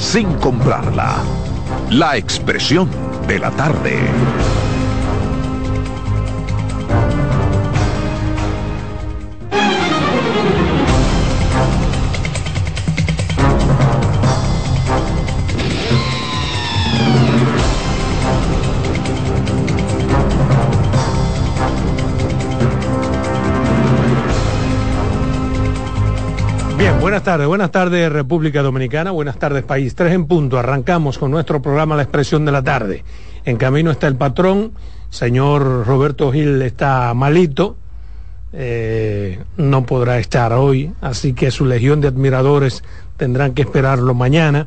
sin comprarla. La expresión de la tarde. Buenas tardes, buenas tardes República Dominicana, buenas tardes país. Tres en punto, arrancamos con nuestro programa La Expresión de la Tarde. En camino está el patrón, señor Roberto Gil está malito, eh, no podrá estar hoy, así que su legión de admiradores tendrán que esperarlo mañana.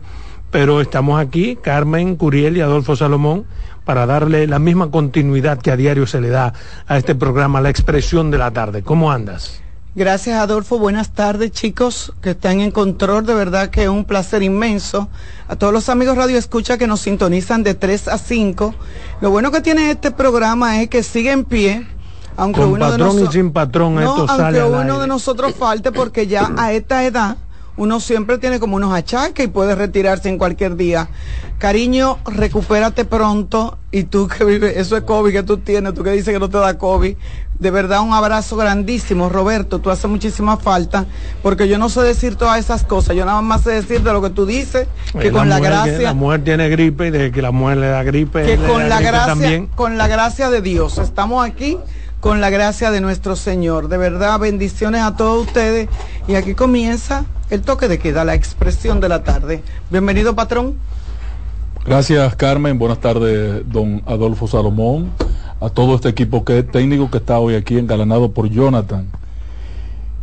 Pero estamos aquí, Carmen Curiel y Adolfo Salomón, para darle la misma continuidad que a diario se le da a este programa, La Expresión de la Tarde. ¿Cómo andas? Gracias, Adolfo. Buenas tardes, chicos que están en control. De verdad que es un placer inmenso. A todos los amigos Radio Escucha que nos sintonizan de 3 a 5. Lo bueno que tiene este programa es que sigue en pie. Aunque Con uno patrón de y sin patrón, esto aunque uno de nosotros falte, porque ya a esta edad uno siempre tiene como unos achaques y puede retirarse en cualquier día. Cariño, recupérate pronto. Y tú que vives, eso es COVID que tú tienes, tú que dices que no te da COVID. De verdad, un abrazo grandísimo, Roberto. Tú haces muchísima falta, porque yo no sé decir todas esas cosas. Yo nada más sé decir de lo que tú dices, que con la, gracia. la mujer tiene gripe y de que la mujer le da gripe. Que con la gracia, con la gracia de Dios. Estamos aquí con la gracia de nuestro Señor. De verdad, bendiciones a todos ustedes. Y aquí comienza el toque de queda, la expresión de la tarde. Bienvenido, patrón. Gracias, Carmen. Buenas tardes, don Adolfo Salomón. A todo este equipo que, técnico que está hoy aquí engalanado por Jonathan.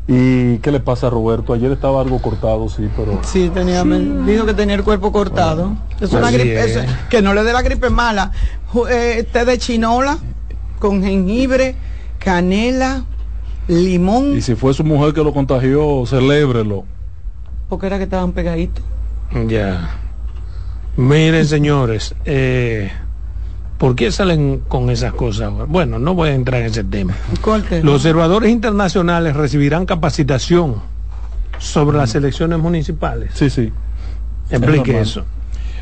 ¿Y qué le pasa a Roberto? Ayer estaba algo cortado, sí, pero... Sí, tenía, dijo que tenía el cuerpo cortado. es una gripe, que no le dé la gripe mala. Eh, té de chinola con jengibre, canela, limón. Y si fue su mujer que lo contagió, celébrelo. Porque era que estaban pegaditos. Ya. Miren, señores, eh, ¿por qué salen con esas cosas? Bueno, no voy a entrar en ese tema. Los observadores internacionales recibirán capacitación sobre las elecciones municipales. Sí, sí. Explique eso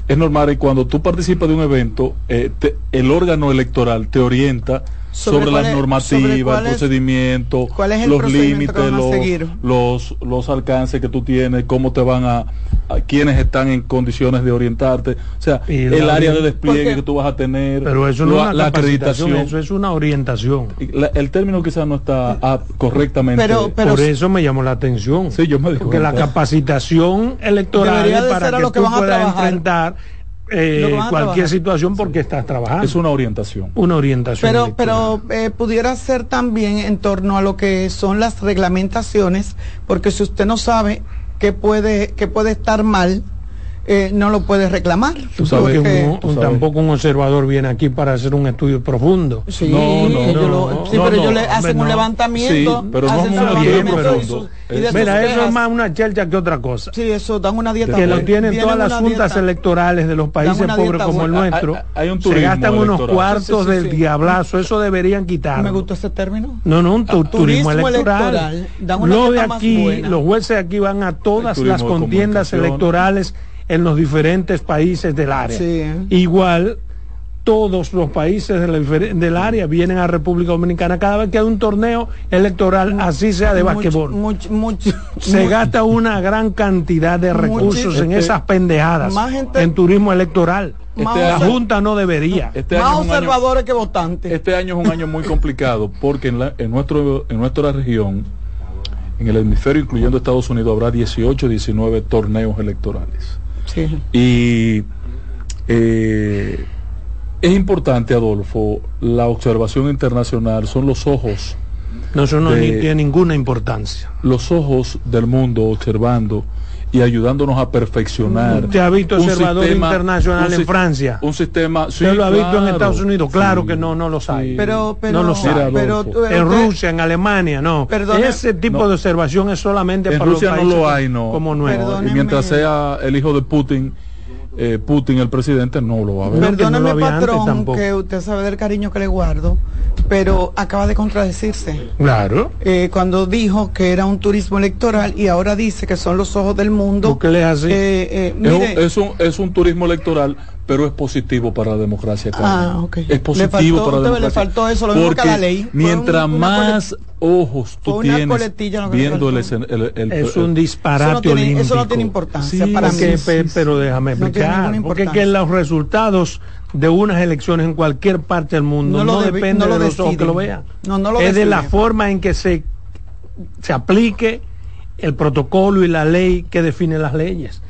es normal y cuando tú participas de un evento, eh, el órgano electoral te orienta sobre, las normativas, el procedimiento, los límites, los, los, alcances que tú tienes, cómo te van a, a quienes están en condiciones de orientarte, o sea, el área de despliegue que tú vas a tener, pero eso no es la acreditación, eso es una orientación. el término quizás no está ah, correctamente. Pero, por eso me llamó la atención. Sí, yo me dijo. Porque la capacitación electoral para que, tú puedas enfrentar eh, cualquier situación porque estás trabajando. Es una orientación. Una orientación. Pero, pero eh, pudiera ser también en torno a lo que son las reglamentaciones, porque si usted no sabe qué puede, qué puede estar mal, eh, no lo puede reclamar. Tú sabes que tampoco un observador viene aquí para hacer un estudio profundo. Sí, no, no, sí pero ellos le hacen un levantamiento. Sí, pero no un profundo. Mira, eso es más una chelcha que otra cosa. Sí, eso dan una dieta. Que lo tienen todas las juntas electorales de los países pobres como el nuestro. Hay, un se gastan unos cuartos del diablazo. Eso deberían quitar. Me gusta ese término. No, no, un ah, turismo, electoral. Lo de aquí, los jueces aquí van a todas las contiendas electorales en los diferentes países del área. Igual todos los países del, área vienen a República Dominicana cada vez que hay un torneo electoral, así sea de basquetbol. Se gasta una gran cantidad de recursos en esas pendejadas en turismo electoral. Este la Junta no debería. Este más observadores que votantes. Este año es un año muy complicado porque en, en, nuestro, en nuestra región, en el hemisferio incluyendo Estados Unidos, habrá 18, 19 torneos electorales. Y eh, es importante, Adolfo, la observación internacional, son los ojos. No, eso no tiene ninguna importancia. Los ojos del mundo observando y ayudándonos a perfeccionar. ¿Usted ha visto observador internacional en Francia? Un sistema. ¿Usted lo ha visto en Estados Unidos? Claro que no, no lo sabe. Pero, pero, no lo sabe. Pero, en Rusia, en Alemania, no. Ese tipo de observación es solamente en para Rusia los países no lo hay, no. Como nuevo. Y mientras sea el hijo de Putin eh, Putin, el presidente, no lo va a ver. Perdóneme, patrón, que usted sabe del cariño que le guardo, pero acaba de contradecirse. Claro. Eh, cuando dijo que era un turismo electoral y ahora dice que son los ojos del mundo. ¿Qué le hace? Eh, es, un, es un turismo electoral pero es positivo para la democracia. Ah, okay. Es positivo para la democracia. Le faltó eso, lo mismo que la ley. Mientras más ojos tú tienes viendo el, el, Es un disparate eso no tiene, Eso no tiene importancia para mí. pero déjame explicar. porque que los resultados de unas elecciones en cualquier parte del mundo no, dependen de los ojos que lo vean. es de la forma en que se, se aplique el protocolo y la ley que define las leyes.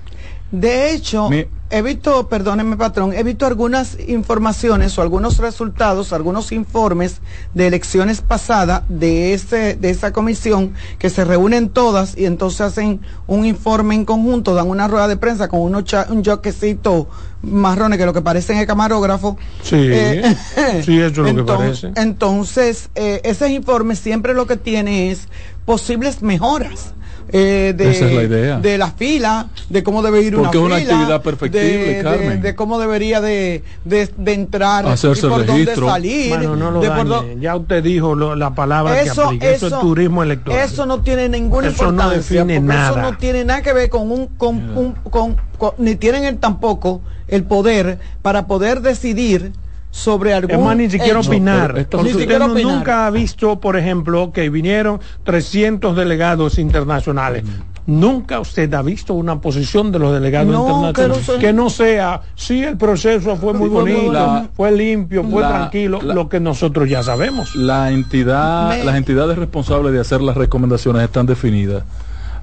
De hecho, he visto, perdóneme patrón, he visto algunas informaciones o algunos resultados, algunos informes de elecciones pasadas de ese, de esa comisión que se reúnen todas y entonces hacen un informe en conjunto, dan una rueda de prensa con unos un joquecito marrones que lo que parecen el camarógrafo. Sí, eh, sí, eso es lo que parece. Entonces, eh, ese informe siempre lo que tiene es posibles mejoras eh, de, Esa es la idea. de la fila, de cómo debe ir Porque una es una actividad perfectible, de, Carmen. De, cómo debería de, de, entrar, hacerse y por registro. Dónde salir. Bueno, no lo dañe. Ya usted dijo lo, la palabra eso, que aplica. Eso, eso, es turismo electoral. Eso no tiene ninguna eso importancia. No define nada. Eso no tiene nada que ver con un, con, un, con, con, ni tienen el, tampoco el poder para poder decidir sobre algún ni siquiera opinar. usted nunca ha visto, por ejemplo, que vinieron 300 delegados internacionales. Nunca usted ha visto una posición de los delegados internacionales que no, sea, sí, el proceso fue muy bonito, fue limpio, fue tranquilo, lo que nosotros ya sabemos. La entidad, las entidades responsables de hacer las recomendaciones están definidas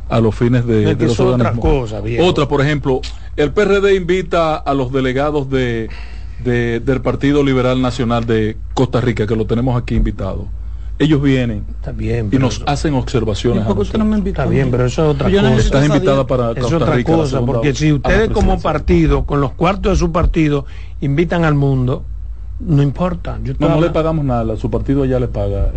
a los fines de, los otra cosa, Otra, por ejemplo, el PRD invita a los delegados de del Partido Liberal Nacional de Costa Rica, que lo tenemos aquí invitado. Ellos vienen y nos hacen observaciones. está bien, pero eso es otra cosa. Estás invitada para es otra cosa, porque si ustedes como partido, con los cuartos de su partido, invitan al mundo, no importa. no, le pagamos nada, su partido ya le paga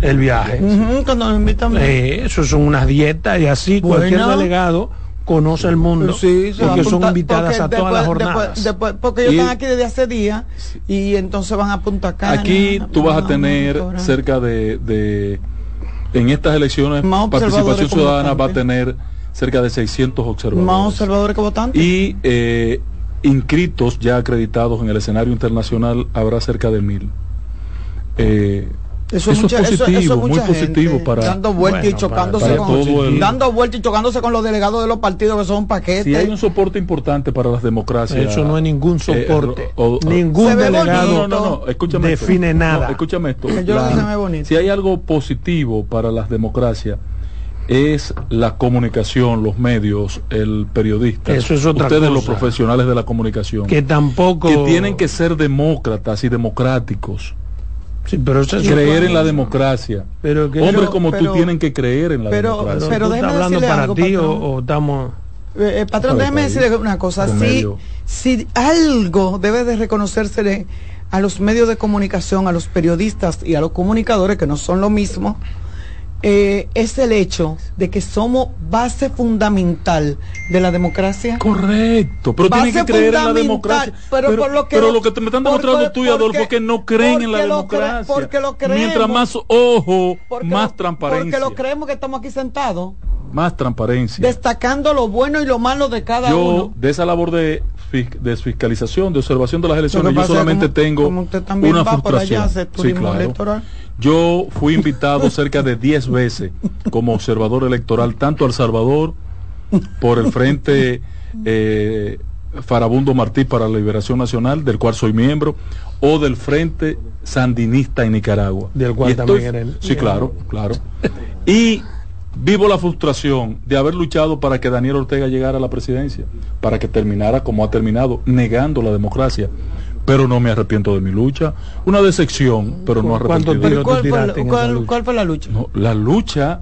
el, viaje. cuando nos invitan. Eh, eso son unas dietas y así cualquier delegado conoce el mundo porque son invitadas a todas las jornadas. porque ellos están aquí desde hace días y entonces van a Punta Cana. Aquí tú vas a tener cerca de, en estas elecciones participación ciudadana va a tener cerca de 600 observadores. Más observadores que votantes. Y eh, inscritos ya acreditados en el escenario internacional habrá cerca de mil. Eh, eso, es, positivo, muy positivo para dando vueltas y chocándose con dando vueltas y chocándose con los delegados de los partidos que son paquetes. Si hay un soporte importante para las democracias. Eso no es ningún eh, soporte. ningún delegado no, define nada. escúchame esto. si hay algo positivo para las democracias es la comunicación, los medios, el periodista. Eso es otra Ustedes los profesionales de la comunicación. Que tampoco que tienen que ser demócratas y democráticos pero creer en la democracia. Pero Hombres como tú tienen que creer en la democracia. Pero, déjeme hablando para algo, ti o, estamos... Eh, eh, patrón, déjeme decirle una cosa. Si, si algo debe de reconocérsele a los medios de comunicación, a los periodistas y a los comunicadores, que no son lo mismo, eh, es el hecho de que somos base fundamental de la democracia. Correcto, pero tienen que creer en la democracia. Pero, lo que, pero lo que te me están demostrando tú y Adolfo es que no creen en la democracia. porque lo creemos. Mientras más ojo, más transparencia. Porque lo creemos que estamos aquí sentados. Más transparencia. Destacando lo bueno y lo malo de cada yo, uno. de esa labor de, de fiscalización, de observación de las elecciones, yo solamente tengo una frustración. sí, claro. Yo fui invitado cerca de 10 veces como observador electoral, tanto al Salvador, por el Frente eh, Farabundo Martí para la Liberación Nacional, del cual soy miembro, o del Frente Sandinista en Nicaragua. Del cual también Sí, claro, claro. Y vivo la frustración de haber luchado para que Daniel Ortega llegara a la presidencia, para que terminara como ha terminado, negando la democracia pero no me arrepiento de mi lucha. Una decepción, pero no arrepentido. ¿Cuál, cuál, cuál, fue la lucha? No, la lucha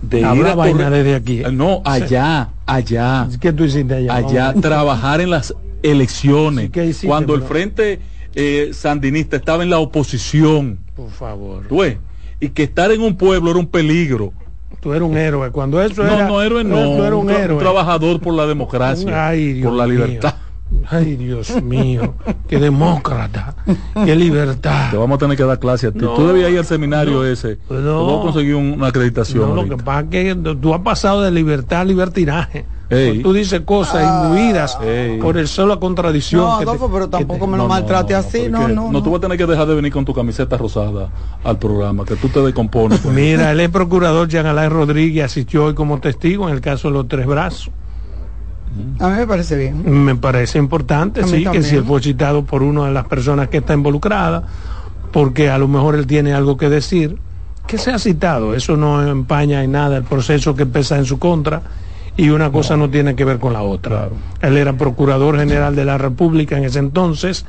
de ir a vaina desde aquí. No, allá, allá. ¿Qué tú hiciste allá? Allá, trabajar en las elecciones. cuando el Frente eh, Sandinista estaba en la oposición. Por favor. ¿Tú Y que estar en un pueblo era un peligro. Tú eres un héroe. Cuando eso no, era. No, héroe no. un, héroe. un, trabajador por la democracia. por la libertad. Ay, Dios mío, qué demócrata, qué libertad. Te vamos a tener que dar clase a ti. tú debías ir al seminario ese. No. Tú conseguir una acreditación. No, lo que pasa es que tú has pasado de libertad a libertinaje. Tú dices cosas ah, imbuidas por el solo contradicción. No, Adolfo, pero tampoco me lo maltrate así. No, no, no. tú vas a tener que dejar de venir con tu camiseta rosada al programa, que tú te decompones. Pues. Mira, el procurador Jean Alain Rodríguez asistió hoy como testigo en el caso de los tres brazos. A mí me parece bien. Me parece importante, sí, que si él fue citado por una de las personas que está involucrada, porque a lo mejor él tiene algo que decir, que sea citado. Eso no empaña en nada el proceso que pesa en su contra y una cosa no, tiene que ver con la otra. Él era procurador general de la República en ese entonces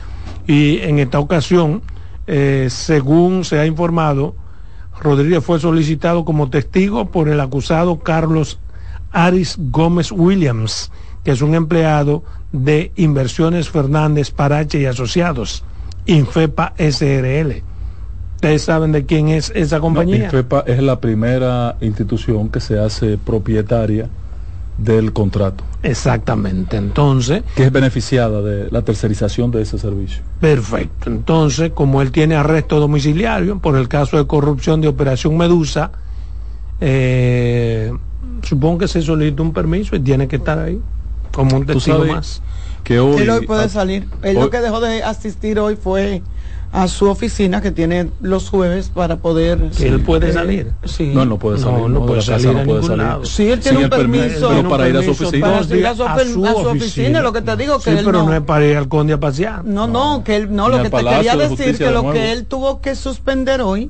y en esta ocasión, eh, según se ha informado, Rodríguez fue solicitado como testigo por el acusado Carlos Aris Gómez Williams, que es un empleado de Inversiones Fernández Parache y Asociados, Infepa SRL. ¿Ustedes saben de quién es esa compañía? Infepa es la primera institución que se hace propietaria del contrato. Exactamente. Entonces. Que es beneficiada de la tercerización de ese servicio. Perfecto. Entonces, como él tiene arresto domiciliario por el caso de corrupción de Operación Medusa, eh, supongo que se solicita un permiso y tiene que estar ahí como un testigo más. Que hoy, él hoy puede salir. Él lo que dejó de asistir hoy fue a su oficina que tiene los jueves para poder que él puede salir sí. no no puede salir no, puede salir, no puede salir. sí él tiene un permiso pero para ir a su oficina para ir a su, a su, oficina. lo que te digo que sí, pero no, es para ir al conde a pasear no no, que él no lo que te quería decir que lo que él tuvo que suspender hoy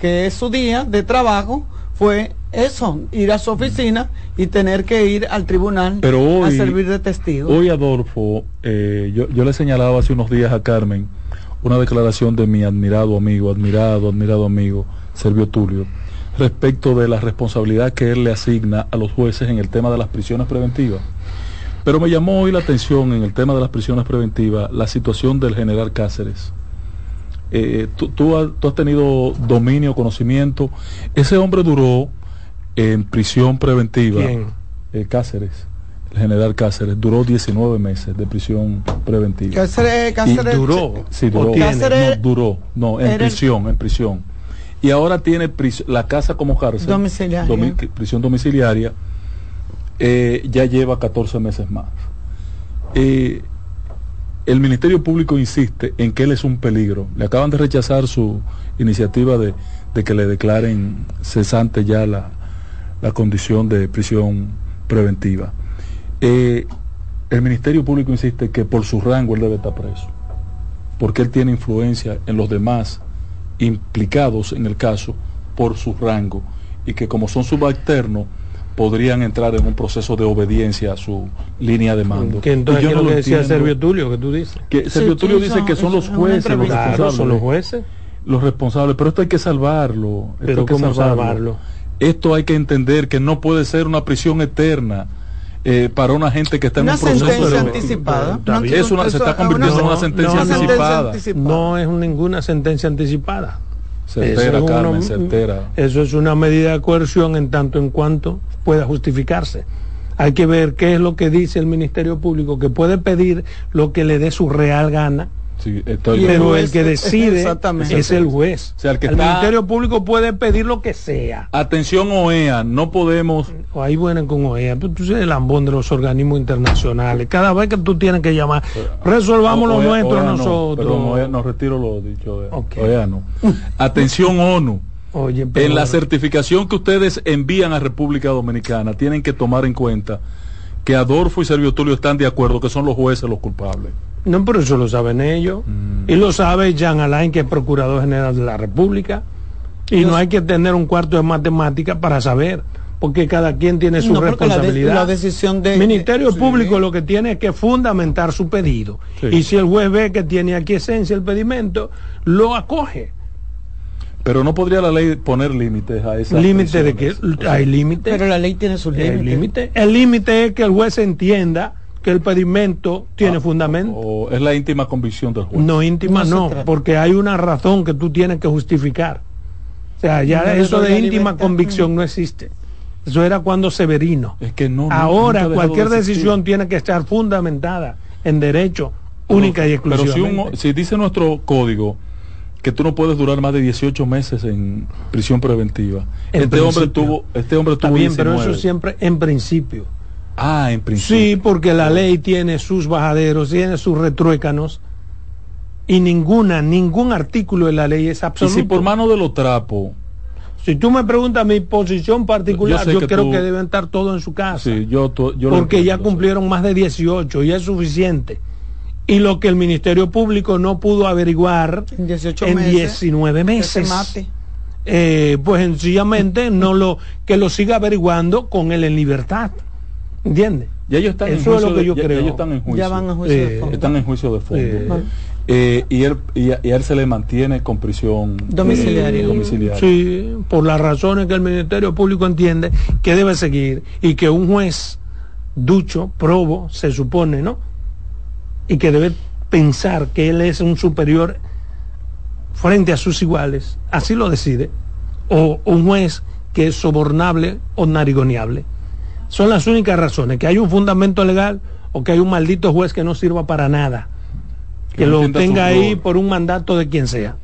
que es su día de trabajo fue eso, ir a su oficina y tener que ir al tribunal Pero a servir de testigo. Hoy, Adolfo, eh, yo, yo le señalaba hace unos días a Carmen una declaración de mi admirado amigo, admirado, admirado amigo, Servio Tulio, respecto de la responsabilidad que él le asigna a los jueces en el tema de las prisiones preventivas. Pero me llamó hoy la atención en el tema de las prisiones preventivas la situación del general Cáceres. Eh, tú, has, tenido dominio, conocimiento. Ese hombre duró en prisión preventiva. ¿Quién? Eh, Cáceres el general Cáceres, duró 19 meses de prisión preventiva. Cáceres, Cáceres duró. Sí, duró. no, duró. No, en prisión, en prisión. Y ahora tiene la casa como cárcel. Domiciliaria. prisión domiciliaria. Eh, ya lleva 14 meses más. Eh, el Ministerio Público insiste en que él es un peligro. Le acaban de rechazar su iniciativa de, que le declaren cesante ya la, la condición de prisión preventiva. Eh, el Ministerio Público insiste que por su rango él debe estar preso, porque él tiene influencia en los demás implicados en el caso por su rango y que como son subalternos podrían entrar en un proceso de obediencia a su línea de mando. Que entonces yo no lo que decía Servio Tulio que tú dices. Que Servio Tulio dice que son los jueces los responsables. Son los jueces. Los responsables, pero esto hay que salvarlo. pero hay ¿cómo salvarlo? Esto hay que entender que no puede ser una prisión eterna eh, para una gente que está en un proceso sentencia anticipada. es una, se está convirtiendo en una sentencia anticipada. No es ninguna sentencia anticipada. Certera, eso Carmen, certera. Eso es una medida de coerción en tanto en cuanto pueda justificarse. Hay que ver qué es lo que dice el Ministerio Público, que puede pedir lo que le dé su real gana pero el, que decide es el juez. el, Ministerio Público puede pedir lo que sea. Atención OEA, no podemos... ahí vienen con OEA, tú, eres el lambón de los organismos internacionales. Cada vez que tú tienes que llamar, resolvamos lo nuestro nosotros. No, no retiro lo dicho. OEA, no. Atención ONU. Oye, En la certificación que ustedes envían a República Dominicana, tienen que tomar en cuenta que Adolfo y Servio Tulio están de acuerdo que son los jueces los culpables. No, pero eso lo saben ellos. Mm. Y lo sabe Jean Alain, que es Procurador General de la República. Y no hay que tener un cuarto de matemática para saber, porque cada quien tiene su responsabilidad. La, decisión de, El Ministerio Público lo que tiene es que fundamentar su pedido. Y si el juez ve que tiene aquí esencia el pedimento, lo acoge. Pero no podría la ley poner límites a esa. ¿Límite de que Hay límite. Pero la ley tiene sus límites. El límite es que el juez entienda que el pedimento tiene ah, fundamento. O es la íntima convicción del juez. No, íntima no, porque hay una razón que tú tienes que justificar. O sea, ya eso de íntima convicción no existe. Eso era cuando Severino. Es que no. Ahora cualquier decisión tiene que estar fundamentada en derecho, única y exclusivamente. Pero si, dice nuestro código que tú no puedes durar más de 18 meses en prisión preventiva. este hombre tuvo este hombre tuvo bien, pero eso siempre en principio. Ah, en principio. Sí, porque la ley tiene sus bajaderos, tiene sus retruécanos y ninguna, ningún artículo de la ley es absoluto. Y si por mano de los trapos. Si tú me preguntas mi posición particular, yo, creo que deben estar todos en su casa. Sí, yo, porque ya cumplieron más de 18 y es suficiente. Y lo que el Ministerio Público no pudo averiguar en, 18 en 19 meses. Eh, pues sencillamente no lo que lo siga averiguando con él en libertad. ¿Entiendes? Ya ellos están Eso en juicio es lo que yo creo. Ya están en juicio. Ya van a juicio de fondo. Están en juicio de fondo. Eh, y, él, y, él se le mantiene con prisión eh, domiciliaria. Sí, por las razones que el Ministerio Público entiende que debe seguir y que un juez ducho, probo, se supone, ¿no? Y que debe pensar que él es un superior frente a sus iguales, así lo decide, o un juez que es sobornable o narigoneable. Son las únicas razones, que hay un fundamento legal o que hay un maldito juez que no sirva para nada que lo tenga ahí por un mandato de quien sea.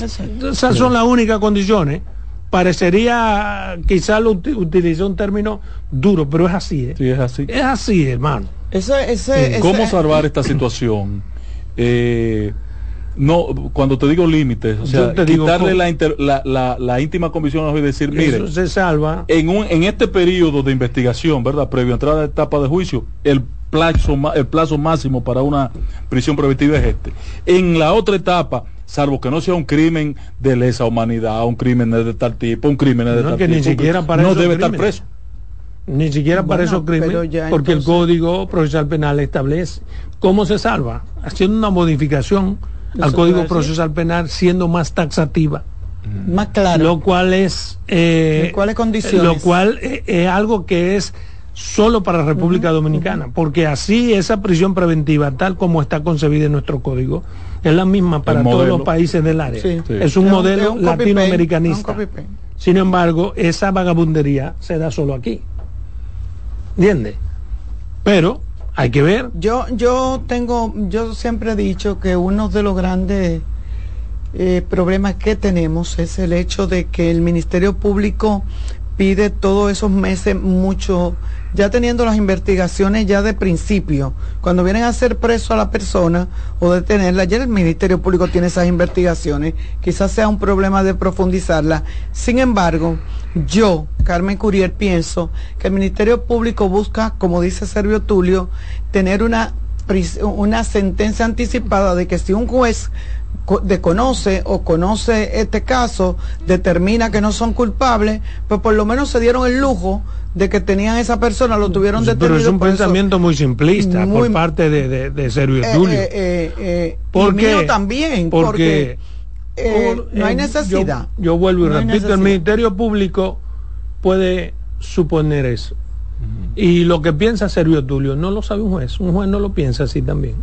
Esas son las únicas condiciones. Parecería, quizás lo utilicé un término duro, pero es así. ¿eh? Sí, es así. Es así, hermano. ¿Cómo salvar esta situación? Eh, no, cuando te digo límites, o sea, quitarle la, la, íntima convicción y decir, mire, se salva. En, un, en este periodo de investigación, ¿verdad? Previo a entrada de etapa de juicio, el plazo, el plazo máximo para una prisión preventiva es este. En la otra etapa, salvo que no sea un crimen de lesa humanidad, un crimen de tal tipo, un crimen de tal que tipo, ni siquiera para no debe estar preso. Ni siquiera para esos crímenes, porque el Código Procesal Penal establece cómo se salva, haciendo una modificación al Código Procesal Penal, siendo más taxativa. Más claro. Lo cual es... Eh, ¿Cuáles condiciones? Lo cual eh, es algo que es solo para la República Dominicana, porque así esa prisión preventiva, tal como está concebida en nuestro código, es la misma para todos los países del área. Es un modelo latinoamericanista. Sin embargo, esa vagabundería se da solo aquí. ¿Entiendes? Pero hay que ver. Yo, yo tengo, yo siempre he dicho que uno de los grandes eh, problemas que tenemos es el hecho de que el Ministerio Público pide todos esos meses mucho, ya teniendo las investigaciones ya de principio, cuando vienen a hacer preso a la persona o detenerla, ya el Ministerio Público tiene esas investigaciones, quizás sea un problema de profundizarla. Sin embargo, yo, Carmen Curiel, pienso que el Ministerio Público busca, como dice Servio Tulio, tener una, una sentencia anticipada de que si un juez desconoce o conoce este caso, determina que no son culpables, pues por lo menos se dieron el lujo de que tenían esa persona, lo tuvieron detenido. Pero es un pensamiento muy simplista por parte de, de, de Sergio eh, Tulio. Eh, eh, eh ¿Por mío también, porque, eh, no hay necesidad. Yo, vuelvo y repito, el Ministerio Público puede suponer eso. Y lo que piensa Sergio Tulio no lo sabe un juez, un juez no lo piensa así también.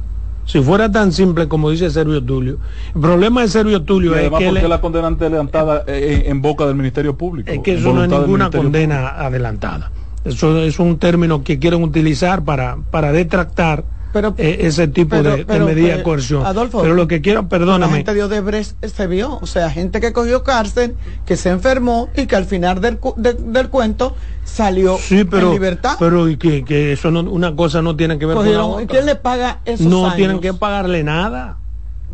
Si fuera tan simple como dice Servio Tulio. El problema de Servio Tulio es que... Porque la condena adelantada en, boca del Ministerio Público. Es que eso no es ninguna condena adelantada. Eso es un término que quieren utilizar para, para detractar pero, eh, ese tipo de, medida de coerción. pero lo que quiero, perdóname. La gente de Odebrecht se vio, o sea, gente que cogió cárcel, que se enfermó y que al final del, del cuento salió en libertad. Pero y que, que eso no, una cosa no tiene que ver con la otra. ¿Quién le paga esos No tienen que pagarle nada.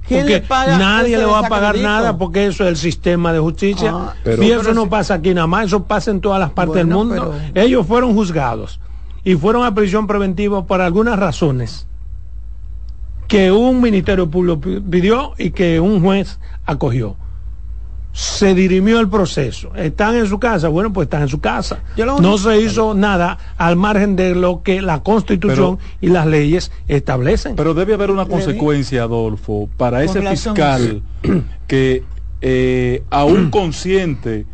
¿Quién le paga nadie le va a pagar nada porque eso es el sistema de justicia. Ah, y eso no pasa aquí nada más, eso pasa en todas las partes del mundo. Ellos fueron juzgados y fueron a prisión preventiva por algunas razones que un ministerio público pidió y que un juez acogió. Se dirimió el proceso. ¿Están en su casa? Bueno, pues están en su casa. No se hizo nada al margen de lo que la constitución y las leyes establecen. Pero debe haber una consecuencia, Adolfo, para ese fiscal que eh, aún consciente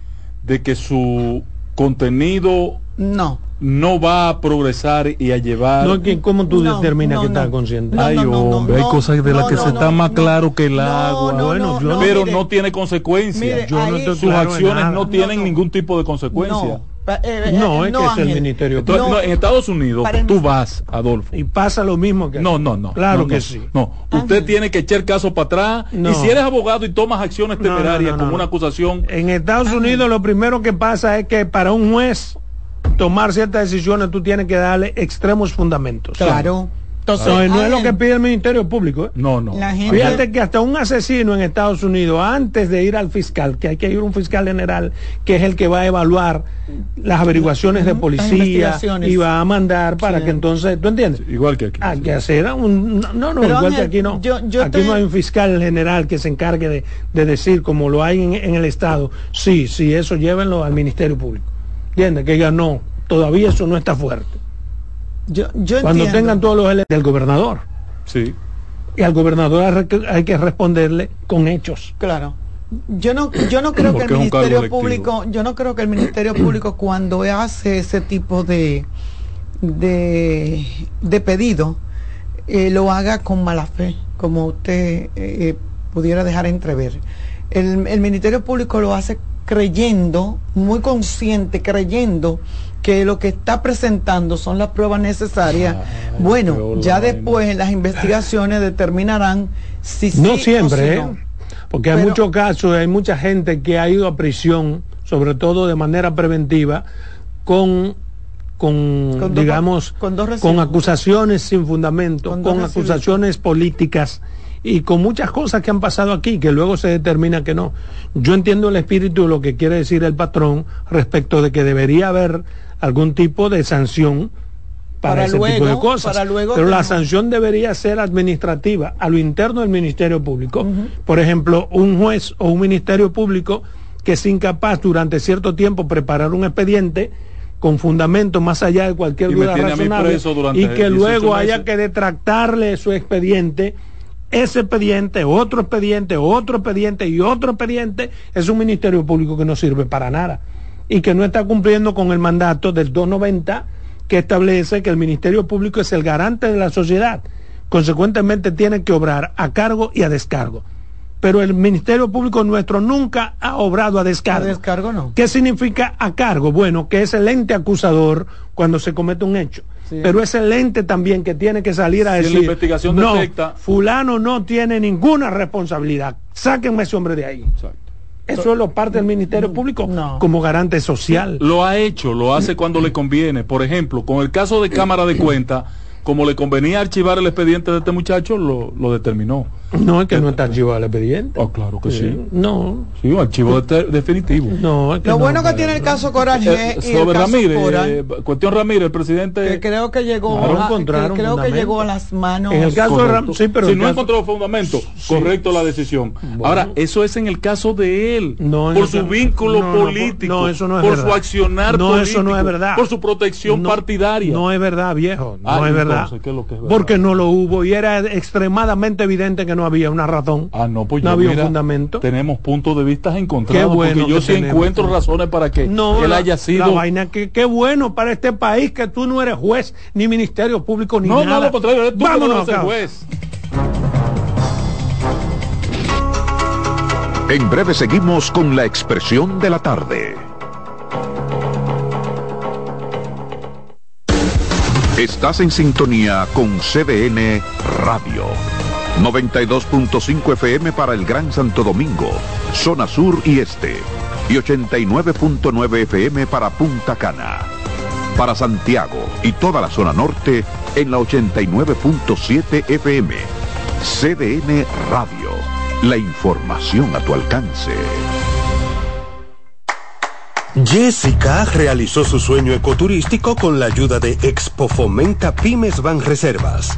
de que su contenido no no va a progresar y a llevar. No, ¿cómo tú determinas que está consciente? Ay, hombre, hay cosas de las que se está más claro que el agua. bueno, pero no tiene consecuencias. sus acciones no tienen ningún tipo de consecuencia. Eh, no, es que es el Ministerio Público. en Estados Unidos tú vas, Adolfo. Y pasa lo mismo que No, no, no. Claro que sí. No, usted tiene que echar caso para atrás. Y si eres abogado y tomas acciones temerarias como una acusación. En Estados Unidos lo primero que pasa es que para un juez tomar ciertas decisiones tú tienes que darle extremos fundamentos. Claro. Entonces, no, es lo que pide el Ministerio Público. ¿eh? No, no. Fíjate que hasta un asesino en Estados Unidos, antes de ir al fiscal, que hay que ir a un fiscal general, que es el que va a evaluar las averiguaciones de policía y va a mandar para que entonces, ¿tú entiendes? Igual que aquí. Hay que hacer un... No, no, igual que aquí no. aquí no hay un fiscal general que se encargue de, decir, como lo hay en, en, el Estado, sí, sí, eso llévenlo al Ministerio Público. ¿Entiendes? Que diga, no, todavía eso no está fuerte. Yo, Cuando tengan todos los elementos del gobernador. Sí. Y al gobernador hay que responderle con hechos. Claro. Yo no, yo no creo que el Ministerio Público, yo no creo que el Ministerio Público cuando hace ese tipo de de, de pedido eh, lo haga con mala fe, como usted eh, pudiera dejar entrever. El, el Ministerio Público lo hace creyendo, muy consciente, creyendo que lo que está presentando son las pruebas necesarias. bueno, ya después las investigaciones determinarán si no siempre, ¿eh? porque hay muchos casos, hay mucha gente que ha ido a prisión, sobre todo de manera preventiva, con con, digamos con, acusaciones sin fundamento, con acusaciones políticas y con muchas cosas que han pasado aquí que luego se determina que no. Yo entiendo el espíritu de lo que quiere decir el patrón respecto de que debería haber algún tipo de sanción para, ese tipo de cosas. Pero la sanción debería ser administrativa a lo interno del Ministerio Público. Por ejemplo, un juez o un Ministerio Público que es incapaz durante cierto tiempo preparar un expediente con fundamento más allá de cualquier duda razonable y que luego haya que detractarle su expediente ese expediente, otro expediente, otro expediente y otro expediente es un ministerio público que no sirve para nada y que no está cumpliendo con el mandato del 290 que establece que el Ministerio Público es el garante de la sociedad. Consecuentemente tiene que obrar a cargo y a descargo. Pero el Ministerio Público nuestro nunca ha obrado a descargo. A descargo no. ¿Qué significa a cargo? Bueno, que es el ente acusador cuando se comete un hecho. Pero es el ente también que tiene que salir a decir, la investigación no, fulano no tiene ninguna responsabilidad. Sáquenme ese hombre de ahí. Exacto. Eso es lo parte del Ministerio Público como garante social. Lo ha hecho, lo hace cuando le conviene. Por ejemplo, con el caso de Cámara de Cuentas como le convenía archivar el expediente de este muchacho, lo, lo determinó. No, es que no está archivado el expediente. Oh, claro que sí. No. Sí, un archivo definitivo. No, Lo bueno que tiene el caso Coral eh, y el caso Ramírez, eh, cuestión Ramírez, el presidente. Que creo que llegó, a, que creo que llegó a las manos. En el caso de sí, pero si no encontró fundamento, correcto la decisión. Ahora, eso es en el caso de él. No, por su vínculo político. No, eso no es por su accionar no, político. eso no es verdad. Por su protección partidaria. No es verdad, viejo. No es verdad. Porque no lo hubo y era extremadamente evidente que no había una razón. Ah, no, pues no había un fundamento. Tenemos puntos de vista encontrados. porque yo sí encuentro razones para que él haya sido. La vaina que qué bueno para este país que tú no eres juez, ni ministerio público, ni nada. No, no, lo contrario, tú Vámonos, no juez. En breve seguimos con la expresión de la tarde. Estás en sintonía con CDN Radio. 92.5 FM para el Gran Santo Domingo, zona sur y este. Y 89.9 FM para Punta Cana. Para Santiago y toda la zona norte en la 89.7 FM. CDN Radio. La información a tu alcance. Jessica realizó su sueño ecoturístico con la ayuda de Expo Fomenta Pymes Van Reservas.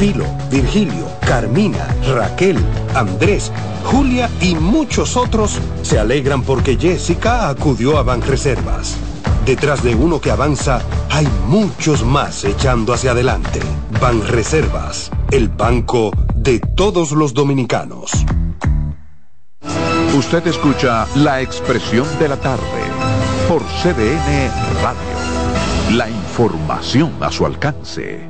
Pilo, Virgilio, Carmina, Raquel, Andrés, Julia y muchos otros se alegran porque Jessica acudió a Banreservas. detrás de uno que avanza, hay muchos más echando hacia adelante. Ban Reservas, el banco de todos los dominicanos. Usted escucha la expresión de la tarde por CDN Radio. La información a su alcance.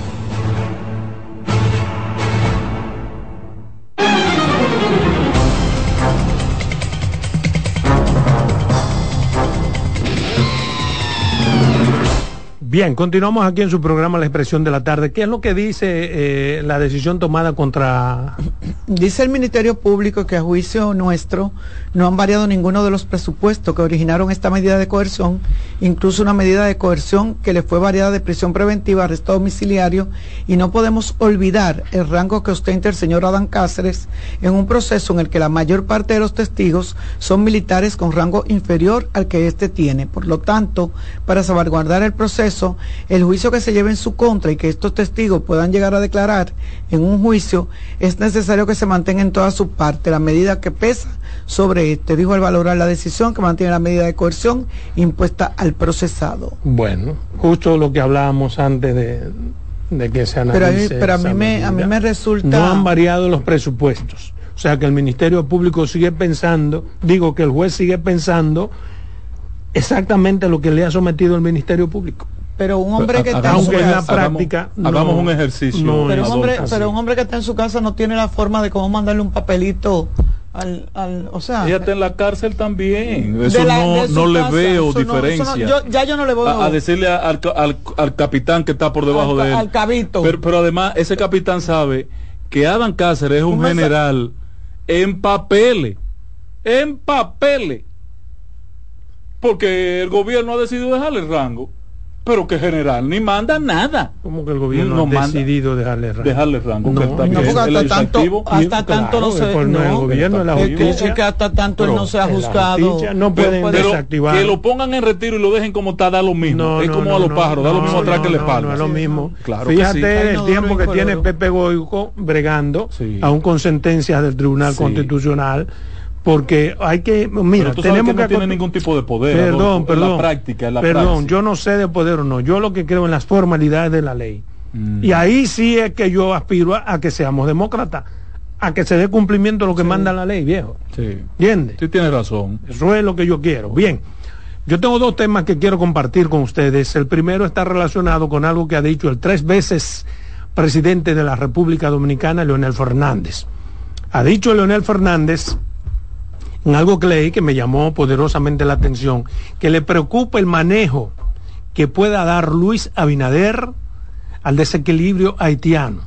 Bien, continuamos aquí en su programa La Expresión de la Tarde. ¿Qué es lo que dice eh, la decisión tomada contra... Dice el Ministerio Público que a juicio nuestro no han variado ninguno de los presupuestos que originaron esta medida de coerción, incluso una medida de coerción que le fue variada de prisión preventiva, arresto domiciliario, y no podemos olvidar el rango que ostenta el señor Adán Cáceres en un proceso en el que la mayor parte de los testigos son militares con rango inferior al que éste tiene. Por lo tanto, para salvaguardar el proceso, el juicio que se lleve en su contra y que estos testigos puedan llegar a declarar en un juicio, es necesario que se mantenga en toda su parte la medida que pesa sobre este, dijo al valorar la decisión que mantiene la medida de coerción impuesta al procesado. Bueno, justo lo que hablábamos antes de, que se analice. Pero, a mí, me, a mí me resulta... No han variado los presupuestos. O sea que el Ministerio Público sigue pensando, digo que el juez sigue pensando exactamente lo que le ha sometido el Ministerio Público pero un hombre que está en su casa, práctica hagamos, un ejercicio. Pero, un hombre, pero un hombre que está en su casa no tiene la forma de cómo mandarle un papelito al, al, o sea ella está en la cárcel también. Eso no, no le veo diferencia. yo, ya yo no le veo a, decirle al, al, al, capitán que está por debajo de él. al cabito. Pero, pero, además ese capitán sabe que Adam Cáceres es un general en papeles en papeles porque el gobierno ha decidido dejarle el rango pero que general ni manda nada. Como que el gobierno no ha decidido dejarle rango. Dejarle rango. No, que, no, hasta, tanto, hasta tanto no se... No, el gobierno, la justicia. Es que hasta tanto él no se ha juzgado. No pueden pero, desactivar. Que lo pongan en retiro y lo dejen como está, da lo mismo. es como a los pájaros, da lo mismo atrás que le espalda. No es lo mismo. Claro Fíjate el tiempo que tiene Pepe Goico bregando, aún con sentencias del Tribunal Constitucional porque hay que mira tenemos que, no tiene ningún tipo de poder perdón perdón la práctica la perdón yo no sé de poder o no yo lo que creo en las formalidades de la ley. Mm. y ahí sí es que yo aspiro a, que seamos demócratas a que se dé cumplimiento a lo que manda la ley viejo. Sí. ¿entiendes? sí tienes razón. Eso es lo que yo quiero. Bien yo tengo dos temas que quiero compartir con ustedes. El primero está relacionado con algo que ha dicho el tres veces presidente de la República Dominicana Leonel Fernández. Ha dicho Leonel Fernández en algo que leí que me llamó poderosamente la atención, que le preocupa el manejo que pueda dar Luis Abinader al desequilibrio haitiano,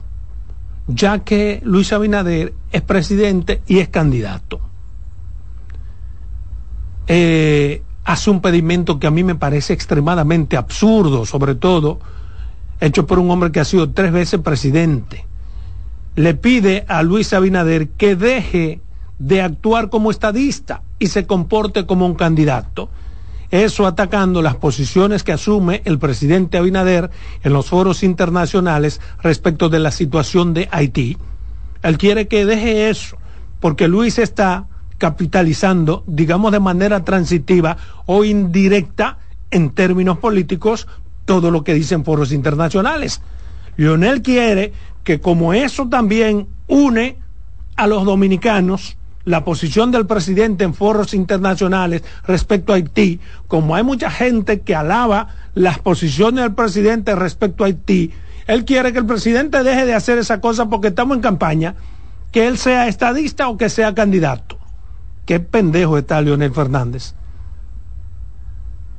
ya que Luis Abinader es presidente y es candidato. Eh, hace un pedimento que a mí me parece extremadamente absurdo, sobre todo hecho por un hombre que ha sido tres veces presidente. Le pide a Luis Abinader que deje de actuar como estadista y se comporte como un candidato. Eso atacando las posiciones que asume el presidente Abinader en los foros internacionales respecto de la situación de Haití. Él quiere que deje eso, porque Luis está capitalizando, digamos de manera transitiva o indirecta en términos políticos, todo lo que dicen foros internacionales. Lionel quiere que como eso también une a los dominicanos, la posición del presidente en foros internacionales respecto a Haití, como hay mucha gente que alaba las posiciones del presidente respecto a Haití, él quiere que el presidente deje de hacer esa cosa porque estamos en campaña, que él sea estadista o que sea candidato. Qué pendejo está Leonel Fernández.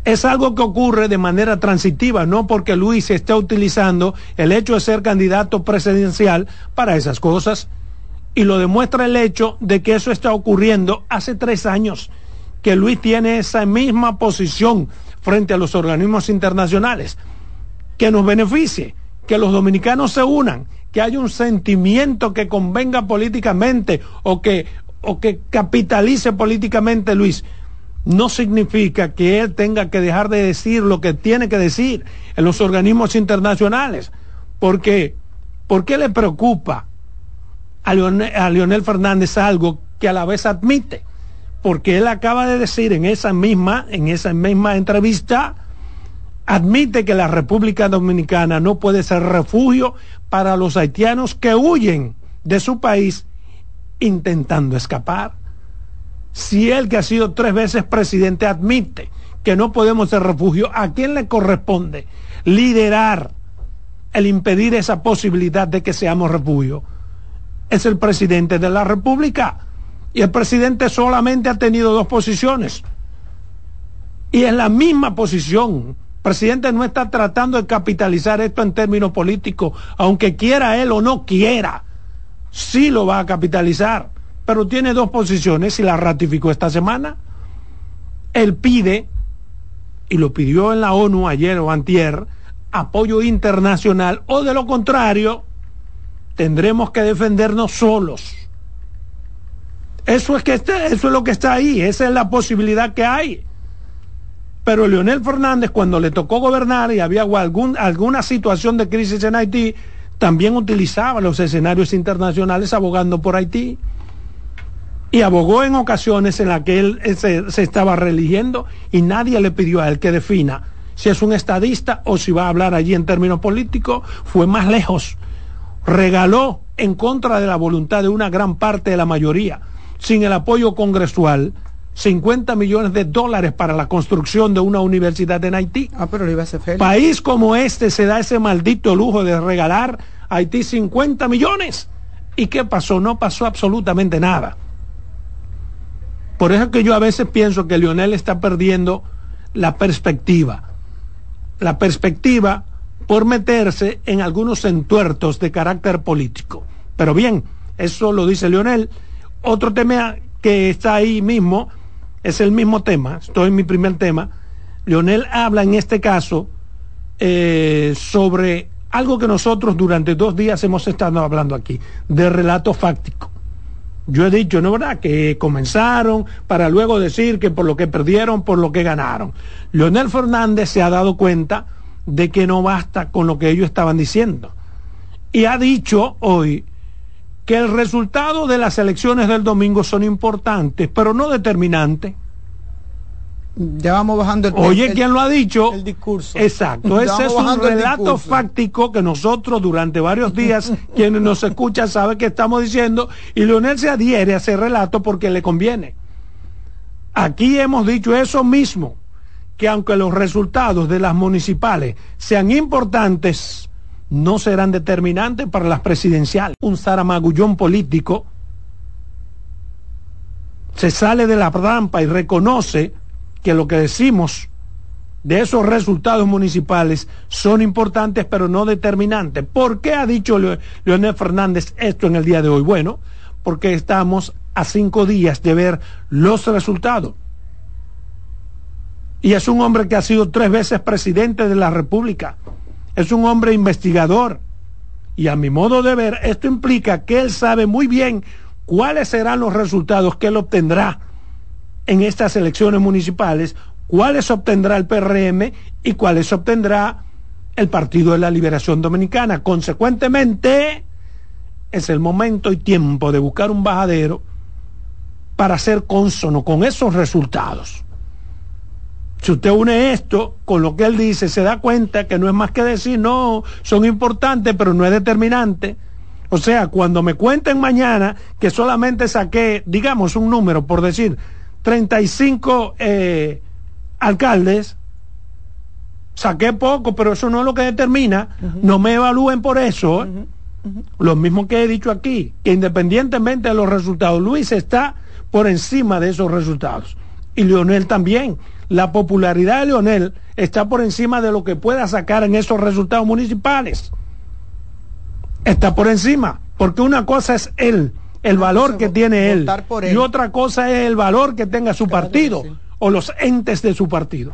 es algo que ocurre de manera transitiva, no porque Luis esté utilizando el hecho de ser candidato presidencial para esas cosas. Y lo demuestra el hecho de que eso está ocurriendo hace tres años, que Luis tiene esa misma posición frente a los organismos internacionales, que nos beneficie, que los dominicanos se unan, que haya un sentimiento que convenga políticamente o que, o que capitalice políticamente Luis no significa que él tenga que dejar de decir lo que tiene que decir en los organismos internacionales. Porque, ¿por qué le preocupa a Leonel, Fernández algo que a la vez admite? Porque él acaba de decir en esa misma, en esa misma entrevista, admite que la República Dominicana no puede ser refugio para los haitianos que huyen de su país intentando escapar si él que ha sido tres veces presidente admite que no podemos ser refugio, ¿a quién le corresponde liderar el impedir esa posibilidad de que seamos refugio? Es el presidente de la República. Y el presidente solamente ha tenido dos posiciones. Y es la misma posición. El presidente no está tratando de capitalizar esto en términos políticos, aunque quiera él o no quiera, sí lo va a capitalizar pero tiene dos posiciones y la ratificó esta semana. Él pide, y lo pidió en la ONU ayer o antier, apoyo internacional, o de lo contrario, tendremos que defendernos solos. Eso es, que eso es lo que está ahí, esa es la posibilidad que hay. Pero Leonel Fernández, cuando le tocó gobernar y había alguna situación de crisis en Haití, también utilizaba los escenarios internacionales abogando por Haití y abogó en ocasiones en las que él se, se, estaba religiendo y nadie le pidió a él que defina si es un estadista o si va a hablar allí en términos políticos, fue más lejos. Regaló en contra de la voluntad de una gran parte de la mayoría, sin el apoyo congresual, 50 millones de dólares para la construcción de una universidad en Haití. Ah, pero iba a ser feliz. País como este se da ese maldito lujo de regalar a Haití 50 millones. ¿Y qué pasó? No pasó absolutamente nada. Por eso que yo a veces pienso que Lionel está perdiendo la perspectiva. La perspectiva por meterse en algunos entuertos de carácter político. Pero bien, eso lo dice Lionel. Otro tema que está ahí mismo es el mismo tema, estoy en mi primer tema. Lionel habla en este caso eh, sobre algo que nosotros durante dos días hemos estado hablando aquí, de relato fáctico. Yo he dicho, ¿no verdad? Que comenzaron para luego decir que por lo que perdieron, por lo que ganaron. Leonel Fernández se ha dado cuenta de que no basta con lo que ellos estaban diciendo. Y ha dicho hoy que el resultado de las elecciones del domingo son importantes, pero no determinantes ya vamos bajando el Oye, ¿quién lo ha dicho? El discurso. Exacto, ese es un relato fáctico que nosotros durante varios días, quienes nos escuchan saben que estamos diciendo, y Leonel se adhiere a ese relato porque le conviene. Aquí hemos dicho eso mismo, que aunque los resultados de las municipales sean importantes, no serán determinantes para las presidenciales. Un zaramagullón político se sale de la trampa y reconoce que lo que decimos de esos resultados municipales son importantes pero no determinantes. ¿Por qué ha dicho Leonel Fernández esto en el día de hoy? Bueno, porque estamos a cinco días de ver los resultados. Y es un hombre que ha sido tres veces presidente de la República. Es un hombre investigador. Y a mi modo de ver, esto implica que él sabe muy bien cuáles serán los resultados que él obtendrá en estas elecciones municipales, cuáles obtendrá el PRM y cuáles obtendrá el Partido de la Liberación Dominicana. Consecuentemente, es el momento y tiempo de buscar un bajadero para ser consono con esos resultados. Si usted une esto con lo que él dice, se da cuenta que no es más que decir, no, son importantes, pero no es determinante. O sea, cuando me cuenten mañana que solamente saqué, digamos, un número, por decir, 35 eh, alcaldes, saqué poco, pero eso no es lo que determina, no me evalúen por eso. Lo mismo que he dicho aquí, que independientemente de los resultados, Luis está por encima de esos resultados. Y Leonel también. La popularidad de Leonel está por encima de lo que pueda sacar en esos resultados municipales. Está por encima, porque una cosa es él, el valor que tiene él, y otra cosa es el valor que tenga su partido o los entes de su partido.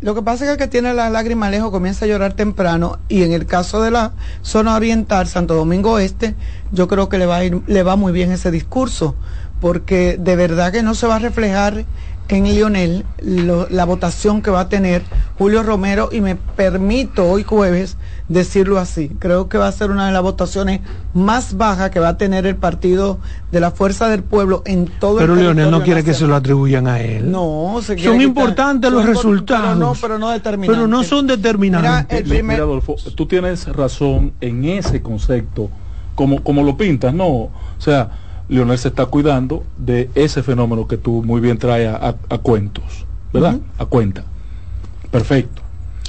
Lo que pasa es que el que tiene la lágrima lejos comienza a llorar temprano y en el caso de la zona oriental, Santo Domingo Este, yo creo que le va a ir, le va muy bien ese discurso, porque de verdad que no se va a reflejar en Lionel la votación que va a tener Julio Romero y me permito hoy jueves decirlo así. Creo que va a ser una de las votaciones más bajas que va a tener el partido de la Fuerza del Pueblo en todo pero el Pero Lionel no quiere que se lo atribuyan a él. No, son importantes los resultados. Pero no, pero no determinantes. Pero no son determinantes. Mira, Adolfo, tú tienes razón en ese concepto, como, como lo pintas, ¿no? O sea, Lionel se está cuidando de ese fenómeno que tú muy bien traes a, cuentos, ¿verdad? A cuenta. Perfecto.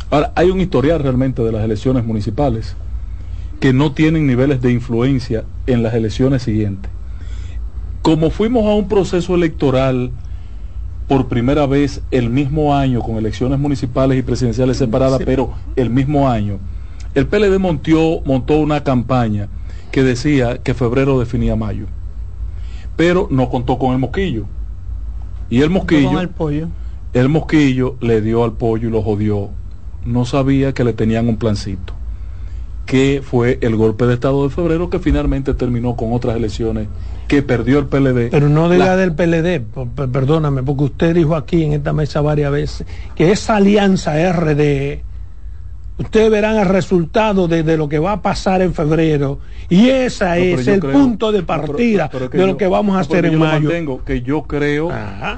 Ahora, hay un historial realmente de las elecciones municipales que no tienen niveles de influencia en las elecciones siguientes. Como fuimos a un proceso electoral por primera vez el mismo año, con elecciones municipales y presidenciales separadas, pero el mismo año, el PLD montó una campaña que decía que febrero definía mayo pero no contó con el mosquillo. Y el mosquillo, el, pollo. el mosquillo le dio al pollo y lo jodió. No sabía que le tenían un plancito. Que fue el golpe de Estado de febrero que finalmente terminó con otras elecciones que perdió el PLD. Pero no diga del PLD, perdóname, porque usted dijo aquí en esta mesa varias veces que esa alianza RD ustedes verán el resultado de, lo que va a pasar en febrero y ese es el punto de partida de lo que vamos a hacer en mayo. Tengo que yo creo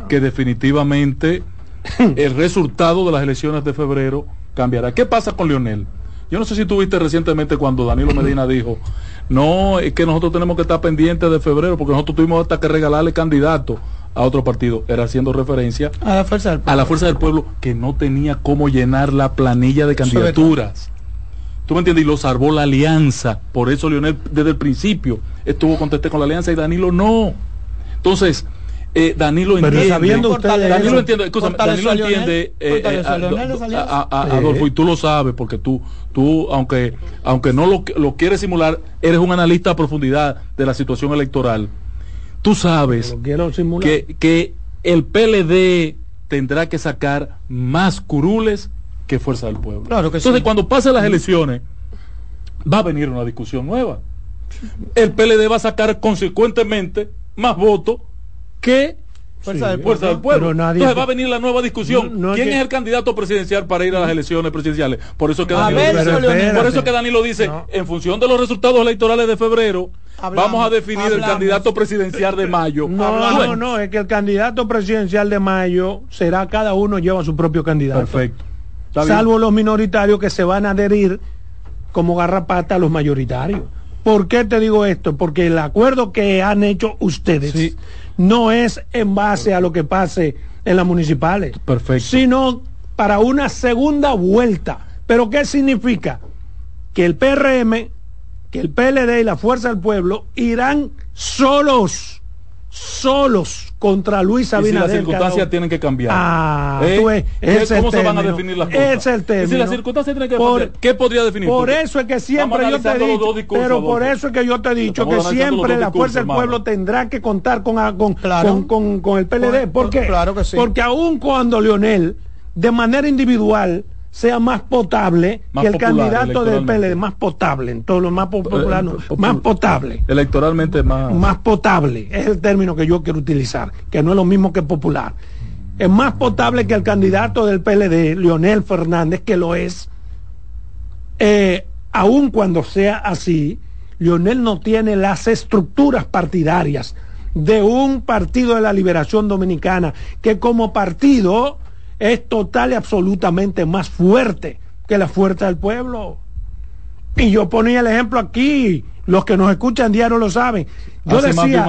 que definitivamente el resultado de las elecciones de febrero cambiará. ¿Qué pasa con Lionel? Yo no sé si tuviste recientemente cuando Danilo Medina dijo, no, es que nosotros tenemos que estar pendientes de febrero porque nosotros tuvimos hasta que regalarle candidato a otro partido, era haciendo referencia a la fuerza del pueblo, a la fuerza del pueblo que no tenía cómo llenar la planilla de candidaturas. ¿Tú me entiendes? Y lo salvó la alianza. Por eso Leonel desde el principio estuvo contente con la alianza y Danilo no. Entonces, eh, Danilo entiende. sabiendo Danilo entiende, Danilo entiende eh, Adolfo, y tú lo sabes, porque tú, tú aunque, aunque no lo, lo quieres simular, eres un analista a profundidad de la situación electoral tú sabes que, que el PLD tendrá que sacar más curules que Fuerza del Pueblo. Entonces, cuando pasen las elecciones, va a venir una discusión nueva. El PLD va a sacar consecuentemente más votos que Fuerza, del, Pueblo. Entonces va a venir la nueva discusión. ¿Quién es el candidato presidencial para ir a las elecciones presidenciales? Por eso que Danilo, por eso que Danilo dice, en función de los resultados electorales de febrero, vamos a definir el candidato presidencial de mayo. No, no, no, es que el candidato presidencial de mayo será cada uno lleva su propio candidato. Perfecto. Salvo los minoritarios que se van a adherir como garrapata a los mayoritarios. ¿Por qué te digo esto? Porque el acuerdo que han hecho ustedes no es en base a lo que pase en las municipales, Perfecto. sino para una segunda vuelta. ¿Pero qué significa? Que el PRM, que el PLD y la Fuerza del Pueblo irán solos solos contra Luis Abinader. Y si las circunstancias tienen que cambiar. Ah, ¿Eh? ¿Cómo se van a definir las cosas? Es el término. si las circunstancias tienen que cambiar, ¿qué podría definir? Por eso es que siempre yo te he dicho, pero por eso es que yo te he dicho que siempre la fuerza del pueblo tendrá que contar con, con, con, con, el PLD. ¿Por qué? Claro que sí. Porque aun cuando Leonel, de manera individual, sea más potable que el candidato del PLD, más potable, en todo lo más popular, eh, más potable. Electoralmente más. Más potable, es el término que yo quiero utilizar, que no es lo mismo que popular. Es más potable que el candidato del PLD, Leonel Fernández, que lo es. Eh, aun cuando sea así, Leonel no tiene las estructuras partidarias de un partido de la liberación dominicana, que como partido es total y absolutamente más fuerte que la fuerza del pueblo. Y yo ponía el ejemplo aquí, los que nos escuchan diario lo saben. Yo decía,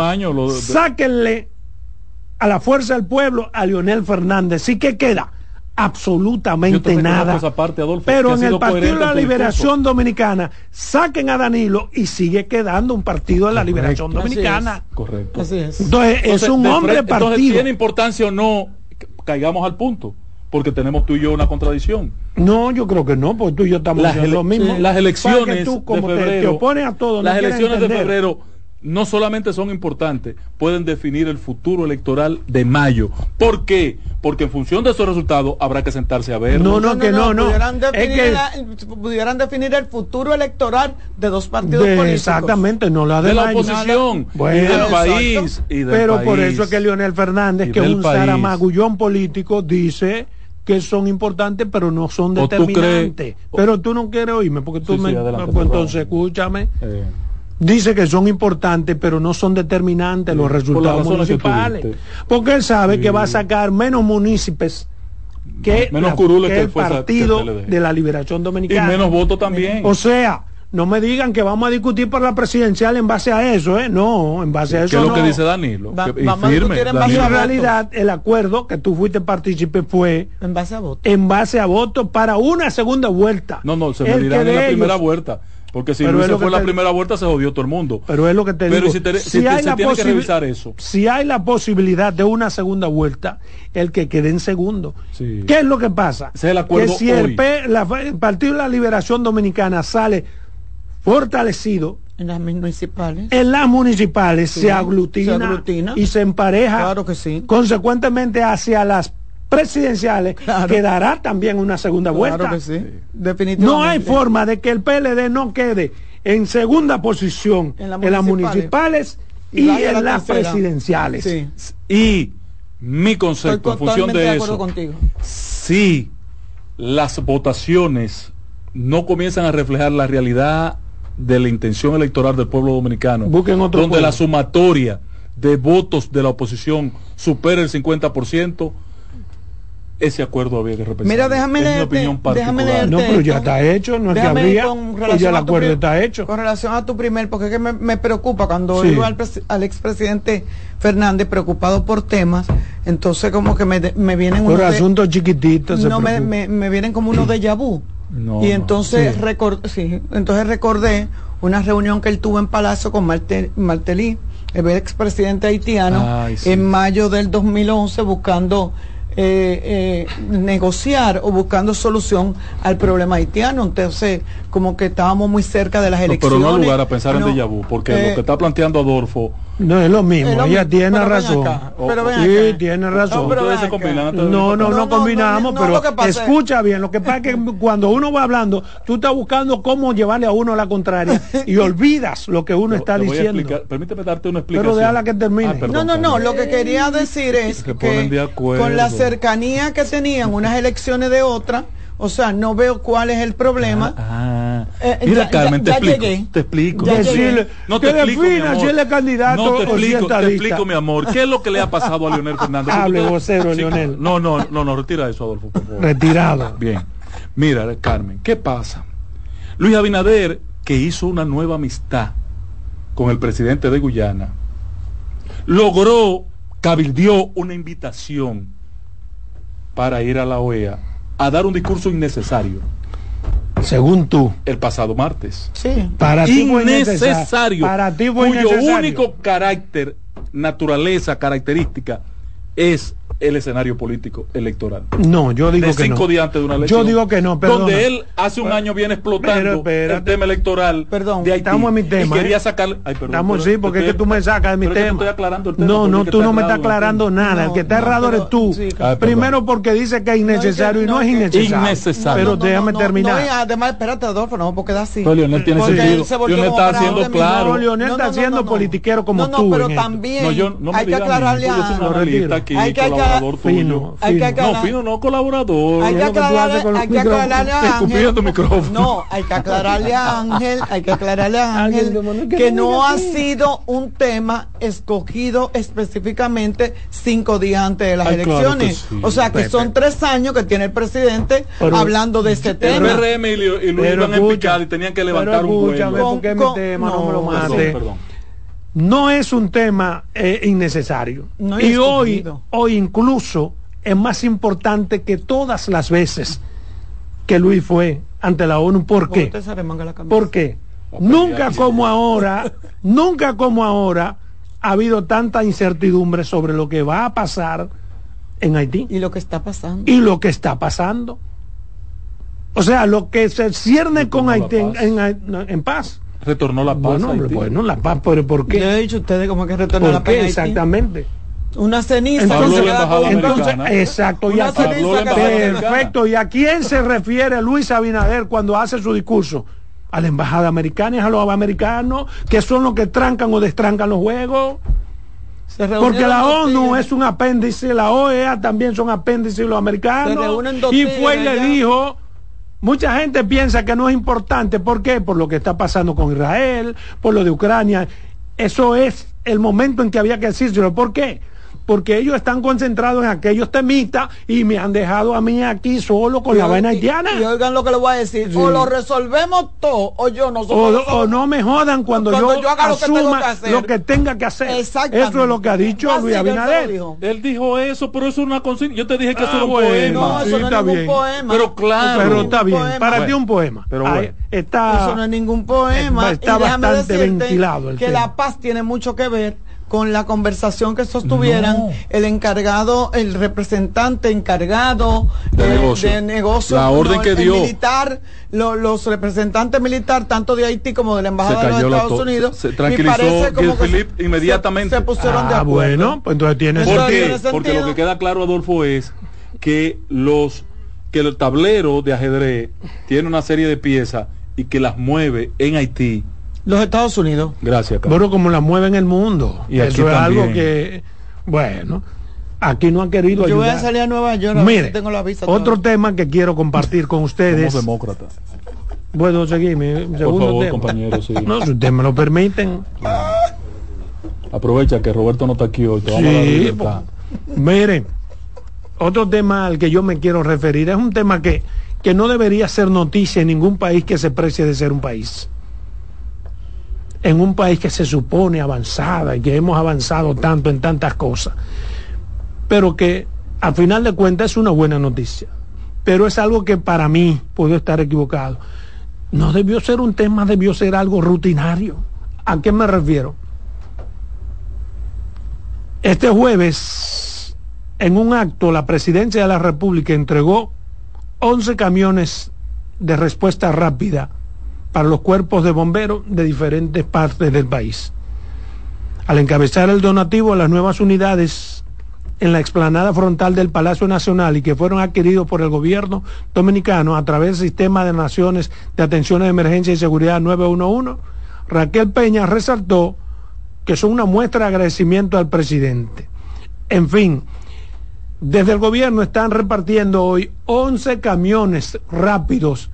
sáquenle a la fuerza del pueblo a Leonel Fernández. Sí que queda absolutamente nada. Pero en el Partido de la Liberación Dominicana, saquen a Danilo y sigue quedando un Partido de la Liberación Dominicana. Correcto. Entonces, es un hombre partido. ¿tiene importancia o no caigamos al punto porque tenemos tú y yo una contradicción. No, yo creo que no, porque tú y yo estamos las lo mismo. Las elecciones tú, como de febrero, te, a todo, las elecciones de febrero no solamente son importantes, pueden definir el futuro electoral de mayo. ¿Por qué? Porque en función de esos resultados habrá que sentarse a ver. No, no, que no, no. Pudieran, definir, el futuro electoral de dos partidos políticos. Exactamente, no la de, la oposición y del país. Pero por eso es que Leonel Fernández, que es un zaramagullón político, dice que son importantes pero no son determinantes. pero tú no quieres oírme porque tú me... pues entonces escúchame. Eh dice que son importantes, pero no son determinantes los resultados municipales. Porque él sabe que va a sacar menos municipios que, menos el Partido de la Liberación Dominicana. Y menos votos también. O sea, no me digan que vamos a discutir por la presidencial en base a eso, ¿eh? No, en base a eso. ¿Qué es lo que dice Danilo? firme, en realidad, el acuerdo que tú fuiste partícipe fue. En base a voto. En base a voto para una segunda vuelta. No, no, se me dirá en la primera vuelta. Porque si no se fue la primera vuelta se jodió todo el mundo. Pero es lo que te digo. Pero si, hay la tiene que revisar eso. Si hay la posibilidad de una segunda vuelta, el que quede en segundo. ¿Qué es lo que pasa? que si el, Partido de la Liberación Dominicana sale fortalecido en las municipales. En las municipales se, aglutina y se empareja. Claro que sí. Consecuentemente hacia las presidenciales quedará también una segunda vuelta. No hay forma de que el PLD no quede en segunda posición en, las municipales. y, en las presidenciales. Y mi concepto en función de, eso, si las votaciones no comienzan a reflejar la realidad de la intención electoral del pueblo dominicano, donde la sumatoria de votos de la oposición supera el 50%, ese acuerdo había que repensar. Mira, déjame leerte, déjame leerte No, pero ya está hecho, no es que habría, pues ya el acuerdo está hecho. Con relación a tu primer, porque es que me, preocupa cuando oigo al, al expresidente Fernández preocupado por temas, entonces como que me, me vienen por unos asuntos chiquititos. No, me, me, vienen como unos de vu. y entonces, sí. entonces recordé una reunión que él tuvo en Palacio con Martelí, el expresidente haitiano, en mayo del 2011 buscando eh, eh, negociar o buscando solución al problema haitiano. Entonces, como que estábamos muy cerca de las elecciones. pero no lugar a pensar en déjà vu, porque lo que eh, está planteando Adolfo no es lo mismo, ella tiene razón. sí, tiene razón. No, no, no, combinamos, pero escucha bien. Lo que pasa es que cuando uno va hablando, tú estás buscando cómo llevarle a uno a la contraria y olvidas lo que uno está diciendo. Permíteme darte una explicación. Pero déjala que termine. Ah, no, no, no. Lo que quería decir es que con la cercanía que tenían unas elecciones de otra, o sea, no veo cuál es el problema. Ah, ah. Eh, Mira, Carmen, te, explico, te explico. Decirle, no te explico, mi amor. candidato no te explico, te explico, mi amor. ¿Qué es lo que le ha pasado a Leonel Fernández? Hable vocero, Leonel. No, no, no, no, retira eso, Adolfo, por favor. Retirado. Bien. Mira, Carmen, ¿qué pasa? Luis Abinader, que hizo una nueva amistad con el presidente de Guyana, logró, cabildió una invitación para ir a la OEA a dar un discurso innecesario. Según tú. El pasado martes. Sí. Para ti innecesario. Para ti cuyo único carácter, naturaleza, característica es el escenario político electoral. No, yo digo que cinco días antes de una elección. Yo digo que no, perdón. Donde él hace un año viene explotando el tema electoral. Perdón, de estamos en mi tema. Y quería ¿eh? sacar. Ay, estamos sí, porque es que tú me sacas de mi tema. Estoy aclarando el tema. No, no, tú no me estás aclarando nada. el que está errado eres tú. Primero porque dice que es innecesario y no es innecesario. Innecesario. Pero déjame terminar. además, espérate, Adolfo, no puedo quedar así. Leonel tiene sentido. Leonel está haciendo claro. Leonel está haciendo politiquero como tú. No, pero también hay que aclararle a. Hay que aclararle hay que aclarar, no, Pino no colaborador. Hay que aclararle, hay que aclararle a Ángel. No, hay que aclararle a Ángel, hay que aclararle a Ángel que no ha sido un tema escogido específicamente cinco días antes de las elecciones. O sea que son tres años que tiene el presidente hablando de este tema. El PRM y, lo iban a picar y tenían que levantar un vuelo. Mi tema no, me lo mate. No es un tema eh, innecesario. y hoy, hoy incluso es más importante que todas las veces que Luis fue ante la ONU. ¿Por qué? ¿Por qué? Nunca como ahora, nunca como ahora ha habido tanta incertidumbre sobre lo que va a pasar en Haití. Y lo que está pasando. Y lo que está pasando. O sea, lo que se cierne con Haití en, paz. Retornó la paz. Bueno, bueno la paz, pero ¿por qué? Le he dicho a ustedes cómo que retornó la paz. Exactamente. Una ceniza. Entonces, exacto, y perfecto. ¿Y a quién se refiere Luis Abinader cuando hace su discurso? A la embajada americana y a los americanos, que son los que trancan o destrancan los juegos. Porque la ONU es un apéndice, la OEA también son apéndices los americanos. Y fue y le dijo, mucha gente piensa que no es importante, ¿por qué? Por lo que está pasando con Israel, por lo de Ucrania. Eso es el momento en que había que decírselo. ¿Por qué? Porque ellos están concentrados en aquellos temitas y me han dejado a mí aquí solo con la vaina haitiana. Y, oigan lo que les voy a decir, o lo resolvemos todo, o yo no o, no me jodan cuando, yo, haga asuma lo que, tenga que hacer. Eso es lo que ha dicho Luis Abinader. Él dijo eso, pero eso es una consigna. Yo te dije que eso es un ah, poema. No, eso no es ningún poema. Pero claro. Pero está bien, para ti un poema. Pero está, eso no es ningún poema. Está bastante ventilado. que la paz tiene mucho que ver con la conversación que sostuvieran el encargado, el representante encargado de, negocio, la orden que dio. militar, los representantes militares tanto de Haití como de la embajada de los Estados Unidos, se tranquilizó como inmediatamente. Se, pusieron de ah, acuerdo. bueno, pues entonces tiene Porque lo que queda claro Adolfo es que los que el tablero de ajedrez tiene una serie de piezas y que las mueve en Haití los Estados Unidos. Gracias, Bueno, como la mueven el mundo. Y Eso es algo que, bueno, aquí no han querido Yo voy a salir a Nueva York. Mire, tengo la visa otro tema que quiero compartir con ustedes. Somos demócratas. Bueno, seguime. Segundo Por favor, compañero, sí. No, si ustedes me lo permiten. Aprovecha que Roberto no está aquí hoy. Te sí, miren, otro tema al que yo me quiero referir es un tema que, que no debería ser noticia en ningún país que se precie de ser un país en un país que se supone avanzada y que hemos avanzado tanto en tantas cosas, pero que al final de cuentas es una buena noticia. Pero es algo que para mí, puedo estar equivocado, no debió ser un tema, debió ser algo rutinario. ¿A qué me refiero? Este jueves, en un acto, la presidencia de la República entregó 11 camiones de respuesta rápida para los cuerpos de bomberos de diferentes partes del país. Al encabezar el donativo a las nuevas unidades en la explanada frontal del Palacio Nacional y que fueron adquiridos por el gobierno dominicano a través del Sistema de Naciones de Atención de Emergencia y Seguridad 911, Raquel Peña resaltó que son una muestra de agradecimiento al presidente. En fin, desde el gobierno están repartiendo hoy 11 camiones rápidos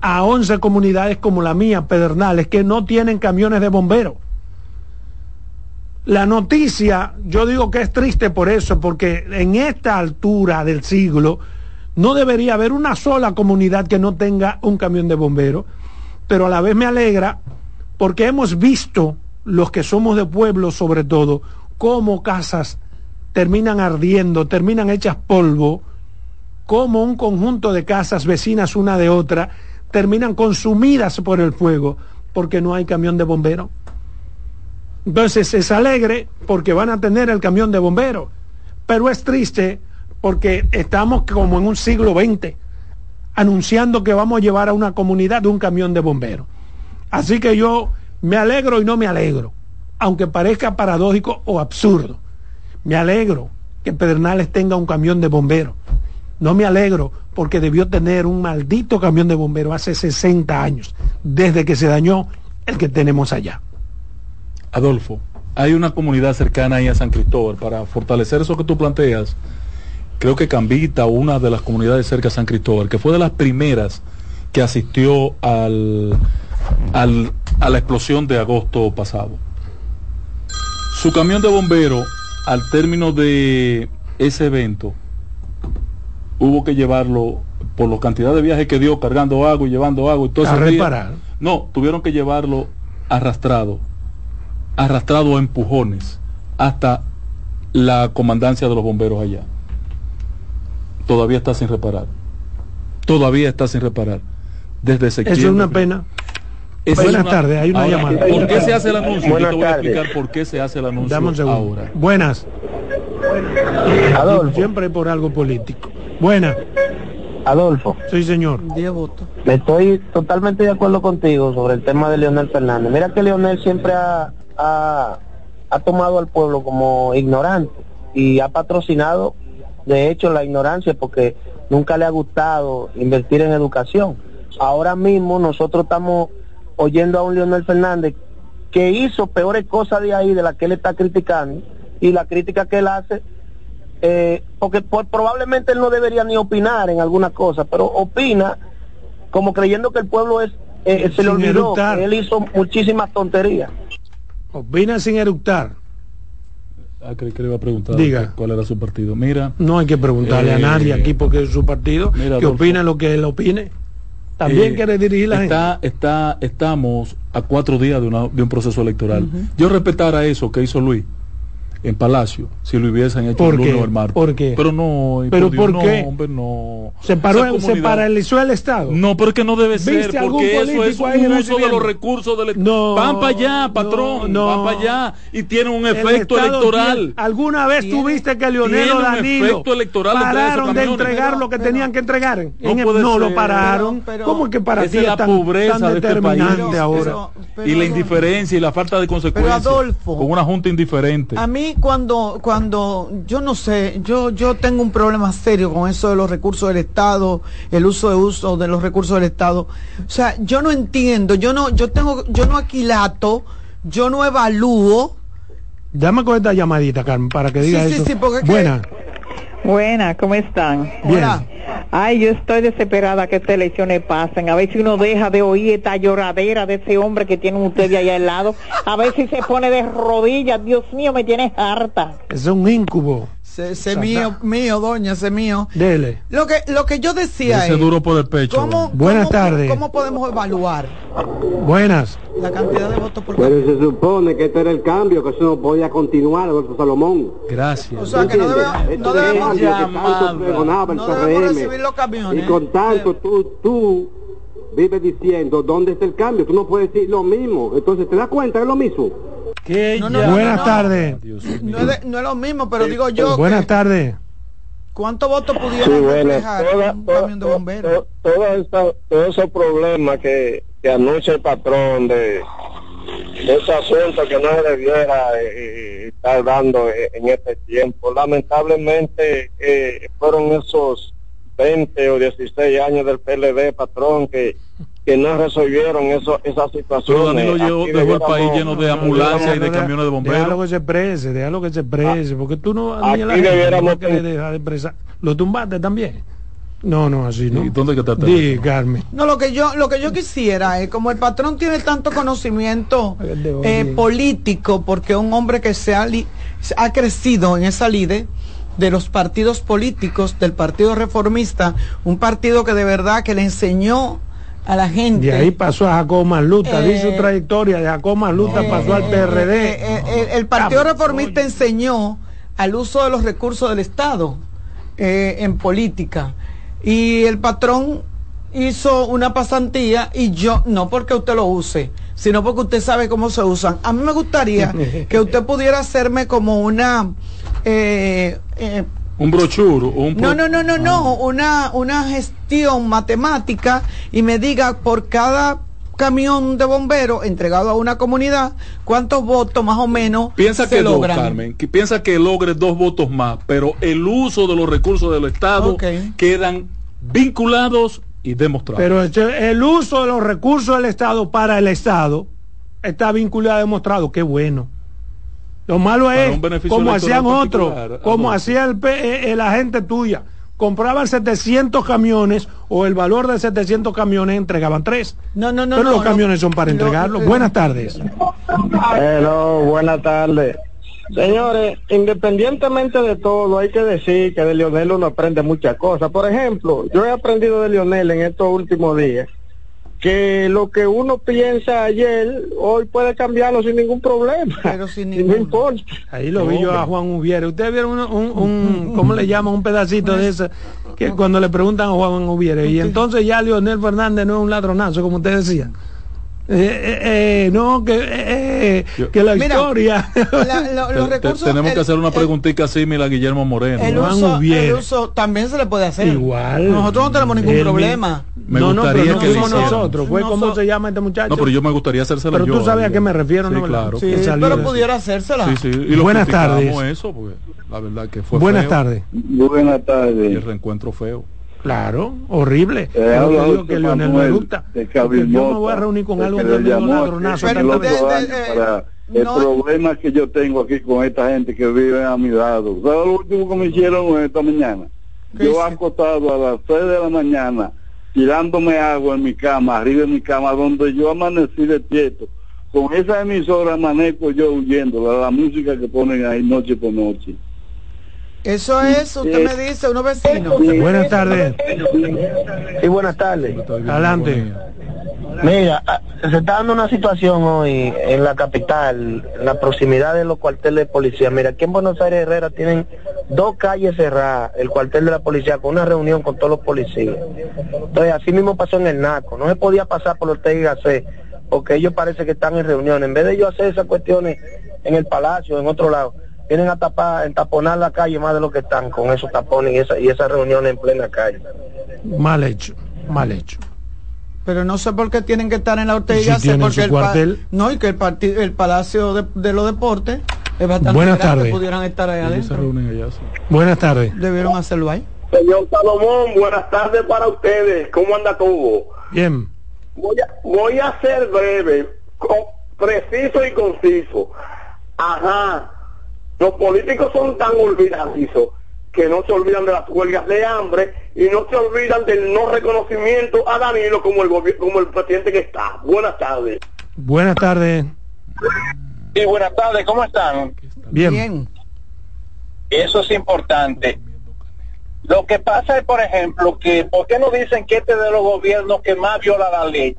a 11 comunidades como la mía, Pedernales, que no tienen camiones de bomberos. La noticia, yo digo que es triste por eso, porque en esta altura del siglo no debería haber una sola comunidad que no tenga un camión de bomberos, pero a la vez me alegra porque hemos visto, los que somos de pueblo sobre todo, cómo casas terminan ardiendo, terminan hechas polvo, como un conjunto de casas vecinas una de otra terminan consumidas por el fuego porque no hay camión de bomberos. Entonces es alegre porque van a tener el camión de bomberos, pero es triste porque estamos como en un siglo XX anunciando que vamos a llevar a una comunidad un camión de bomberos. Así que yo me alegro y no me alegro, aunque parezca paradójico o absurdo. Me alegro que Pedernales tenga un camión de bomberos. No me alegro porque debió tener un maldito camión de bomberos hace 60 años, desde que se dañó el que tenemos allá. Adolfo, hay una comunidad cercana ahí a San Cristóbal para fortalecer eso que tú planteas. Creo que Cambita, una de las comunidades cerca de San Cristóbal, que fue de las primeras que asistió al, al, a la explosión de agosto pasado. Su camión de bomberos, al término de ese evento, hubo que llevarlo por la cantidad de viajes que dio cargando agua y llevando agua y todo a reparar. no, tuvieron que llevarlo arrastrado, arrastrado a empujones hasta la comandancia de los bomberos allá. Todavía está sin reparar. Todavía está sin reparar. Desde septiembre. Eso es una pena. Buenas tardes, hay una llamada. ¿Por qué se hace el anuncio? Yo te voy a explicar por qué se hace el anuncio ahora. Buenas. Adolfo. Siempre por algo político. Buena. Adolfo. Sí, señor. Me estoy totalmente de acuerdo contigo sobre el tema de Leonel Fernández. Mira que Leonel siempre ha, ha, tomado al pueblo como ignorante y ha patrocinado, de hecho, la ignorancia porque nunca le ha gustado invertir en educación. Ahora mismo nosotros estamos oyendo a un Leonel Fernández que hizo peores cosas de ahí de las que él está criticando y la crítica que él hace eh, porque probablemente él no debería ni opinar en alguna cosa, pero opina como creyendo que el pueblo es eh, se le olvidó que él hizo muchísimas tonterías. Opina sin eructar. Ah, creí que le iba a preguntar Diga. cuál era su partido. Mira. No hay que preguntarle a eh, nadie aquí porque es su partido. que opina lo que él opine. También quiere dirigir la está, gente. Está, estamos a cuatro días de, de un proceso electoral. Yo respetara eso que hizo Luis en Palacio si lo hubiesen hecho el lunes o el martes. ¿Por qué? Pero no, ¿Pero por, qué? Hombre, no. ¿Se, paró, ¿Se paralizó el Estado? No, pero es que no debe ser, porque eso es un uso de los recursos del Estado. No, van para allá, patrón, no, van para allá y tienen un efecto electoral. ¿Alguna vez tuviste que Leonel o Danilo pararon de, entregar lo que tenían que entregar? No, lo pararon. ¿Cómo es que para ti es la pobreza de este país ahora? y la indiferencia y la falta de consecuencias. con una junta indiferente. A mí cuando, cuando, yo no sé, yo, yo tengo un problema serio con eso de los recursos del Estado, el uso de uso de los recursos del Estado. O sea, yo no entiendo, yo no, yo tengo, yo no aquilato, yo no evalúo. Dame con esta llamadita, Carmen, para que diga eso. Sí, porque Buena. Buena, ¿cómo están? Bien. Ay, yo estoy desesperada que estas elecciones pasen. A ver si uno deja de oír esta lloradera de ese hombre que tienen ustedes allá al lado. A ver si se pone de rodillas. Dios mío, me tienes harta. Es un incubo. Ese, mío, mío, doña, ese mío. Dele. Lo que, lo que yo decía ese duro por el pecho. ¿cómo, Buenas tardes. ¿Cómo podemos evaluar? Buenas. La cantidad de votos por Pero se supone que este era el cambio, que eso no podía continuar, Adolfo Salomón. Gracias. O sea, que no, debe, no debemos, no debemos recibir los camiones. Y con tanto tú, tú vives diciendo, ¿dónde está el cambio? Tú no puedes decir lo mismo. Entonces, ¿te das cuenta es lo mismo? Buenas tardes. No es, lo mismo, pero digo yo. Buenas tardes. ¿Cuántos votos pudieron reflejar un camión de bomberos? Todos esos problemas que, que anuncia el patrón de, ese asunto que no debiera eh, eh, estar dando en este tiempo. Lamentablemente eh, fueron esos 20 o 16 años del PLD, patrón, que que no resolvieron eso, esa situación. Danilo dejó el país lleno de ambulancias y de camiones de bomberos. Déjalo que se prese, déjalo que se prese, porque tú no aquí la debiéramos que dejar de presar. ¿Lo tumbaste también? No, no, así no. ¿Y dónde que Carmen. No, lo que yo, lo que yo quisiera es, como el patrón tiene tanto conocimiento eh, político, porque un hombre que se ha, ha crecido en esa lide de los partidos políticos, del Partido Reformista, un partido que de verdad que le enseñó a la gente. De ahí pasó a Jacob Maluta, dice su eh, trayectoria, de Jacob Maluta pasó al PRD. Eh, el, Partido Reformista enseñó al uso de los recursos del Estado eh, en política. Y el patrón hizo una pasantía y yo, no porque usted lo use, sino porque usted sabe cómo se usan. A mí me gustaría que usted pudiera hacerme como una... Un brochure un no no no no no una una gestión matemática y me diga por cada camión de bomberos entregado a una comunidad cuántos votos más o menos piensa que logran. Carmen que piensa que logre dos votos más pero el uso de los recursos del estado quedan vinculados y demostrados. Pero el uso de los recursos del estado para el estado está vinculado y demostrado. Qué bueno lo malo es como hacían otros, como hacía el, eh, el, agente tuya. Compraban 700 camiones o el valor de 700 camiones entregaban tres. No, no, no. Pero los camiones son para entregarlos. buenas tardes. Hello, buenas tardes. Señores, independientemente de todo, hay que decir que de Lionel uno aprende muchas cosas. Por ejemplo, yo he aprendido de Lionel en estos últimos días que lo que uno piensa ayer, hoy puede cambiarlo sin ningún problema. Pero sin ningún... no importa. Ahí lo vi yo a Juan Ubiere. Ustedes vieron un, un, un ¿cómo le llaman? Un pedacito de eso, que cuando le preguntan a Juan Ubiere. Y entonces ya Leonel Fernández no es un ladronazo, como usted decía. Eh, eh, no, que, que la historia. los recursos, tenemos que hacer una preguntita similar a Guillermo Moreno. El uso, el uso, también se le puede hacer. Igual. Nosotros no tenemos ningún problema. Me no, gustaría no, que somos nosotros. Fue como se llama este muchacho. No, pero yo me gustaría hacérsela pero yo. tú sabes a qué me refiero, sí, ¿no? Claro. Sí, pero pudiera hacérsela. Sí, sí. Y Buenas tardes. Eso, porque la verdad que fue Buenas tardes. Buenas tardes. Y el reencuentro feo. Claro, horrible. Eh, pero que digo que Leonel me gusta. Yo me voy a reunir con algo me ladronazo. El, para el problema que yo tengo aquí con esta gente que vive a mi lado. ¿Sabes lo último que me hicieron esta mañana? Yo acostado a las 6 de la mañana, tirándome agua en mi cama, arriba de mi cama, donde yo amanecí despierto. Con esa emisora amanezco yo huyendo, la, la música que ponen ahí noche por noche. Eso es, usted me dice, unos vecinos. Buenas tardes. Sí, buenas tardes. Adelante. Mira, ah, se está dando una situación hoy en la capital, en la proximidad de los cuarteles de policía. Mira, aquí en Buenos Aires Herrera tienen dos calles cerradas, el cuartel de la policía, con una reunión con todos los policías. Entonces, así mismo pasó en el NACO. No se podía pasar por Ortega y C, porque ellos parece que están en reunión. En vez de ellos hacer esas cuestiones en el palacio, en otro lado, vienen a tapar, entaponar la calle más de lo que están con esos tapones y esa, y esas reuniones en plena calle. Mal hecho, mal hecho. Pero no sé por qué tienen que estar en la Ortega, si porque el cuartel? no y que el, el Palacio de, de, los Deportes es bastante Buenas tardes. pudieran estar adentro. Allá, sí. Buenas tardes. Debieron hacerlo ahí. Señor Salomón, buenas tardes para ustedes. ¿Cómo anda todo? Bien. Voy a, voy a ser breve, con, preciso y conciso. Ajá los políticos son tan olvidadizos que no se olvidan de las huelgas de hambre y no se olvidan del no reconocimiento a Danilo como el como el presidente que está. Buenas tardes. Buenas tardes. Sí, buenas tardes, ¿cómo están? Bien. Bien. Eso es importante. Lo que pasa es, por ejemplo, que ¿por qué no dicen que este de los gobiernos que más viola la ley?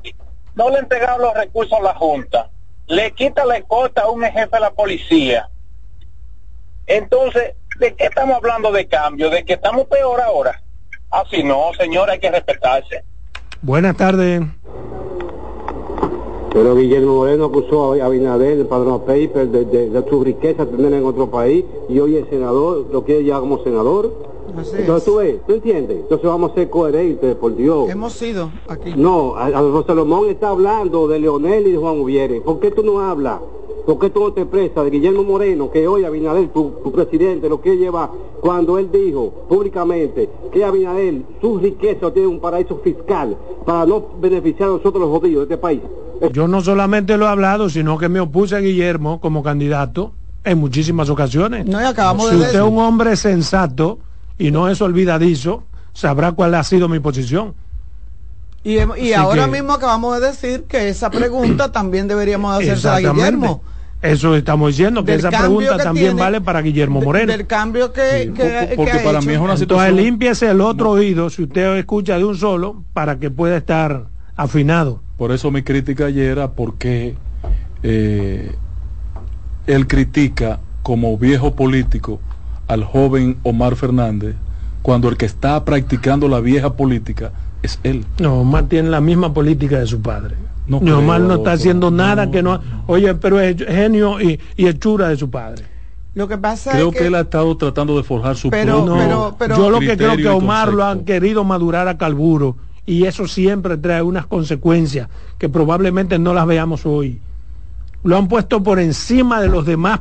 No le entregaron los recursos a la Junta. Le quita la escolta a un jefe de la policía entonces, ¿de qué estamos hablando de cambio? ¿De que estamos peor ahora? Así ah, no, señor, hay que respetarse. Buenas tardes. Pero Guillermo Moreno acusó a Abinader, el padrón paper, de, de, de, su riqueza tener en otro país y hoy es senador, lo quiere ya como senador. Entonces tú ves, ¿tú entiendes? Entonces vamos a ser coherentes, por Dios. Hemos sido aquí. No, a, a José Salomón está hablando de Leonel y de Juan Ubiere. ¿Por qué tú no hablas? ¿Por qué tú no te expresas de Guillermo Moreno, que hoy Abinader, tu, tu, presidente, lo que lleva cuando él dijo públicamente que Abinader, su riqueza tiene un paraíso fiscal para no beneficiar a nosotros los jodidos de este país? Yo no solamente lo he hablado, sino que me opuse a Guillermo como candidato en muchísimas ocasiones. No, y acabamos si de usted es un hombre sensato y no es olvidadizo, sabrá cuál ha sido mi posición. Y, y ahora que... mismo acabamos de decir que esa pregunta también deberíamos hacerse a Guillermo. Eso estamos diciendo, que esa pregunta que también tiene, vale para Guillermo Moreno. Del cambio que, sí, que, porque que para hecho. mí es una situación. Entonces límpiese el otro oído si usted escucha de un solo para que pueda estar afinado. Por eso mi crítica ayer era porque eh, él critica como viejo político al joven Omar Fernández cuando el que está practicando la vieja política es él. No, Omar tiene la misma política de su padre. No, creo, Omar no está haciendo nada no, que no. Oye, pero es genio y, y hechura de su padre. Lo que pasa creo es que, que, él ha estado tratando de forjar su pero, propio pero, pero, Yo lo que creo que Omar lo han querido madurar a Calburo y eso siempre trae unas consecuencias que probablemente no las veamos hoy. Lo han puesto por encima de los demás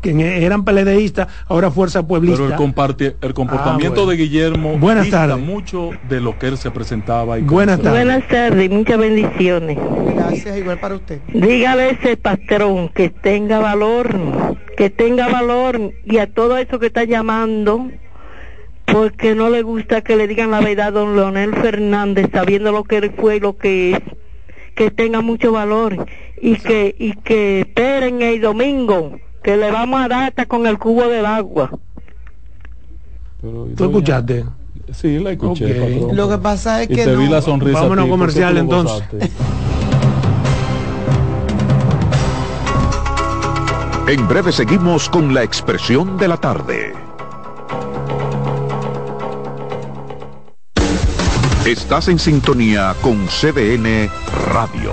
que eran PLDistas, ahora Fuerza Pueblista. Pero el, comparte, el comportamiento ah, bueno. de Guillermo Buenas tardes. mucho de lo que él se presentaba. Y Buenas tardes. Buenas tardes, muchas bendiciones. Gracias, igual para usted. Dígale a ese patrón que tenga valor, que tenga valor y a todo eso que está llamando porque no le gusta que le digan la verdad a don Leonel Fernández, sabiendo lo que él fue y lo que es, que tenga mucho valor y que, y que esperen el domingo que le vamos a dar hasta con el cubo del agua. Pero, ¿Tú escuchaste? Sí, la escuché. Okay. Lo que pasa es y que te no. vi la sonrisa. Vámonos a comercial entonces. en breve seguimos con la expresión de la tarde. Estás en sintonía con CDN Radio.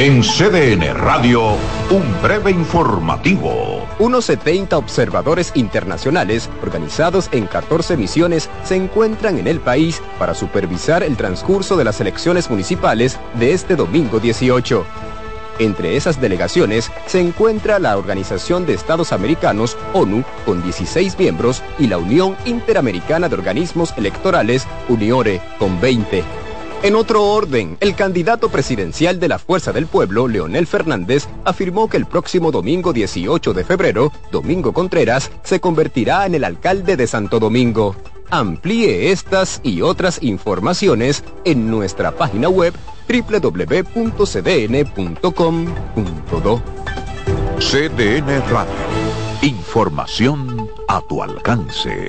En CDN Radio, un breve informativo. Unos 70 observadores internacionales, organizados en 14 misiones, se encuentran en el país para supervisar el transcurso de las elecciones municipales de este domingo 18. Entre esas delegaciones se encuentra la Organización de Estados Americanos, ONU, con 16 miembros, y la Unión Interamericana de Organismos Electorales, UNIORE, con 20. En otro orden, el candidato presidencial de la Fuerza del Pueblo, Leonel Fernández, afirmó que el próximo domingo 18 de febrero, Domingo Contreras, se convertirá en el alcalde de Santo Domingo. Amplíe estas y otras informaciones en nuestra página web www.cdn.com.do. CDN Radio. Información a tu alcance.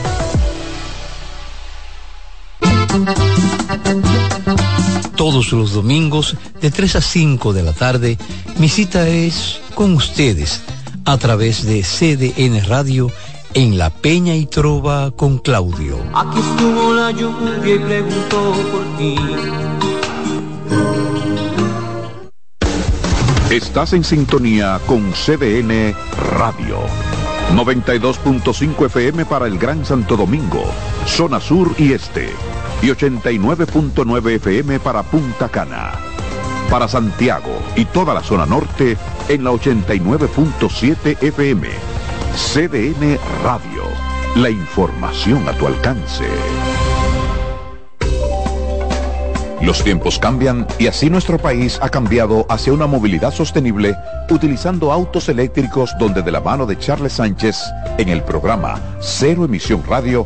Todos los domingos de 3 a 5 de la tarde, mi cita es con ustedes a través de CDN Radio en La Peña y Trova con Claudio. Aquí estuvo la lluvia y preguntó por ti. Estás en sintonía con CDN Radio. 92.5 FM para el Gran Santo Domingo, zona sur y este. Y 89.9 FM para Punta Cana. Para Santiago y toda la zona norte en la 89.7 FM. CDN Radio. La información a tu alcance. Los tiempos cambian y así nuestro país ha cambiado hacia una movilidad sostenible utilizando autos eléctricos donde de la mano de Charles Sánchez en el programa Cero Emisión Radio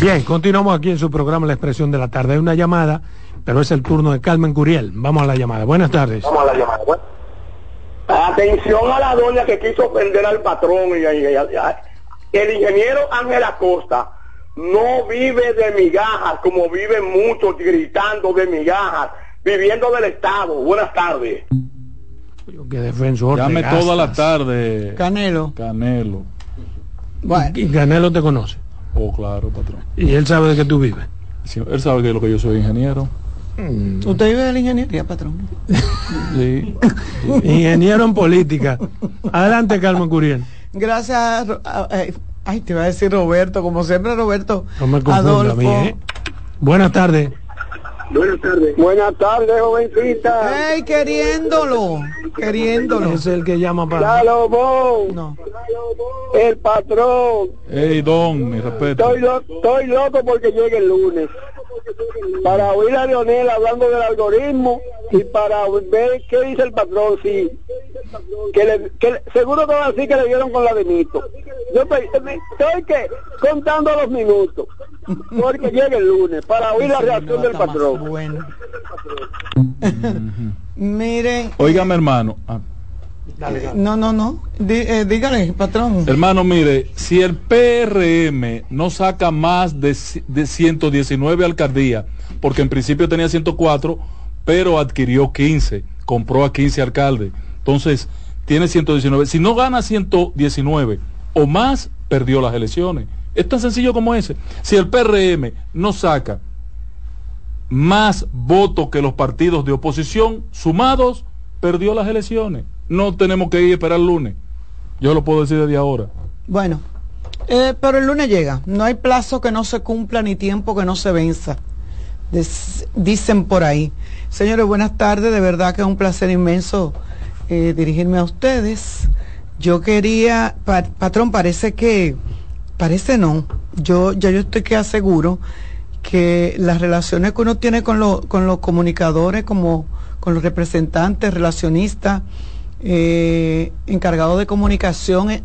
Bien, continuamos aquí en su programa La Expresión de la Tarde. Hay una llamada, pero es el turno de Carmen Curiel. Vamos a la llamada. Buenas tardes. Vamos a la llamada. Atención a la doña que quiso ofender al patrón. Y, el ingeniero Ángel Acosta no vive de migajas como viven muchos gritando de migajas, viviendo del Estado. Buenas tardes. Que defensor Llame toda la tarde. Canelo. Canelo. Bueno. Y Canelo te conoce. Oh, claro, patrón. ¿Y él sabe de qué tú vives? él sabe que lo que yo soy ingeniero. Mm. ¿Usted vive de la ingeniería, patrón? sí. ingeniero en política. Adelante, Carmen Curiel. Gracias. Ay, te iba a decir Roberto, como siempre, Roberto. No me Adolfo. A mí, ¿eh? Buenas tardes. Buenas tardes. Buenas tardes, jovencita. Hey, queriéndolo. Queriéndolo. Es el que llama para. Salomón. No. El patrón. Hey, don, mi respeto. Estoy, estoy loco porque llegue el lunes. Para oír a Leonel hablando del algoritmo y para ver qué dice el patrón. Si que, le, que seguro que va a decir que le dieron con la de Nito. Yo estoy, estoy que contando los minutos, porque llega el lunes, para oír la reacción del patrón. Bueno. Miren. Óigame, hermano. Ah. No, no, no. Eh, dígale, patrón. Hermano, mire, si el PRM no saca más de, de 119 alcaldías, porque en principio tenía 104, pero adquirió 15, compró a 15 alcaldes. Entonces, tiene 119. Si no gana 119 o más, perdió las elecciones. Es tan sencillo como ese. Si el PRM no saca más votos que los partidos de oposición sumados, perdió las elecciones. No tenemos que ir a esperar el lunes. Yo lo puedo decir desde ahora. Bueno, eh, pero el lunes llega. No hay plazo que no se cumpla ni tiempo que no se venza. dicen por ahí. Señores, buenas tardes. De verdad que es un placer inmenso eh, dirigirme a ustedes. Yo quería, patrón, parece que, parece no. Yo ya yo estoy que aseguro que las relaciones que uno tiene con, con los comunicadores, como con los representantes, relacionistas, eh, encargados de comunicación, eh,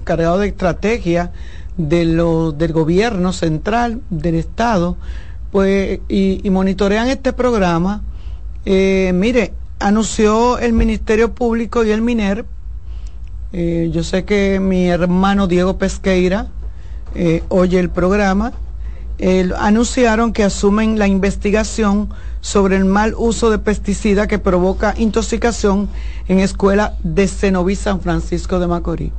encargados de estrategia de lo, del gobierno central, del Estado, pues, y, monitorean este programa. Eh, mire, anunció el Ministerio Público y el MINER, yo sé que mi hermano Diego Pesqueira oye el programa, anunciaron que asumen la investigación sobre el mal uso de pesticidas que provoca intoxicación en escuela de Cenoví San Francisco de Macorís.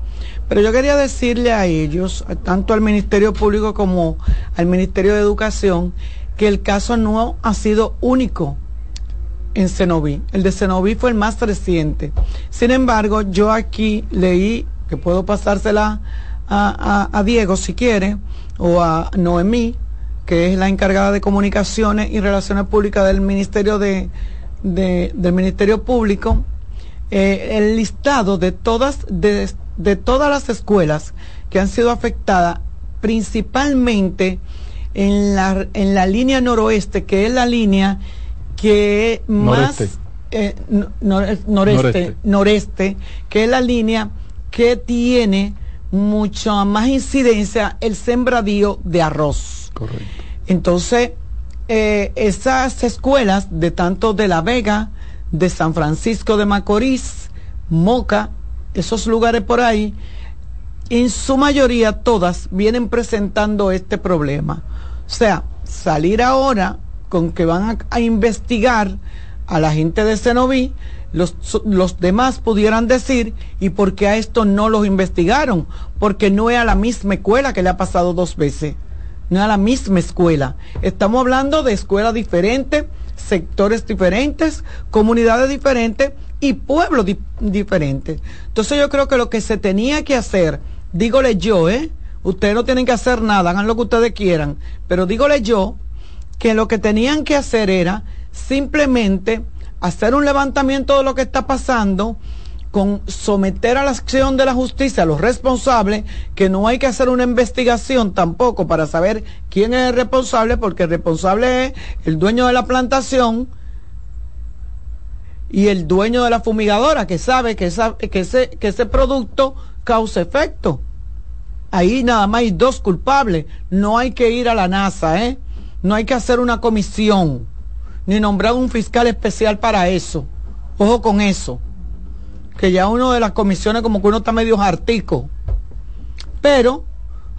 Pero yo quería decirle a ellos, tanto al Ministerio Público como al Ministerio de Educación, que el caso no ha sido único en Cenoví. El de Cenoví fue el más reciente. Sin embargo, yo aquí leí, que puedo pasársela a, Diego si quiere, o a Noemí, que es la encargada de comunicaciones y relaciones públicas del Ministerio de, del Ministerio Público, eh, el listado de todas, de, de todas las escuelas que han sido afectadas, principalmente en la, en la línea noroeste, que es la línea que más eh, noreste, noreste, que es la línea que tiene mucha más incidencia el sembradío de arroz. Correcto. Entonces, eh, esas escuelas de tanto de La Vega, de San Francisco de Macorís, Moca, esos lugares por ahí, en su mayoría todas vienen presentando este problema. O sea, salir ahora con que van a, investigar a la gente de Cenoví, los, los, demás pudieran decir, ¿y por qué a esto no los investigaron? Porque no es a la misma escuela que le ha pasado dos veces no es la misma escuela. Estamos hablando de escuelas diferentes, sectores diferentes, comunidades diferentes y pueblos diferentes. Entonces yo creo que lo que se tenía que hacer, dígole yo, ¿eh? Ustedes no tienen que hacer nada, hagan lo que ustedes quieran, pero dígole yo que lo que tenían que hacer era simplemente hacer un levantamiento de lo que está pasando, con someter a la acción de la justicia a los responsables, que no hay que hacer una investigación tampoco para saber quién es el responsable, porque el responsable es el dueño de la plantación y el dueño de la fumigadora, que sabe que, ese, que ese producto causa efecto. Ahí nada más hay dos culpables. No hay que ir a la NASA, ¿eh? No hay que hacer una comisión, ni nombrar un fiscal especial para eso. Ojo con eso que ya uno de las comisiones como que uno está medio hartico. Pero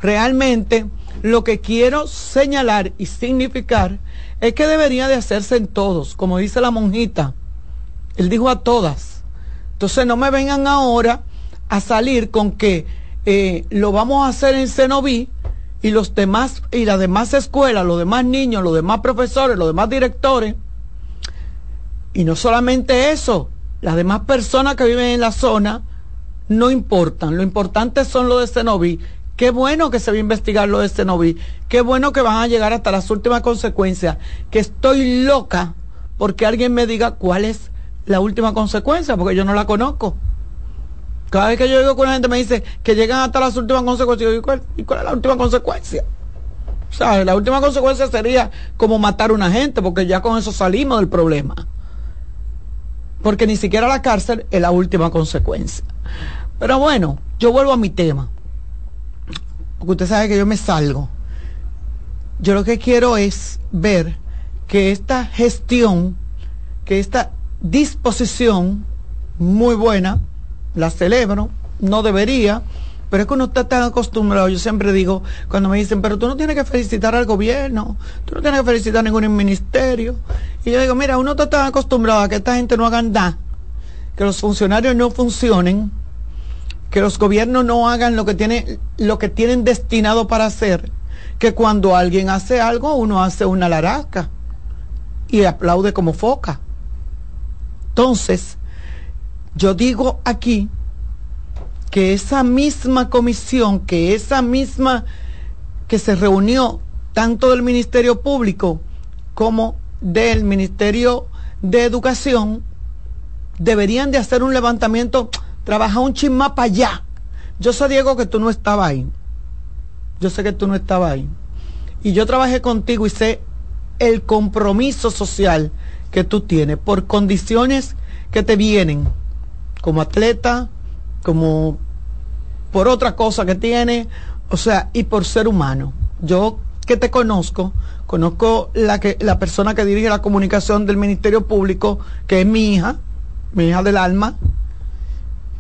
realmente lo que quiero señalar y significar es que debería de hacerse en todos, como dice la monjita. Él dijo a todas. Entonces no me vengan ahora a salir con que eh, lo vamos a hacer en Cenoví y los demás y las demás escuelas, los demás niños, los demás profesores, los demás directores. Y no solamente eso, las demás personas que viven en la zona no importan. Lo importante son los de Cenoví. Qué bueno que se va a investigar lo de Cenoví. Qué bueno que van a llegar hasta las últimas consecuencias. Que estoy loca porque alguien me diga cuál es la última consecuencia, porque yo no la conozco. Cada vez que yo digo con la gente me dice que llegan hasta las últimas consecuencias, ¿y cuál, ¿y cuál es la última consecuencia? O sea, la última consecuencia sería como matar a una gente, porque ya con eso salimos del problema. porque ni siquiera la cárcel es la última consecuencia. Pero bueno, yo vuelvo a mi tema, porque usted sabe que yo me salgo. Yo lo que quiero es ver que esta gestión, que esta disposición muy buena, la celebro, no debería, pero es que uno está tan acostumbrado, yo siempre digo, cuando me dicen, pero tú no tienes que felicitar al gobierno, tú no tienes que felicitar a ningún ministerio. Y yo digo, mira, uno está tan acostumbrado a que esta gente no haga nada, que los funcionarios no funcionen, que los gobiernos no hagan lo que, tiene, lo que tienen destinado para hacer, que cuando alguien hace algo, uno hace una laraca y aplaude como foca. Entonces, yo digo aquí que esa misma comisión, que esa misma que se reunió tanto del Ministerio Público como del Ministerio de Educación, deberían de hacer un levantamiento, trabajar un chisma para allá. Yo sé, Diego, que tú no estabas ahí. Yo sé que tú no estabas ahí. Y yo trabajé contigo y sé el compromiso social que tú tienes por condiciones que te vienen como atleta, como por otra cosa que tiene, o sea, y por ser humano. Yo que te conozco, conozco la que la persona que dirige la comunicación del Ministerio Público, que es mi hija, mi hija del alma,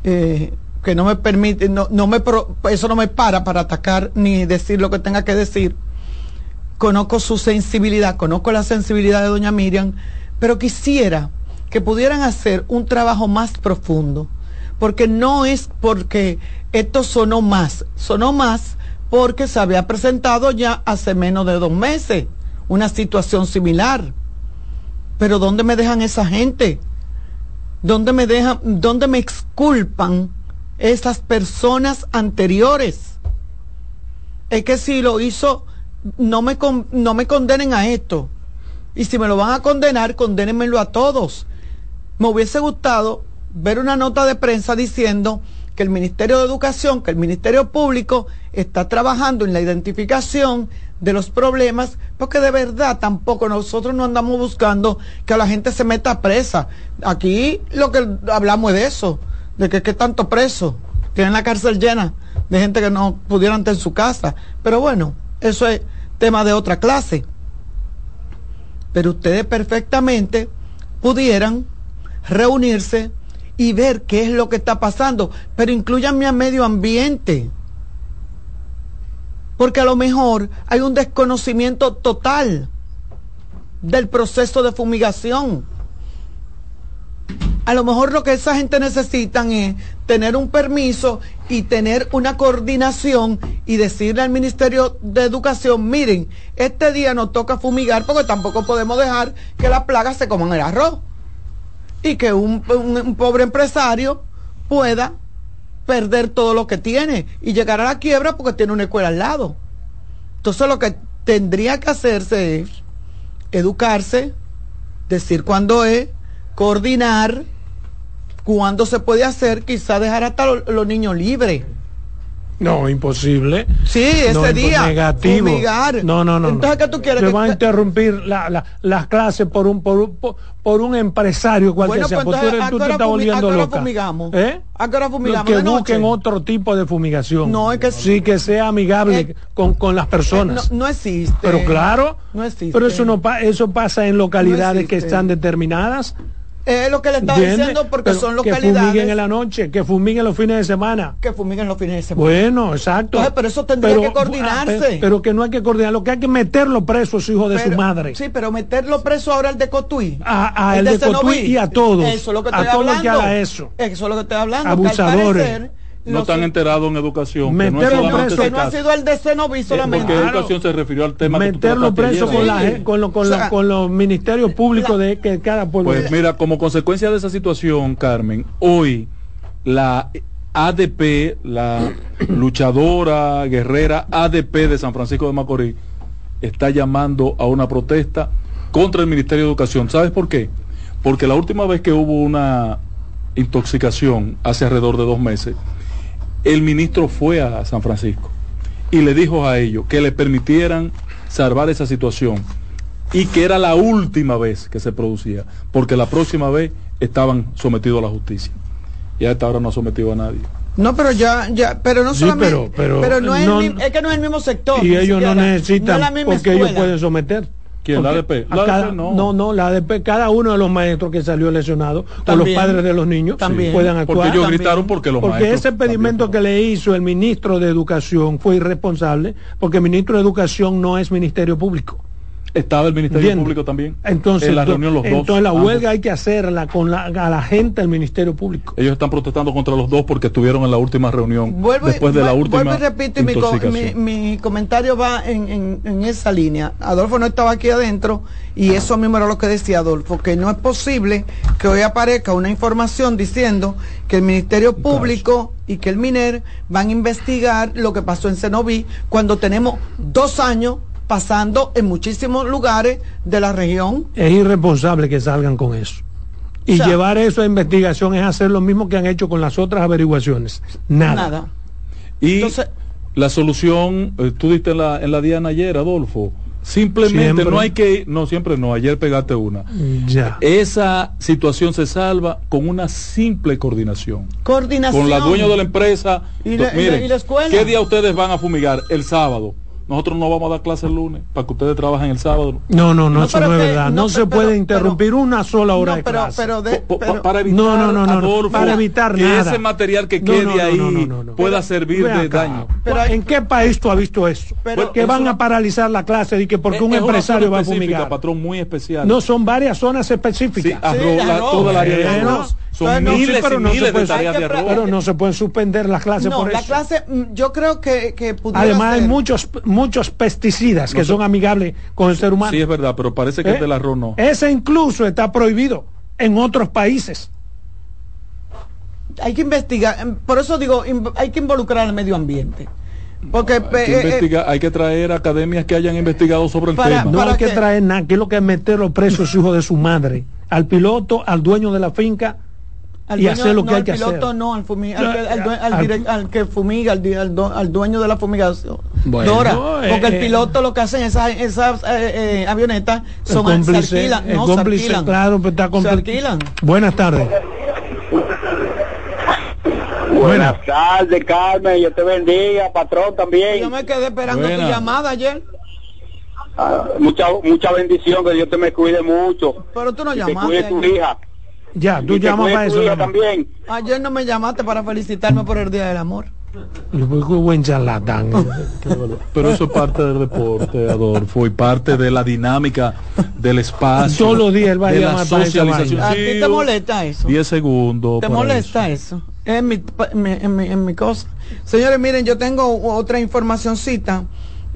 eh, que no me permite, no, no me eso no me para para atacar ni decir lo que tenga que decir. Conozco su sensibilidad, conozco la sensibilidad de doña Miriam, pero quisiera que pudieran hacer un trabajo más profundo, porque no es porque esto sonó más, sonó más porque se había presentado ya hace menos de dos meses una situación similar. Pero ¿dónde me dejan esa gente? ¿Dónde me dejan, dónde me exculpan esas personas anteriores? Es que si lo hizo, no me, no me condenen a esto. Y si me lo van a condenar, condénenmelo a todos me hubiese gustado ver una nota de prensa diciendo que el Ministerio de Educación, que el Ministerio Público está trabajando en la identificación de los problemas, porque de verdad tampoco nosotros no andamos buscando que la gente se meta presa. Aquí lo que hablamos es de eso, de que, qué tanto preso, tienen la cárcel llena de gente que no pudieran estar en su casa. Pero bueno, eso es tema de otra clase. Pero ustedes perfectamente pudieran reunirse y ver qué es lo que está pasando, pero incluyanme a medio ambiente. Porque a lo mejor hay un desconocimiento total del proceso de fumigación. A lo mejor lo que esa gente necesitan es tener un permiso y tener una coordinación y decirle al Ministerio de Educación, miren, este día nos toca fumigar porque tampoco podemos dejar que las plagas se coman el arroz y que un, pobre empresario pueda perder todo lo que tiene y llegar a la quiebra porque tiene una escuela al lado. Entonces lo que tendría que hacerse es educarse, decir cuándo es, coordinar, cuándo se puede hacer, quizá dejar hasta los niños libres no, imposible. Sí, ese día. Negativo. No, no, no. Entonces, ¿qué tú quieres? Te va a interrumpir la, las clases por un, por, por, un empresario cualquiera sea. Pues, tú, tú te estás volviendo loca. fumigamos? ¿Eh? ¿A qué hora fumigamos? Que busquen otro tipo de fumigación. No, es que sí. que sea amigable eh, con, con, las personas. Eh, no, existe. Pero claro. No existe. Pero eso, no eso pasa en localidades que están determinadas. Es lo que le estaba diciendo porque son localidades. Que fumiguen en la noche, que fumiguen los fines de semana. Que fumiguen los fines de semana. Bueno, exacto. pero eso tendría que coordinarse. Pero, que no hay que coordinar, lo que hay que meterlo preso es hijo de su madre. Sí, pero meterlo preso ahora el de Cotuí. A, el, de, Cotuí y a todos. Eso es lo que estoy a todos los que haga eso. Eso es lo que estoy hablando. Abusadores no están enterados en educación. Meterlo que no, que no ha sido el de Cenoví solamente. Porque educación se refirió al tema Meterlo preso con, la, con, con, con, los ministerios públicos de que cada pueblo. Pues mira, como consecuencia de esa situación, Carmen, hoy la ADP, la luchadora, guerrera ADP de San Francisco de Macorís, está llamando a una protesta contra el Ministerio de Educación. ¿Sabes por qué? Porque la última vez que hubo una intoxicación, hace alrededor de dos meses, el ministro fue a San Francisco y le dijo a ellos que le permitieran salvar esa situación y que era la última vez que se producía, porque la próxima vez estaban sometidos a la justicia. Y a esta hora no ha sometido a nadie. No, pero ya, ya, pero no solamente, pero, pero, no, es, es, que no es el mismo sector. Y ellos no necesitan, porque ellos pueden someter. ¿Quién? ¿La ADP? ¿La no. no. no, la ADP, cada uno de los maestros que salió lesionado, o los padres de los niños, también. puedan actuar. Porque ellos gritaron porque los porque ese pedimento que le hizo el ministro de Educación fue irresponsable, porque el ministro de Educación no es Ministerio Público estaba el Ministerio Público también. Entonces, en la reunión los entonces dos. Entonces la huelga hay que hacerla con la, a la gente del Ministerio Público. Ellos están protestando contra los dos porque estuvieron en la última reunión. después de la última. Vuelvo y repito, mi, mi, comentario va en, en, esa línea. Adolfo no estaba aquí adentro y eso mismo era lo que decía Adolfo, que no es posible que hoy aparezca una información diciendo que el Ministerio Público y que el MINER van a investigar lo que pasó en Cenoví cuando tenemos dos años pasando en muchísimos lugares de la región. Es irresponsable que salgan con eso. Y llevar eso a investigación es hacer lo mismo que han hecho con las otras averiguaciones. Nada. Nada. Y la solución, eh, tú diste en la, en la Diana ayer, Adolfo. Simplemente no hay que no siempre no, ayer pegaste una. Ya. Esa situación se salva con una simple coordinación. Coordinación. Con la dueña de la empresa. ¿Y miren, ¿qué día ustedes van a fumigar? El sábado nosotros no vamos a dar clase el lunes para que ustedes trabajen el sábado. No, no, no, eso no es verdad. No, se puede interrumpir una sola hora de clase. para evitar, no, no, no, para evitar que ese material que quede ahí pueda servir de daño. Pero ¿En qué país tú has visto eso? que van a paralizar la clase y que porque un empresario va a fumigar. patrón muy especial. No, son varias zonas específicas. Sí, toda la área de son miles pero no se puede, de Pero no se pueden suspender las clases por la clase, mm, yo creo que, que Además hay muchos muchos pesticidas que son amigables con el ser humano. Sí, es verdad, pero parece que el ¿Eh? del arroz no. Ese incluso está prohibido en otros países. Hay que investigar, em, por eso digo, hay que involucrar al medio ambiente. Porque hay que, eh, eh, hay que, traer academias que hayan investigado sobre el tema. No hay que, traer nada, que es lo que es meterlo preso su hijo de su madre, al piloto, al dueño de la finca al y hacer lo que hay que hacer. No, al, al, que fumiga, al, dueño de la fumigación. Dora, eh, porque el eh, piloto lo que hacen esas, esas eh, eh avionetas son cómplice, se alquilan, no, cómplice, se Claro, pero está se alquilan. Buenas tardes. Buenas tardes, Carmen. Yo te bendiga, patrón también. Yo me quedé esperando tu llamada ayer. Ah, mucha mucha bendición, que Dios te me cuide mucho. Pero tú no llamaste. Que cuide tu hija. Ya, tú llamas para eso. También. Ayer no me llamaste para felicitarme por el Día del Amor. Yo fui buen charlatán. Pero eso es parte del deporte, Adolfo, y parte de la dinámica del espacio. Todos los días él va a llamar socialización. ¿A ti te molesta eso? 10 segundos. ¿Te molesta eso? En mi, en, mi, en mi cosa. Señores, miren, yo tengo otra informacioncita.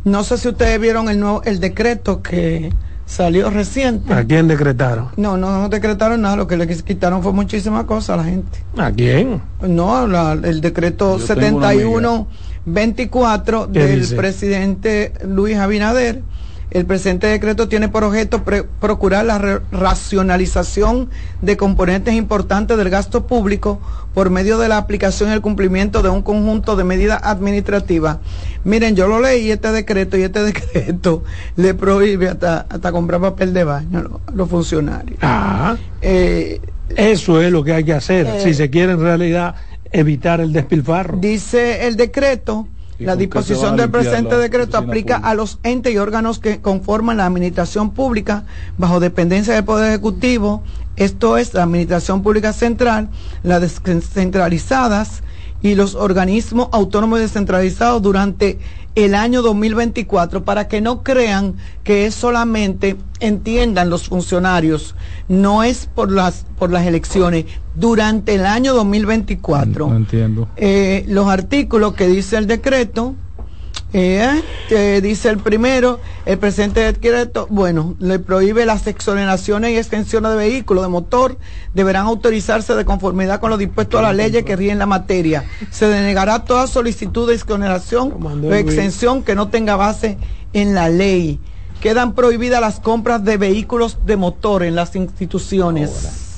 No sé si ustedes vieron el nuevo el decreto que salió reciente. ¿A quién decretaron? No, no decretaron nada, lo que le quitaron fue muchísimas cosas a la gente. ¿A quién? No, el decreto 71-24 del presidente Luis Abinader el presente decreto tiene por objeto procurar la racionalización de componentes importantes del gasto público por medio de la aplicación y el cumplimiento de un conjunto de medidas administrativas. Miren, yo lo leí este decreto y este decreto le prohíbe hasta, hasta comprar papel de baño a los funcionarios. Ah, eh, eso es lo que hay que hacer si eh, se quiere en realidad evitar el despilfarro. Dice el decreto la disposición del presente decreto aplica a los entes y órganos que conforman la administración pública bajo dependencia del Poder Ejecutivo, esto es la Administración Pública Central, las descentralizadas y los organismos autónomos descentralizados durante el año 2024 para que no crean que es solamente entiendan los funcionarios no es por las por las elecciones. Durante el año 2024 no entiendo. eh, los artículos que dice el decreto eh, dice el primero, el presente decreto, bueno, le prohíbe las exoneraciones y extensiones de vehículos de motor, deberán autorizarse de conformidad con lo dispuesto a la ley que ríen la materia. Se denegará toda solicitud de exoneración o extensión que no tenga base en la ley. Quedan prohibidas las compras de vehículos de motor en las instituciones.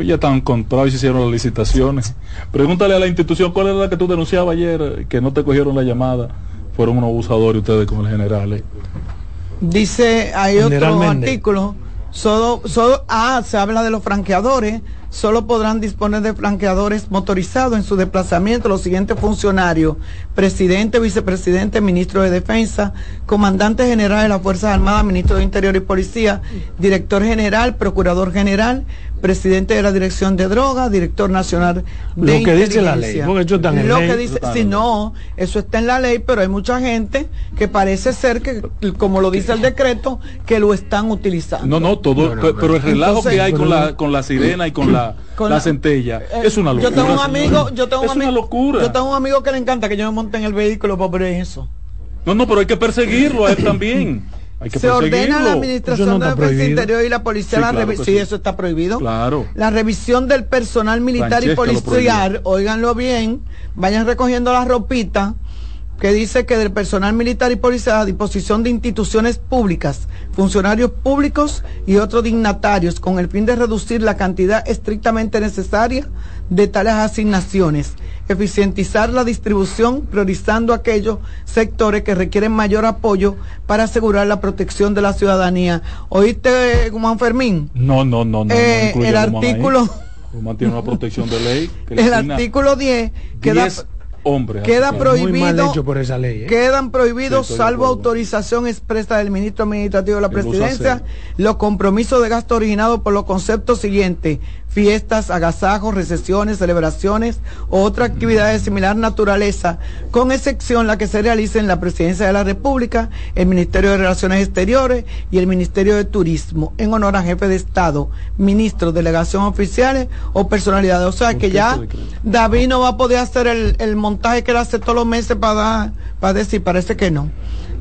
Pues ya están comprados y se hicieron las licitaciones. Pregúntale a la institución cuál era la que tú denunciabas ayer, que no te cogieron la llamada. Fueron unos abusadores ustedes con el general. Eh. Dice, hay otro artículo, solo, solo, ah, se habla de los franqueadores, solo podrán disponer de franqueadores motorizados en su desplazamiento los siguientes funcionarios, presidente, vicepresidente, ministro de Defensa, comandante general de las Fuerzas Armadas, ministro de Interior y Policía, director general, procurador general, presidente de la Dirección de Drogas, director nacional de Lo que dice la ley, porque eso está en Lo que dice, si no, eso está en la ley, pero hay mucha gente que parece ser que, como lo dice el decreto, que lo están utilizando. No, no, todo, pero, el relajo que hay con la, con la sirena y con la, la, centella eh, es una locura. Yo tengo un amigo, yo tengo un amigo, locura. Yo tengo un amigo que le encanta que yo me monte en el vehículo por eso. No, no, pero hay que perseguirlo a él también. se ordena la administración de la Interior y la policía la sí, eso está prohibido. Claro. La revisión del personal militar y policial, óiganlo bien, vayan recogiendo la ropita que dice que del personal militar y policial a disposición de instituciones públicas, funcionarios públicos y otros dignatarios con el fin de reducir la cantidad estrictamente necesaria de tales asignaciones eficientizar la distribución, priorizando aquellos sectores que requieren mayor apoyo para asegurar la protección de la ciudadanía. ¿Oíste, Juan Fermín? No, no, no, no. Eh, el artículo... tiene una protección de ley. el artículo 10 queda hombres. Queda prohibido. por esa ley, ¿eh? Quedan prohibidos, salvo autorización expresa del ministro administrativo de la presidencia, los compromisos de gasto originados por los conceptos siguientes: fiestas, agasajos, recesiones, celebraciones o otras actividades de similar naturaleza, con excepción la que se realice en la Presidencia de la República, el Ministerio de Relaciones Exteriores y el Ministerio de Turismo, en honor a jefe de Estado, ministros, delegación oficiales o personalidades. O sea que ya David no va a poder hacer el, el montaje que él hace todos los meses para, para decir, parece que no.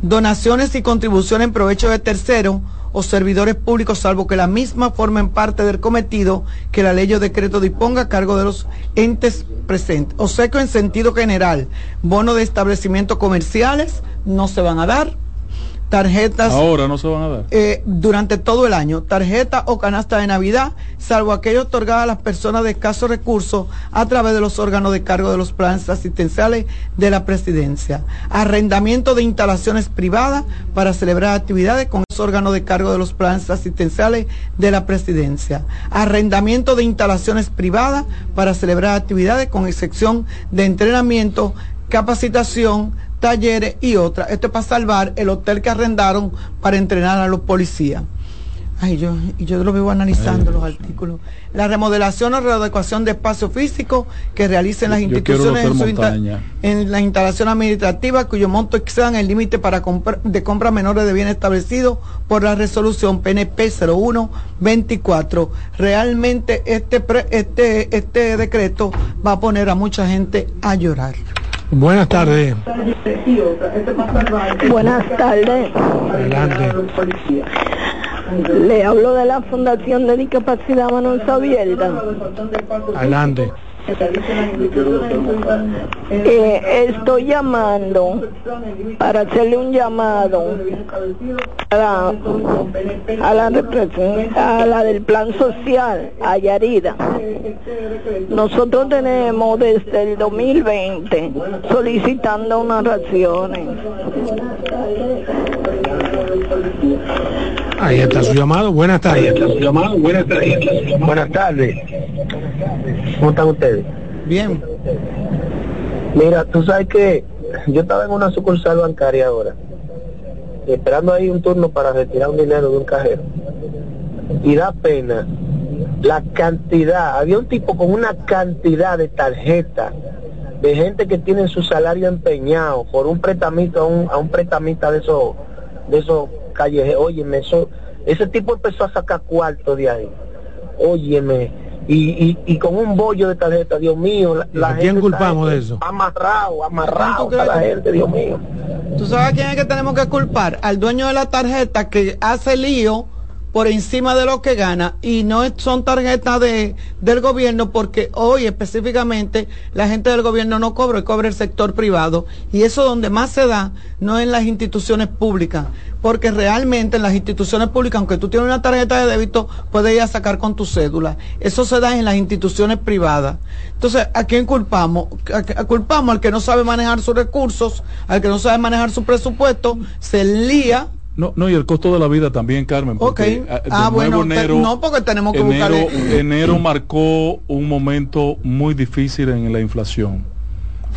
Donaciones y contribuciones en provecho de terceros o servidores públicos, salvo que la misma formen parte del cometido que la ley o decreto disponga a cargo de los entes presentes. O sea que en sentido general, bonos de establecimientos comerciales no se van a dar tarjetas. Ahora no se van a dar. Eh, durante todo el año, tarjeta o canasta de Navidad, salvo aquello otorgado a las personas de escasos recursos a través de los órganos de cargo de los planes asistenciales de la presidencia. Arrendamiento de instalaciones privadas para celebrar actividades con los órganos de cargo de los planes asistenciales de la presidencia. Arrendamiento de instalaciones privadas para celebrar actividades con excepción de entrenamiento, capacitación, talleres y otras. Esto es para salvar el hotel que arrendaron para entrenar a los policías. Ay, yo, yo lo vivo analizando los artículos. La remodelación o readecuación de espacio físico que realicen las instituciones en, la instalación administrativa cuyo monto excedan el límite para de compra menores de bienes establecido por la resolución PNP 0124. Realmente este, este, este decreto va a poner a mucha gente a llorar. Buenas tardes. Buenas tardes. Adelante. Le hablo de la Fundación de Discapacidad Manos Abierta. Adelante. Eh, estoy llamando para hacerle un llamado a la, a a la del plan social, a. Nosotros tenemos desde el 2020 solicitando unas raciones. Ahí está su llamado. Buenas tardes. Buenas tardes. Buenas tardes. ¿Cómo están ustedes? Bien. Mira, tú sabes que yo estaba en una sucursal bancaria ahora, esperando ahí un turno para retirar un dinero de un cajero. Y da pena la cantidad, había un tipo con una cantidad de tarjetas de gente que tiene su salario empeñado por un prestamito a un, a un prestamista de esos de esos callejeros. Óyeme, eso, ese tipo empezó a sacar cuarto de ahí. Óyeme, y, y, con un bollo de tarjeta, Dios mío, la, quién culpamos de eso? Amarrado, amarrado a la gente, Dios mío. ¿Tú sabes a quién es que tenemos que culpar? Al dueño de la tarjeta que hace lío por encima de lo que gana y no son tarjetas de, del gobierno porque hoy específicamente la gente del gobierno no cobra, cobra el sector privado y eso donde más se da no en las instituciones públicas porque realmente en las instituciones públicas aunque tú tienes una tarjeta de débito puedes ir a sacar con tu cédula. Eso se da en las instituciones privadas. Entonces ¿a quién culpamos? culpamos al que no sabe manejar sus recursos al que no sabe manejar su presupuesto se lía No, no, y el costo de la vida también, Carmen. Porque, ok. Ah, bueno, enero, no, porque tenemos que enero, enero marcó un momento muy difícil en la inflación.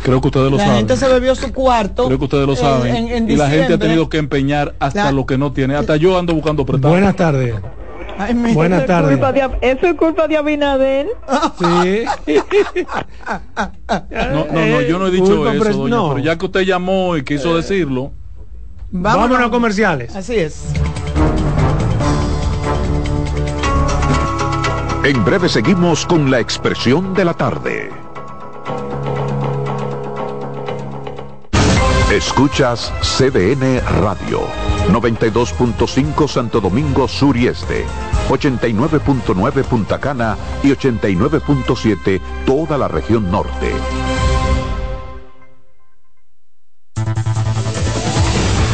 Creo que ustedes lo saben. La gente se bebió su cuarto. Creo que ustedes lo saben. y la gente ha tenido que empeñar hasta lo que no tiene. Hasta yo ando buscando prestado. Buenas tardes. Buenas tardes. eso es culpa de Abinader. Sí. no, no, no, yo no he dicho eso, doña, pero ya que usted llamó y quiso decirlo. Vámonos, a comerciales. Así es. En breve seguimos con la expresión de la tarde. Escuchas CDN Radio, 92.5 Santo Domingo Sur y Este, 89.9 Punta Cana y 89.7 toda la región norte.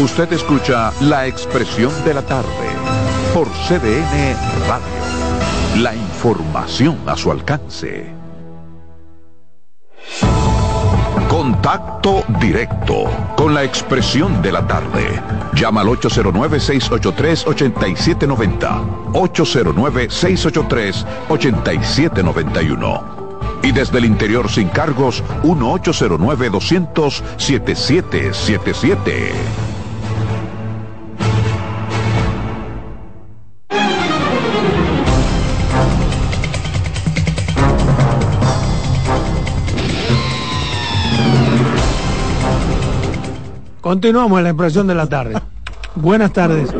Usted escucha la expresión de la tarde por CDN Radio. La información a su alcance. Contacto directo con la expresión de la tarde. Llama al 809-683-8790. 809-683-8791. Y desde el interior sin cargos, 1-809-200-7777. Continuamos en la impresión de la tarde. Buenas tardes.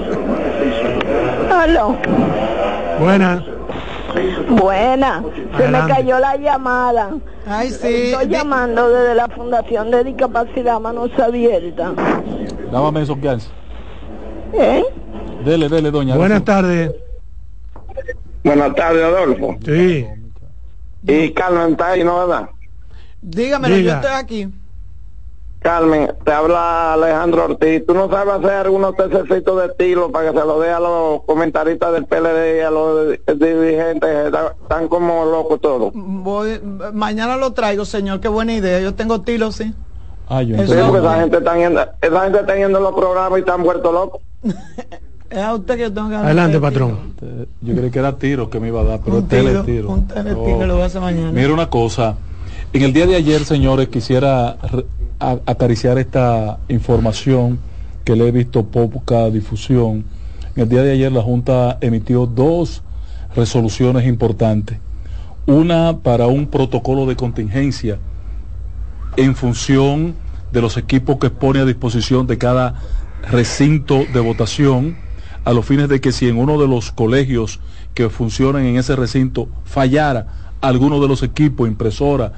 Aló. Buenas. Buena, se me cayó la llamada. Ay, sí. Estoy llamando desde la Fundación de Discapacidad Manos Abiertas. Dámame esos gas. ¿Eh? Dele, dele, doña. Buenas tardes. Buenas tardes, Adolfo. Sí. Y Carmen está ahí, ¿no verdad? Dígame, yo estoy aquí. Carmen, te habla Alejandro Ortiz. ¿Tú no sabes hacer algunos tececitos de estilo para que se lo dé a los comentaristas del PLD y a los dirigentes? Están como locos todos. Voy, mañana lo traigo, señor. Qué buena idea. Yo tengo estilo, sí. Ah, yo esa gente está yendo, esa gente está yendo los programas y están muertos locos. es a usted que yo tengo que Adelante, patrón. Yo creí que era tiro que me iba a dar, pero un tiro, tiro. Un teletiro oh. lo voy a hacer mañana. Mira una cosa. En el día de ayer, señores, quisiera acariciar esta información que le he visto poca difusión. En el día de ayer la Junta emitió dos resoluciones importantes. Una para un protocolo de contingencia en función de los equipos que pone a disposición de cada recinto de votación, a los fines de que si en uno de los colegios que funcionan en ese recinto fallara alguno de los equipos, impresora,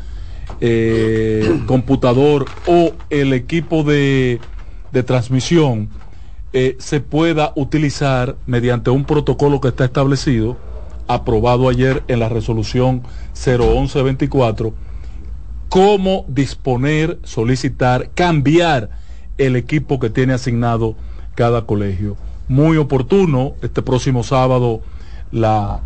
eh, computador o el equipo de, transmisión eh, se pueda utilizar mediante un protocolo que está establecido, aprobado ayer en la resolución 01124, cómo disponer, solicitar, cambiar el equipo que tiene asignado cada colegio. Muy oportuno, este próximo sábado la,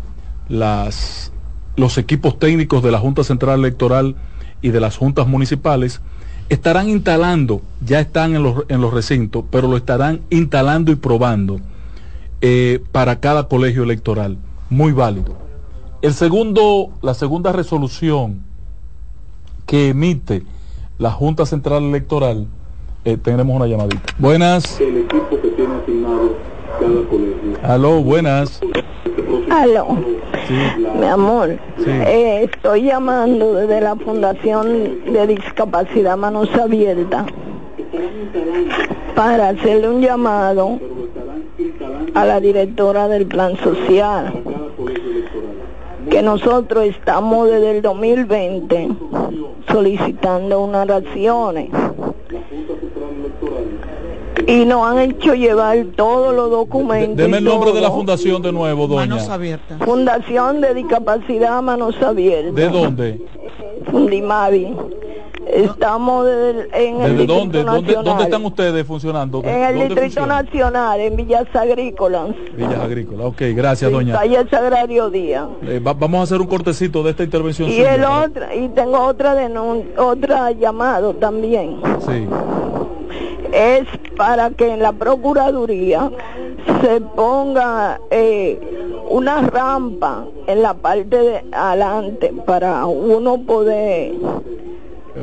las, los equipos técnicos de la Junta Central Electoral y de las juntas municipales estarán instalando, ya están en los, en los recintos, pero lo estarán instalando y probando eh, para cada colegio electoral. Muy válido. El segundo, la segunda resolución que emite la Junta Central Electoral, eh, tenemos una llamadita. Buenas. El equipo que tiene asignado cada colegio. Aló, buenas. Aló. Mi amor, eh, estoy llamando desde la Fundación de Discapacidad Manos Abiertas para hacerle un llamado a la directora del Plan Social que nosotros estamos desde el 2020 solicitando unas raciones y nos han hecho llevar todos los documentos. Deme el nombre de la fundación de nuevo, doña. Manos Abiertas. Fundación de Discapacidad Manos Abiertas. ¿De dónde? Fundimavi. Estamos en el ¿Desde dónde? ¿Dónde, ¿Dónde están ustedes funcionando? En el Distrito Nacional, en Villas Agrícolas. Villas Agrícolas, ok, gracias doña. Calle Sagrario Díaz. Eh, vamos a hacer un cortecito de esta intervención. Y el otro, y tengo otra de otra llamado también. Sí. Es para que en la Procuraduría se ponga eh, una rampa en la parte de adelante para uno poder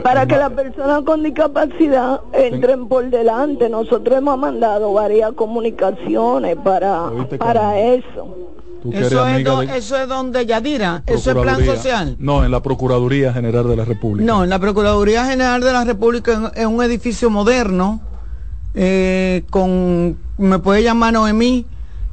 para que las personas con discapacidad entren por delante. Nosotros hemos mandado varias comunicaciones para, para eso. Eso es, eso es donde Yadira, eso es plan social. No, en la Procuraduría General de la República. No, en la Procuraduría General de la República es un edificio moderno, eh, con, me puede llamar Noemí,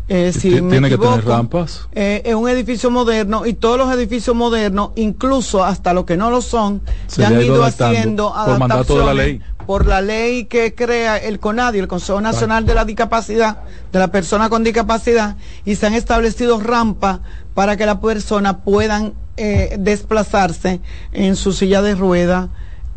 eh, si tiene que tener rampas. Eh, es un edificio moderno y todos los edificios modernos, incluso hasta los que no lo son, se han ido, haciendo por mandato de la ley. Por la ley que crea el CONADI, el Consejo Nacional de la Discapacidad, de la persona con discapacidad, y se han establecido rampas para que las personas puedan eh, desplazarse en su silla de ruedas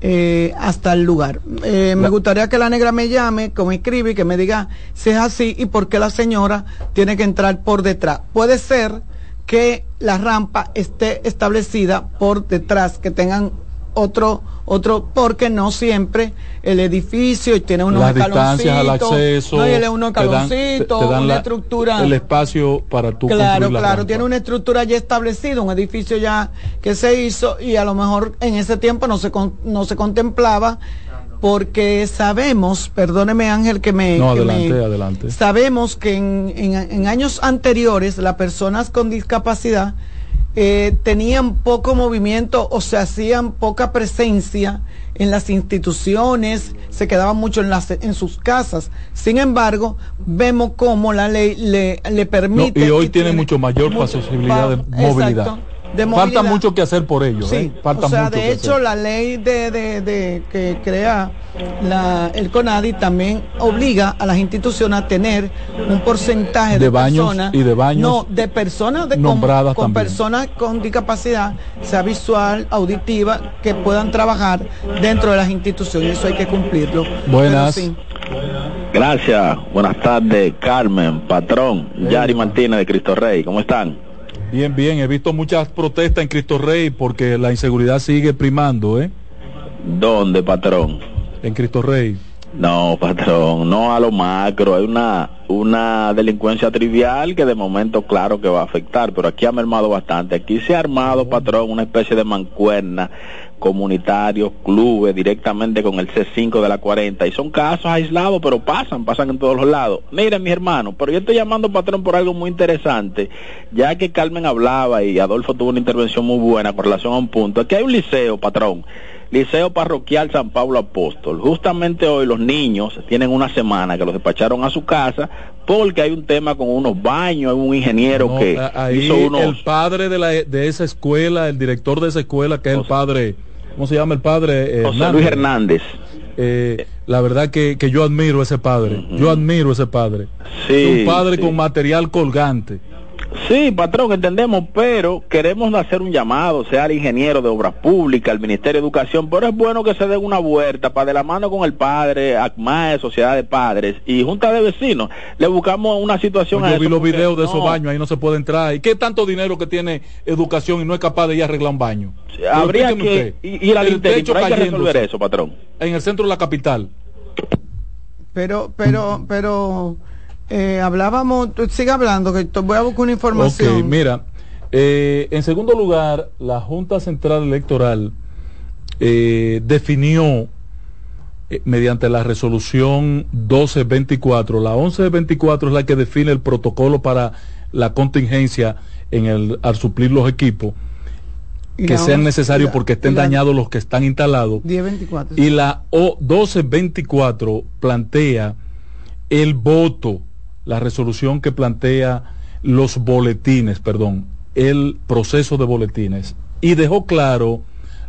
eh, hasta el lugar. Eh, me gustaría que la negra me llame, que me escribe y que me diga si es así y por qué la señora tiene que entrar por detrás. Puede ser que la rampa esté establecida por detrás, que tengan otro otro porque no siempre el edificio tiene unos las distancias al acceso no, unos escaloncitos una estructura el espacio para tu claro claro tiene una estructura ya establecida un edificio ya que se hizo y a lo mejor en ese tiempo no se no se contemplaba porque sabemos, perdóneme Ángel que me... No, adelante, adelante. Sabemos que en, en años anteriores las personas con discapacidad eh, tenían poco movimiento o se hacían poca presencia en las instituciones, se quedaban mucho en, las, en sus casas. Sin embargo, vemos cómo la ley le, le permite... y hoy tiene, mucho mayor posibilidad de movilidad. Falta mucho que hacer por ello. ¿eh? o sea, de hecho, la ley de, de, que crea la, el CONADI también obliga a las instituciones a tener un porcentaje de, baños personas, y de baños no, de personas de nombradas con, personas con discapacidad, sea visual, auditiva, que puedan trabajar dentro de las instituciones. Eso hay que cumplirlo. Buenas. Gracias. Buenas tardes, Carmen, patrón, Yari Martínez de Cristo Rey. ¿Cómo están? Bien, bien, he visto muchas protestas en Cristo Rey porque la inseguridad sigue primando, ¿eh? ¿Dónde, patrón? En Cristo Rey. No, patrón, no a lo macro. Hay una, una delincuencia trivial que de momento, claro que va a afectar, pero aquí ha mermado bastante. Aquí se ha armado, patrón, una especie de mancuerna comunitarios, clubes, directamente con el C5 de la 40. Y son casos aislados, pero pasan, pasan en todos los lados. Miren, mis hermanos, pero yo estoy llamando, patrón, por algo muy interesante, ya que Carmen hablaba y Adolfo tuvo una intervención muy buena con relación a un punto. Aquí hay un liceo, patrón. Liceo Parroquial San Pablo Apóstol. Justamente hoy los niños tienen una semana que los despacharon a su casa porque hay un tema con unos baños, hay un ingeniero que hizo unos... El padre de, la, de esa escuela, el director de esa escuela, que es el padre ¿cómo se llama el padre? Eh, José Luis Hernández. Eh, la verdad que, que, yo admiro a ese padre, yo admiro a ese padre. Sí, un padre con material colgante. Sí, patrón, entendemos, pero queremos hacer un llamado, sea al ingeniero de obras públicas, al Ministerio de Educación, pero es bueno que se den una vuelta para de la mano con el padre, ACMAE, Sociedad de Padres y Junta de Vecinos. Le buscamos una situación pues Yo vi los videos de esos baños, ahí no se puede entrar. ¿Y qué tanto dinero que tiene educación y no es capaz de ir a arreglar un baño? habría que ir al interior, hay que resolver eso, patrón. En el centro de la capital. Pero, pero, pero eh, hablábamos, sigue hablando, que voy a buscar una información. Ok, mira, eh, en segundo lugar, la Junta Central Electoral eh, definió mediante la resolución 1224. La 1124 es la que define el protocolo para la contingencia en el, al suplir los equipos que sean necesarios porque estén dañados los que están instalados. Y la O 1224 plantea el voto, la resolución que plantea los boletines, perdón, el proceso de boletines. Y dejó claro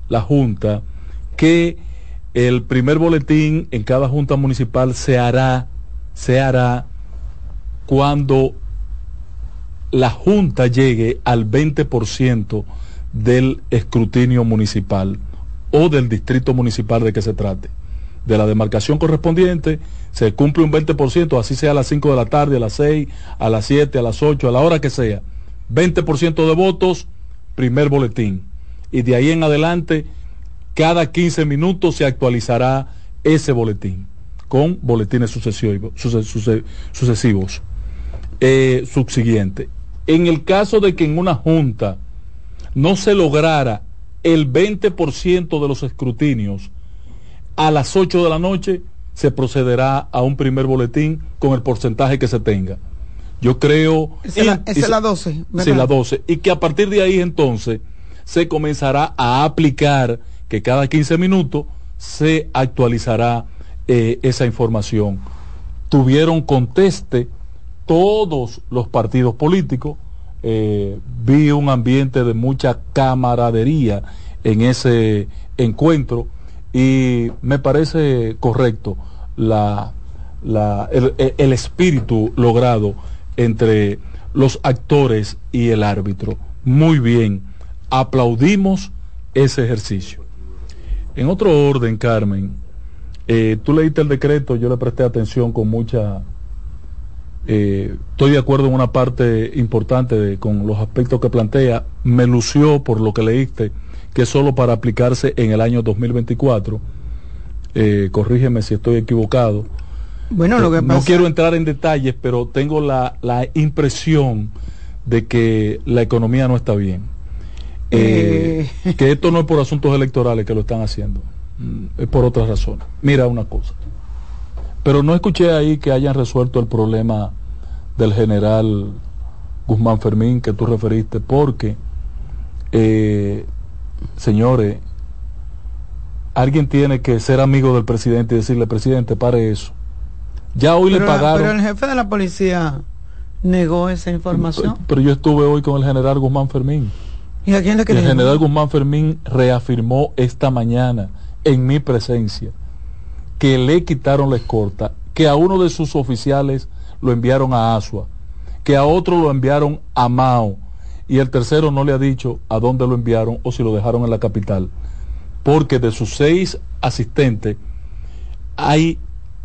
la Junta que el primer boletín en cada Junta Municipal se hará, se hará cuando la Junta llegue al 20% del escrutinio municipal o del distrito municipal de que se trate. De la demarcación correspondiente se cumple un 20%, así sea a las 5 de la tarde, a las 6, a las 7, a las 8, a la hora que sea. 20% de votos, primer boletín. Y de ahí en adelante, cada 15 minutos se actualizará ese boletín con boletines sucesivos. sucesivos eh, subsiguiente. En el caso de que en una junta no se lograra el 20% de los escrutinios a las 8 de la noche, se procederá a un primer boletín con el porcentaje que se tenga. Yo creo... Esa es la 12. Sí, la 12. Y que a partir de ahí entonces se comenzará a aplicar que cada 15 minutos se actualizará eh, esa información. Tuvieron conteste todos los partidos políticos, eh, vi un ambiente de mucha camaradería en ese encuentro y me parece correcto la, el, espíritu logrado entre los actores y el árbitro. Muy bien, aplaudimos ese ejercicio. En otro orden, Carmen, eh, tú leíste el decreto, yo le presté atención con mucha eh, estoy de acuerdo en una parte importante con los aspectos que plantea. Me lució por lo que leíste que solo para aplicarse en el año 2024. Eh, corrígeme si estoy equivocado. Bueno, lo que eh, No quiero entrar en detalles, pero tengo la, impresión de que la economía no está bien. que esto no es por asuntos electorales que lo están haciendo, mm, es por otras razones. Mira una cosa. Pero no escuché ahí que hayan resuelto el problema del general Guzmán Fermín que tú referiste, porque, eh, señores, alguien tiene que ser amigo del presidente y decirle, presidente, pare eso. Ya hoy le pagaron. pero el jefe de la policía negó esa información. Pero, yo estuve hoy con el general Guzmán Fermín. ¿Y a quién le El general Guzmán Fermín reafirmó esta mañana en mi presencia que le quitaron la escorta, que a uno de sus oficiales lo enviaron a Asua, que a otro lo enviaron a Mao y el tercero no le ha dicho a dónde lo enviaron o si lo dejaron en la capital. Porque de sus seis asistentes hay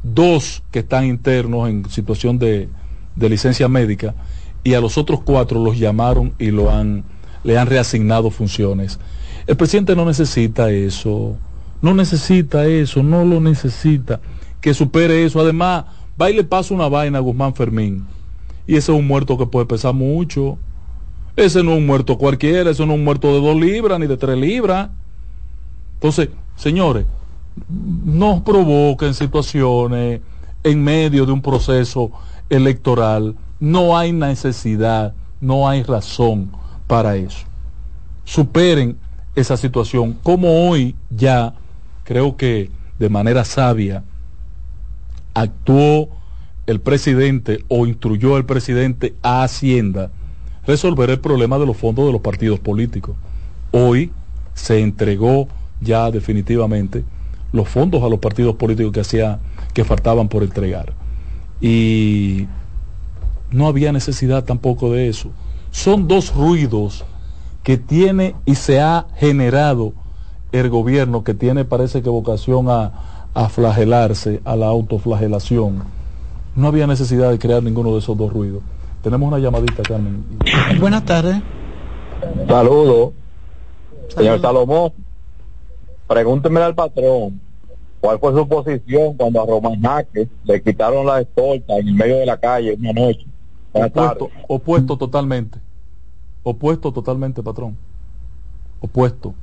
dos que están internos en situación de, de licencia médica y a los otros cuatro los llamaron y lo han, le han reasignado funciones. El presidente no necesita eso. No necesita eso, no lo necesita. Que supere eso. Además, va y le pasa una vaina a Guzmán Fermín. Y ese es un muerto que puede pesar mucho. Ese no es un muerto cualquiera, ese no es un muerto de dos libras ni de tres libras. Entonces, señores, no provoquen situaciones en medio de un proceso electoral. No hay necesidad, no hay razón para eso. Superen esa situación, como hoy ya creo que de manera sabia actuó el presidente o instruyó el presidente a Hacienda resolver el problema de los fondos de los partidos políticos. Hoy se entregó ya definitivamente los fondos a los partidos políticos que hacía, que faltaban por entregar. Y no había necesidad tampoco de eso. Son dos ruidos que tiene y se ha generado el gobierno que tiene parece que vocación a, flagelarse, a la autoflagelación, no había necesidad de crear ninguno de esos dos ruidos. Tenemos una llamadita, Carmen. Buenas tardes. Saludos. Señor Salomón, pregúnteme al patrón cuál fue su posición cuando a Román Jaque le quitaron la escolta en el medio de la calle una noche. Opuesto, opuesto totalmente. Opuesto totalmente, patrón. Opuesto.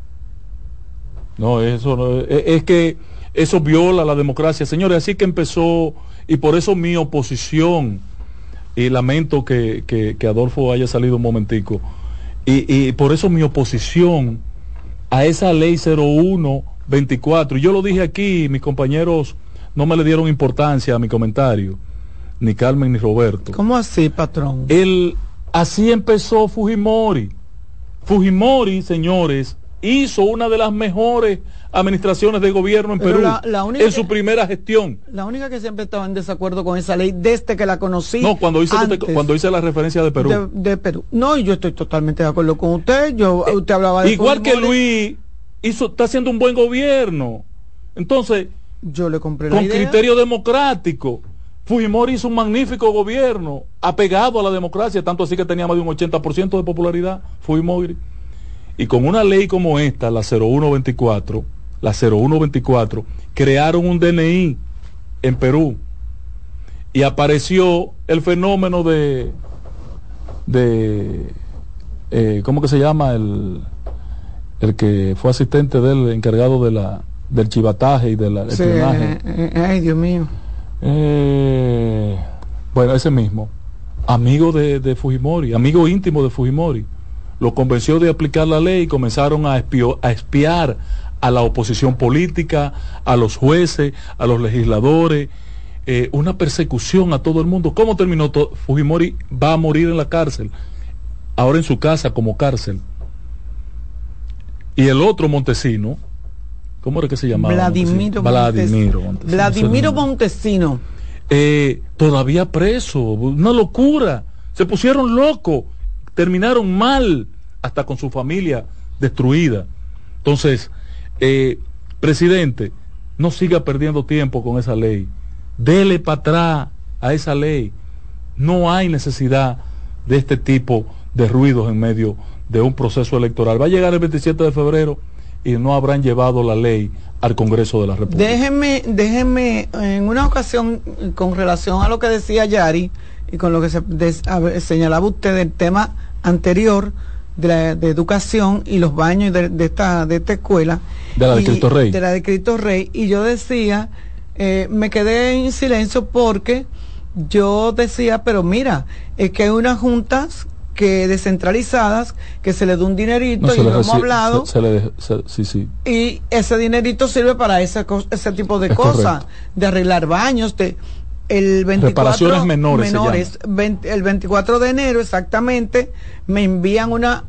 No, eso no, es, que eso viola la democracia. Señores, así que empezó, y por eso mi oposición, y lamento que, que, Adolfo haya salido un momentico, y, y, por eso mi oposición a esa ley 0124, yo lo dije aquí, mis compañeros no me le dieron importancia a mi comentario, ni Carmen ni Roberto. ¿Cómo así, patrón? El, así empezó Fujimori. Fujimori, señores, hizo una de las mejores administraciones de gobierno en Perú en su primera gestión. La única que siempre estaba en desacuerdo con esa ley desde que la conocí. No, cuando hice, cuando hice la referencia de Perú. De, Perú. No, y yo estoy totalmente de acuerdo con usted. Yo, eh, usted hablaba de Igual que Luis hizo, está haciendo un buen gobierno. Entonces, yo le compré la Con criterio democrático. Fujimori hizo un magnífico gobierno, apegado a la democracia, tanto así que tenía más de un 80% de popularidad, Fujimori. Y con una ley como esta, la 0124, la 0124, crearon un DNI en Perú. Y apareció el fenómeno de, de eh, ¿cómo que se llama? El, el que fue asistente del encargado de la, del chivataje y del espionaje. Eh, eh, ay, Dios mío. Eh, bueno, ese mismo. Amigo de, de, Fujimori, amigo íntimo de Fujimori. Lo convenció de aplicar la ley y comenzaron a, a espiar a la oposición política, a los jueces, a los legisladores. una persecución a todo el mundo. ¿Cómo terminó todo? Fujimori va a morir en la cárcel. Ahora en su casa como cárcel. Y el otro Montesino, ¿Cómo era que se llamaba? Vladimiro, Vladimiro Montesino. Vladimiro Montesino. Eh, todavía preso, una locura. Se pusieron locos, terminaron mal, hasta con su familia destruida. Entonces, eh, presidente, no siga perdiendo tiempo con esa ley. Dele para atrás a esa ley. No hay necesidad de este tipo de ruidos en medio de un proceso electoral. Va a llegar el 27 de febrero y no habrán llevado la ley al Congreso de la República. Déjenme, déjenme, en una ocasión, con relación a lo que decía Yari y con lo que se señalaba usted del tema anterior de, la, educación y los baños de, esta, de esta escuela. De la de Cristo Rey. De la de Cristo Rey. Y yo decía, eh, me quedé en silencio porque yo decía, pero mira, es que hay unas juntas que descentralizadas, que se le da un dinerito y lo hemos hablado. Y ese dinerito sirve para ese, ese tipo de cosas, de arreglar baños, de el 24 menores, el 24 de enero exactamente me envían una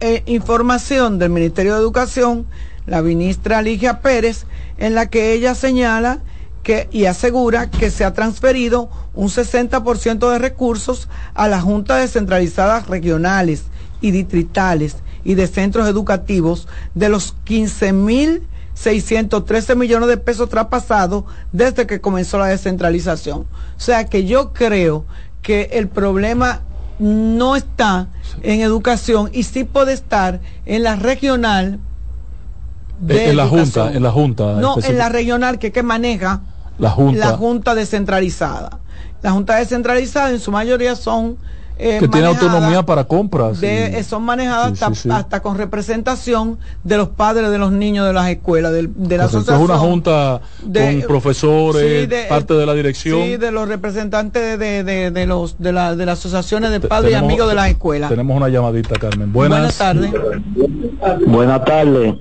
eh, información del Ministerio de Educación, la ministra Ligia Pérez, en la que ella señala y asegura que se ha transferido un 60% de recursos a las juntas descentralizadas regionales y distritales y de centros educativos de los 15.613 millones de pesos traspasados desde que comenzó la descentralización. O sea que yo creo que el problema no está en educación y sí puede estar en la regional. De en la junta, en la junta. No, en la regional que, que maneja la Junta. La Junta descentralizada. La Junta descentralizada en su mayoría son... Eh, que tiene autonomía para compras. De, Son manejadas hasta, con representación de los padres de los niños de las escuelas, de, de la asociación. Es una junta con profesores, parte de la dirección. Sí, de los representantes de, los, de, la, de las asociaciones de padres y amigos de las escuelas. Tenemos una llamadita, Carmen. Buenas, Buenas tardes. Buenas tardes.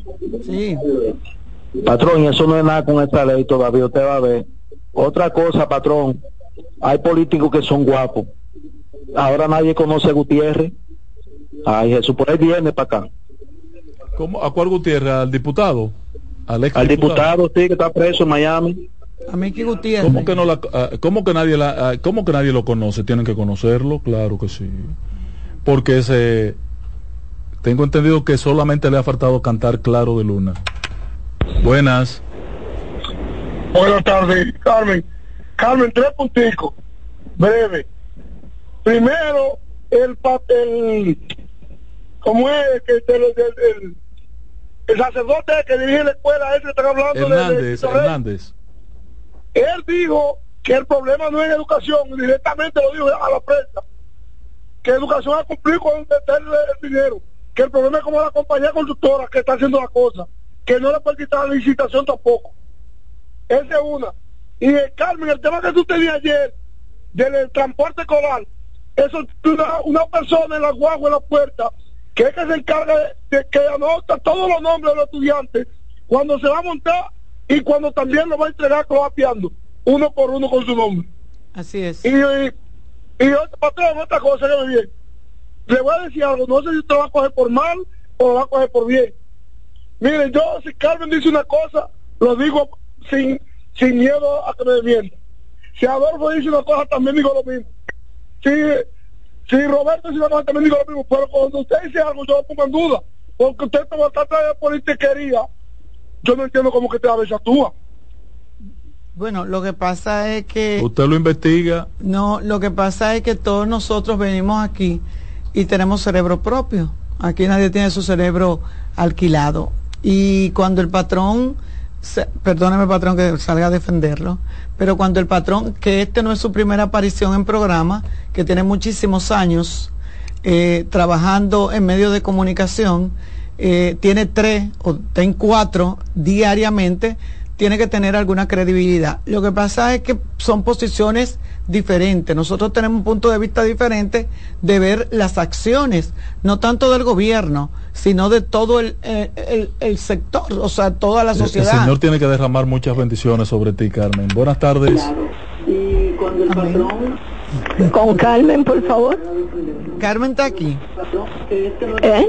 Sí. Patrón, eso no es nada con esta ley todavía, usted va a ver. Otra cosa, patrón, hay políticos que son guapos. Ahora nadie conoce a Gutiérrez. Ay, Jesús, por ahí viene para acá. ¿Cómo? ¿A cuál Gutiérrez? ¿Al diputado? Al, Al diputado, sí, que está preso en Miami. A mí que Gutiérrez. ¿Cómo que, no la, ah, ¿cómo que nadie la, ah, cómo que nadie lo conoce? Tienen que conocerlo, claro que sí. Porque ese tengo entendido que solamente le ha faltado cantar Claro de Luna. Buenas. Buenas tardes, Carmen. Carmen, tres punticos. Breve. Primero, el papel, ¿cómo es que el, el, sacerdote que dirige la escuela, ese están hablando Hernández, de, Hernández. Él dijo que el problema no es educación, directamente lo dijo a la prensa, que educación ha cumplido con el dinero, que el problema es como la compañía constructora que está haciendo la cosa que no le puede quitar la licitación tampoco. Esa es una. Y eh, Carmen, el tema que tú tenías ayer del transporte escolar, eso una, una persona en la guagua en la puerta, que es que se encarga de, que anota todos los nombres de los estudiantes cuando se va a montar y cuando también lo va a entregar cloapiando, uno por uno con su nombre. Así es. Y, y, otro patrón, otra cosa que me viene. Le voy a decir algo, no sé si usted va a coger por mal o lo va a coger por bien. Miren, yo si Carmen dice una cosa, lo digo sin, sin miedo a que me mienta. Si Adolfo dice una cosa, también digo lo mismo. Si, si Roberto una cosa, también digo lo mismo. Pero cuando usted dice algo, yo lo pongo en duda. Porque usted está tratando de politiquería. Yo no entiendo cómo que te a veces actúa. Bueno, lo que pasa es que... Usted lo investiga. No, lo que pasa es que todos nosotros venimos aquí y tenemos cerebro propio. Aquí nadie tiene su cerebro alquilado. Y cuando el patrón perdóneme patrón que salga a defenderlo, pero cuando el patrón, que este no es su primera aparición en programa, que tiene muchísimos años eh, trabajando en medios de comunicación, eh, tiene tres o ten cuatro diariamente, tiene que tener alguna credibilidad. Lo que pasa es que son posiciones diferentes. Nosotros tenemos un punto de vista diferente de ver las acciones, no tanto del gobierno, sino de todo el, el, sector, o sea, toda la sociedad. El, Señor tiene que derramar muchas bendiciones sobre ti, Carmen. Buenas tardes. Y cuando el patrón... Con Carmen, por favor. Carmen está aquí. ¿Eh?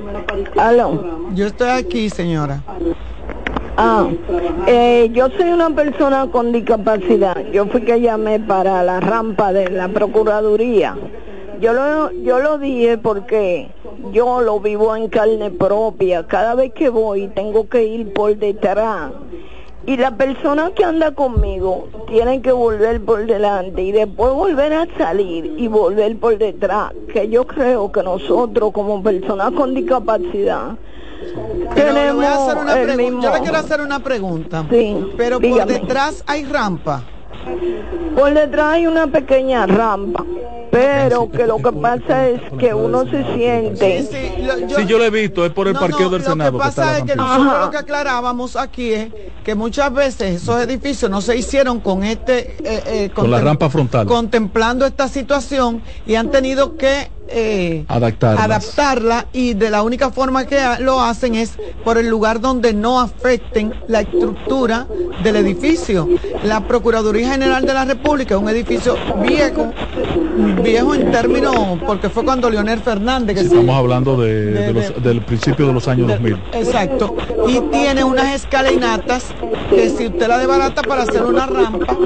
¿Aló? Yo estoy aquí, señora. Ah, eh, yo soy una persona con discapacidad. Yo fui que llamé para la rampa de la Procuraduría. Yo lo, yo lo dije porque yo lo vivo en carne propia. Cada vez que voy tengo que ir por detrás. Y la persona que anda conmigo tiene que volver por delante y después volver a salir y volver por detrás. Que yo creo que nosotros como personas con discapacidad pero le voy a hacer una pregunta. Yo le quiero hacer una pregunta. Sí. Pero por detrás hay rampa. Por detrás hay una pequeña rampa, pero que lo que pasa es que uno se siente. Sí, yo, lo he visto, es por el parqueo del Senado. Lo que pasa es que nosotros lo que aclarábamos aquí es que muchas veces esos edificios no se hicieron con este. Eh, eh, con la rampa frontal. Contemplando esta situación y han tenido que eh, adaptarla y de la única forma que lo hacen es por el lugar donde no afecten la estructura del edificio. La Procuraduría General de la República, un edificio viejo, viejo en términos, porque fue cuando Leonel Fernández. Que estamos hablando del principio de los años 2000. Exacto. Y tiene unas escalinatas que si usted la desbarata para hacer una rampa,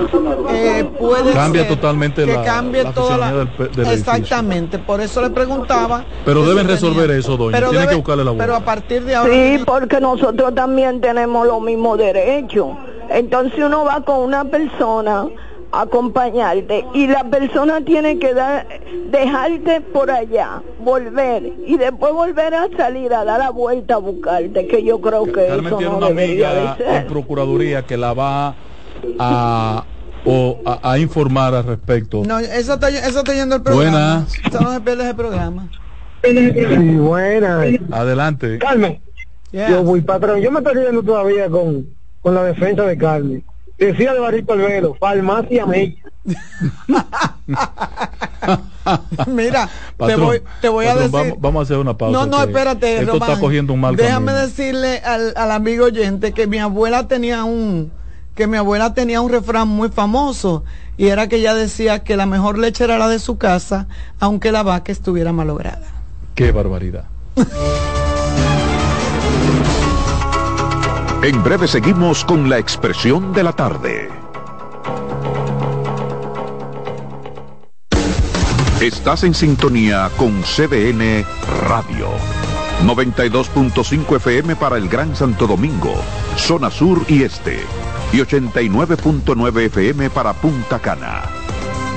eh, puede Cambia totalmente que la, cambie toda la... Del, Exactamente, por eso le preguntaba. Pero deben resolver eso, doña. Pero Tienen que buscarle la Pero a partir de ahora. Sí, porque nosotros también tenemos los mismos derechos. Entonces uno va con una persona acompañarte y la persona tiene que dar, dejarte por allá, volver y después volver a salir a dar la vuelta a buscarte, que yo creo que Carmen tiene una amiga en Procuraduría que la va a o a, informar al respecto. No, eso está, eso está yendo el programa. Buenas. Eso no se pierde ese programa. Sí, buena. Adelante. Carmen. Yo voy patrón. Yo me estoy riendo todavía con, con la defensa de Carmen. Decía de Barrito Alvero, farmacia Mecha. Mira, te voy, te voy a decir. Vamos, a hacer una pausa. No, no, espérate. Esto está cogiendo un mal Déjame decirle al, al amigo oyente que mi abuela tenía un que mi abuela tenía un refrán muy famoso y era que ella decía que la mejor leche era la de su casa, aunque la vaca estuviera malograda. Qué barbaridad. En breve seguimos con la expresión de la tarde. Estás en sintonía con CDN Radio. 92.5 FM para el Gran Santo Domingo, zona sur y este y 89.9 FM para Punta Cana.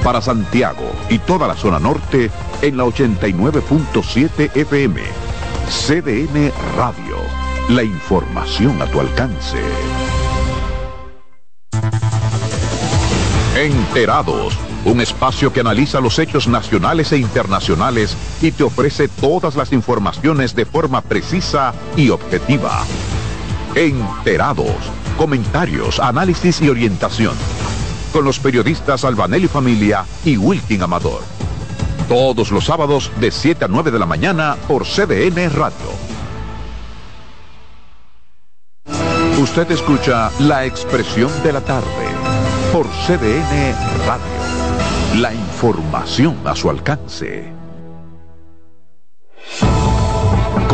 Para Santiago y toda la zona norte en la 89.7 FM. CDN Radio. La información a tu alcance. Enterados, un espacio que analiza los hechos nacionales e internacionales y te ofrece todas las informaciones de forma precisa y objetiva. Enterados comentarios, análisis y orientación. Con los periodistas Albanelli Familia y Wilkin Amador. Todos los sábados de 7 a 9 de la mañana por CDN Radio. Usted escucha la expresión de la tarde por CDN Radio. La información a su alcance.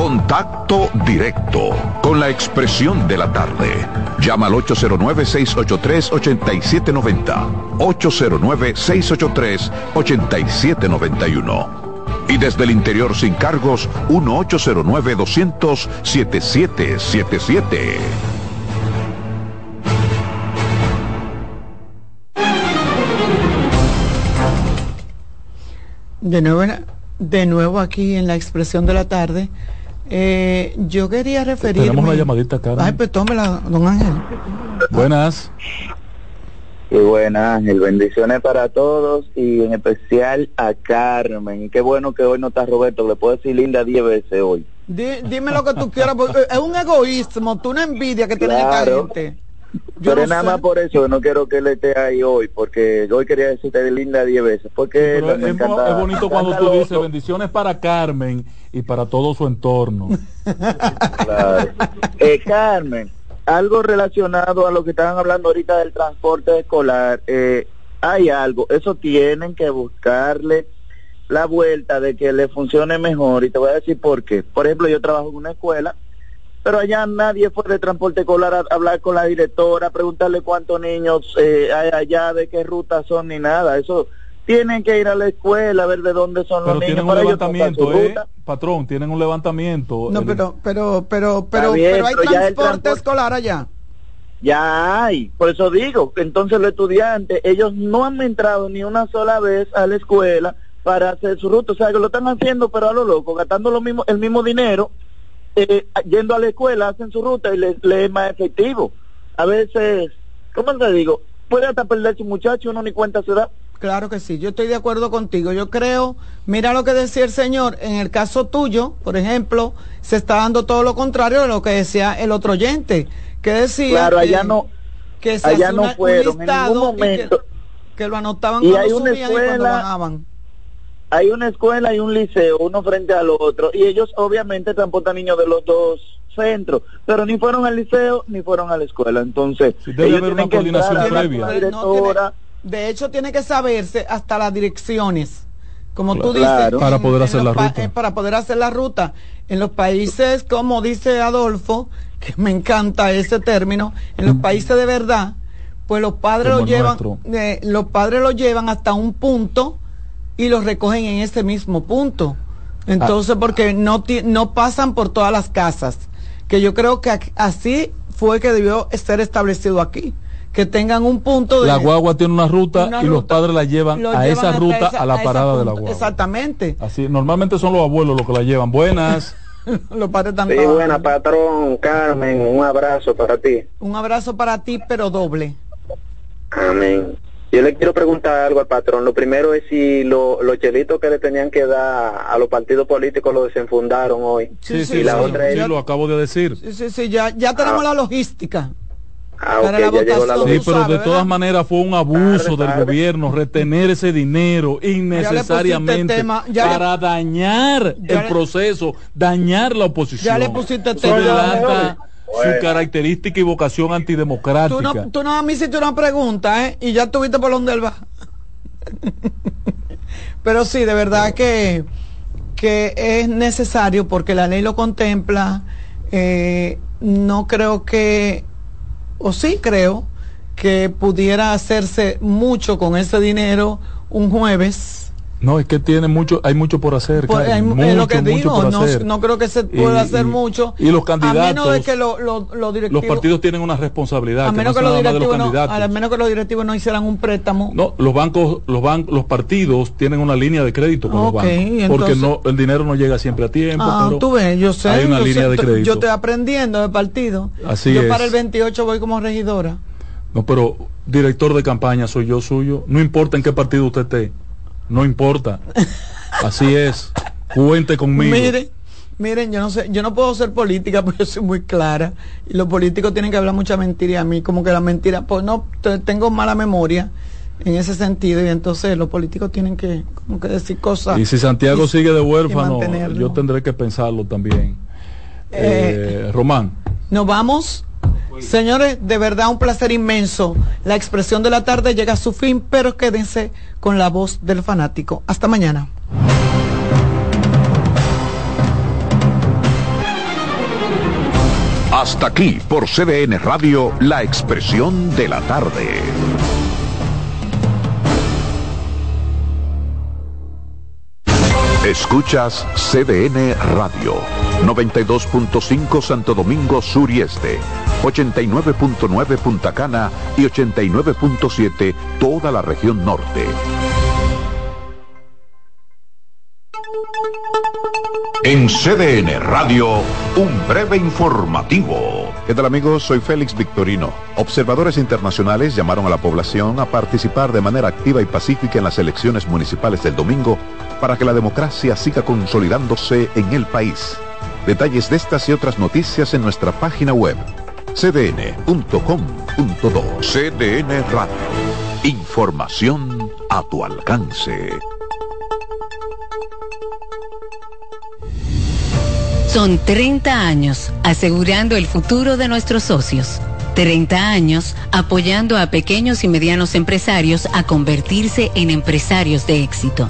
Contacto directo con la expresión de la tarde. Llama al 809-683-8790. 809-683-8791. Y desde el interior sin cargos, 1-809-200-7777. De nuevo, de nuevo aquí en la expresión de la tarde. Eh, yo quería referirme. Tenemos una llamadita, Carmen. Ay, pues tómela, don Ángel. Buenas. Y buenas, Ángel. Bendiciones para todos y en especial a Carmen. Y qué bueno que hoy no está Roberto, le puedo decir linda diez veces hoy. dime lo que tú quieras, porque es un egoísmo, tú una envidia que tiene esta gente. Pero nada más por eso no quiero que él esté ahí hoy, porque hoy quería decirte linda diez veces. Porque es, bonito cuando tú dices bendiciones para Carmen y para todo su entorno. claro. eh, Carmen, algo relacionado a lo que estaban hablando ahorita del transporte escolar, eh, hay algo, eso tienen que buscarle la vuelta de que le funcione mejor y te voy a decir por qué. Por ejemplo, yo trabajo en una escuela pero allá nadie fue de transporte escolar a hablar con la directora, a preguntarle cuántos niños eh, hay allá, de qué rutas son, ni nada. Eso tienen que ir a la escuela a ver de dónde son los niños. Tienen un levantamiento, ¿eh? Patrón, tienen un levantamiento. No, pero, pero, pero, pero, pero hay transporte escolar allá. Ya hay, por eso digo, entonces los estudiantes, ellos no han entrado ni una sola vez a la escuela para hacer su ruta, o sea, que lo están haciendo, pero a lo loco, gastando lo mismo, el mismo dinero eh, yendo a la escuela hacen su ruta y le, es más efectivo. A veces, ¿cómo te digo? Puede hasta perder su muchacho, uno ni cuenta se da. Claro que sí, yo estoy de acuerdo contigo. Yo creo, mira lo que decía el señor, en el caso tuyo, por ejemplo, se está dando todo lo contrario de lo que decía el otro oyente, que decía claro, allá no, que se allá no fueron en ningún momento. Que, lo anotaban y hay una escuela, hay una escuela y un liceo, uno frente al otro, y ellos obviamente transportan niños de los dos centros, pero ni fueron al liceo ni fueron a la escuela. Entonces, debe haber una coordinación previa. de hecho, tiene que saberse hasta las direcciones. Como tú dices, para poder hacer la ruta. Eh, para poder hacer la ruta. En los países, como dice Adolfo, que me encanta ese término, en los países de verdad, pues los padres lo llevan, eh, los padres lo llevan hasta un punto y los recogen en ese mismo punto. Entonces, ah. porque no, no pasan por todas las casas, que yo creo que así fue que debió ser establecido aquí que tengan un punto de... La guagua tiene una ruta y los padres la llevan a esa ruta a la parada de la guagua. Exactamente. Así, normalmente son los abuelos los que la llevan. Buenas. los padres también. Sí, buena, patrón, Carmen, un abrazo para ti. Un abrazo para ti, pero doble. Amén. Yo le quiero preguntar algo al patrón. Lo primero es si los chelitos que le tenían que dar a los partidos políticos lo desenfundaron hoy. Sí, sí, y la otra es... lo acabo de decir. Sí, sí, sí, ya, ya tenemos ah. la logística. Ah, okay, ya llegó la sí, pero de todas maneras fue un abuso del gobierno retener ese dinero innecesariamente para dañar el proceso, dañar la oposición. Ya le pusiste tema su característica y vocación antidemocrática. Tú no, tú no a mí hiciste una pregunta, ¿eh? Y ya tuviste por dónde él va. Pero sí, de verdad que, que es necesario porque la ley lo contempla. Eh, no creo que, o sí creo, que pudiera hacerse mucho con ese dinero un jueves no, es que tiene mucho, hay mucho por hacer. Pues, hay, mucho, lo que digo, no, no, creo que se pueda hacer mucho. Y los candidatos. A menos de que lo, lo, los partidos tienen una responsabilidad. A menos que, los directivos no, a menos que los directivos no hicieran un préstamo. No, los bancos, los bancos, los partidos tienen una línea de crédito con los bancos. porque no, el dinero no llega siempre a tiempo. Ah, pero tú ves, yo sé. Hay una línea de crédito. Yo estoy aprendiendo de partido. Así yo para el 28 voy como regidora. No, pero director de campaña soy yo suyo. No importa en qué partido usted esté no importa. Así es. Cuente conmigo. Mire, Miren, yo no sé, yo no puedo ser política porque yo soy muy clara y los políticos tienen que hablar mucha mentira y a mí como que la mentira, pues no, tengo mala memoria en ese sentido y entonces los políticos tienen que como que decir cosas. Y si Santiago sigue de huérfano, yo tendré que pensarlo también. Eh, eh, Román. Nos vamos. Señores, de verdad un placer inmenso. La expresión de la tarde llega a su fin, pero quédense con la voz del fanático. Hasta mañana. Hasta aquí por CDN Radio, la expresión de la tarde. Escuchas CDN Radio, 92.5 Santo Domingo Sur y Este, 89.9 Punta Cana y 89.7 toda la región norte. En CDN Radio, un breve informativo. ¿Qué tal amigos? Soy Félix Victorino. Observadores internacionales llamaron a la población a participar de manera activa y pacífica en las elecciones municipales del domingo para que la democracia siga consolidándose en el país. Detalles de estas y otras noticias en nuestra página web cdn.com.do. CDN Radio. Información a tu alcance. Son 30 años asegurando el futuro de nuestros socios. 30 años apoyando a pequeños y medianos empresarios a convertirse en empresarios de éxito.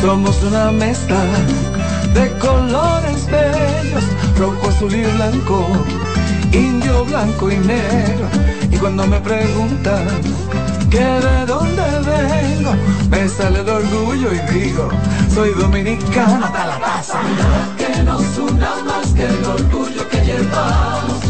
Somos una mezcla de colores bellos, rojo, azul y blanco, indio, blanco y negro. Y cuando me preguntan que de dónde vengo, me sale el orgullo y digo, soy dominicano hasta la taza. Que nos una más que el orgullo que llevamos,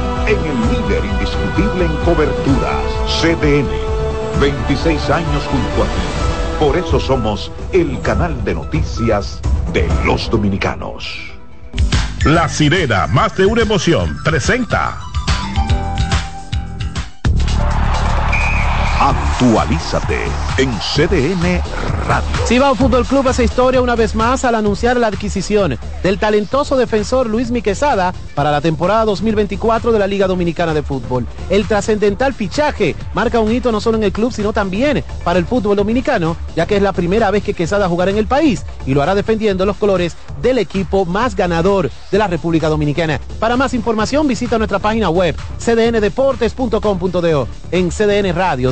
en el líder indiscutible en coberturas, CDN. 26 años junto a ti. Por eso somos el canal de noticias de los dominicanos. La sirena, más de una emoción, presenta. Actualízate en CDN Radio. Cibao Fútbol Club hace historia una vez más al anunciar la adquisición del talentoso defensor Luis Miquesada para la temporada 2024 de la Liga Dominicana de Fútbol. El trascendental fichaje marca un hito no solo en el club, sino también para el fútbol dominicano, ya que es la primera vez que Quesada jugará en el país y lo hará defendiendo los colores del equipo más ganador de la República Dominicana. Para más información visita nuestra página web cdndeportes.com.do en CDN Radio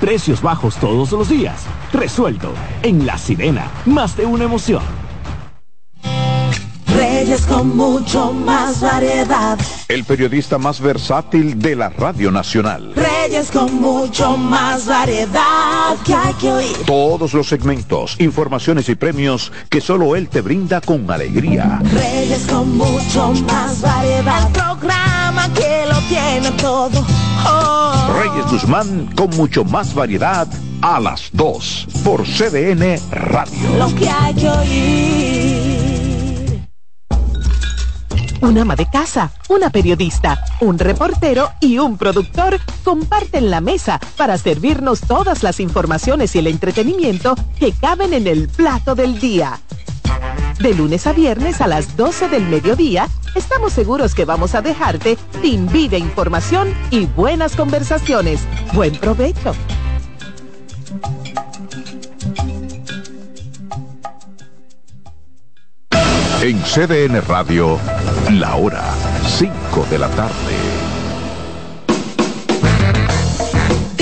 Precios bajos todos los días. Resuelto. En La Sirena. Más de una emoción. Reyes con mucho más variedad. El periodista más versátil de la Radio Nacional. Reyes con mucho más variedad que hay que oír. Todos los segmentos, informaciones y premios que solo él te brinda con alegría. Reyes con mucho más variedad. El programa que lo tiene todo. Reyes Guzmán con mucho más variedad a las 2 por CDN Radio. Lo que hay que oír. Un ama de casa, una periodista, un reportero y un productor comparten la mesa para servirnos todas las informaciones y el entretenimiento que caben en el plato del día. De lunes a viernes a las 12 del mediodía, estamos seguros que vamos a dejarte sin vida, información y buenas conversaciones. Buen provecho. En CDN Radio, la hora 5 de la tarde.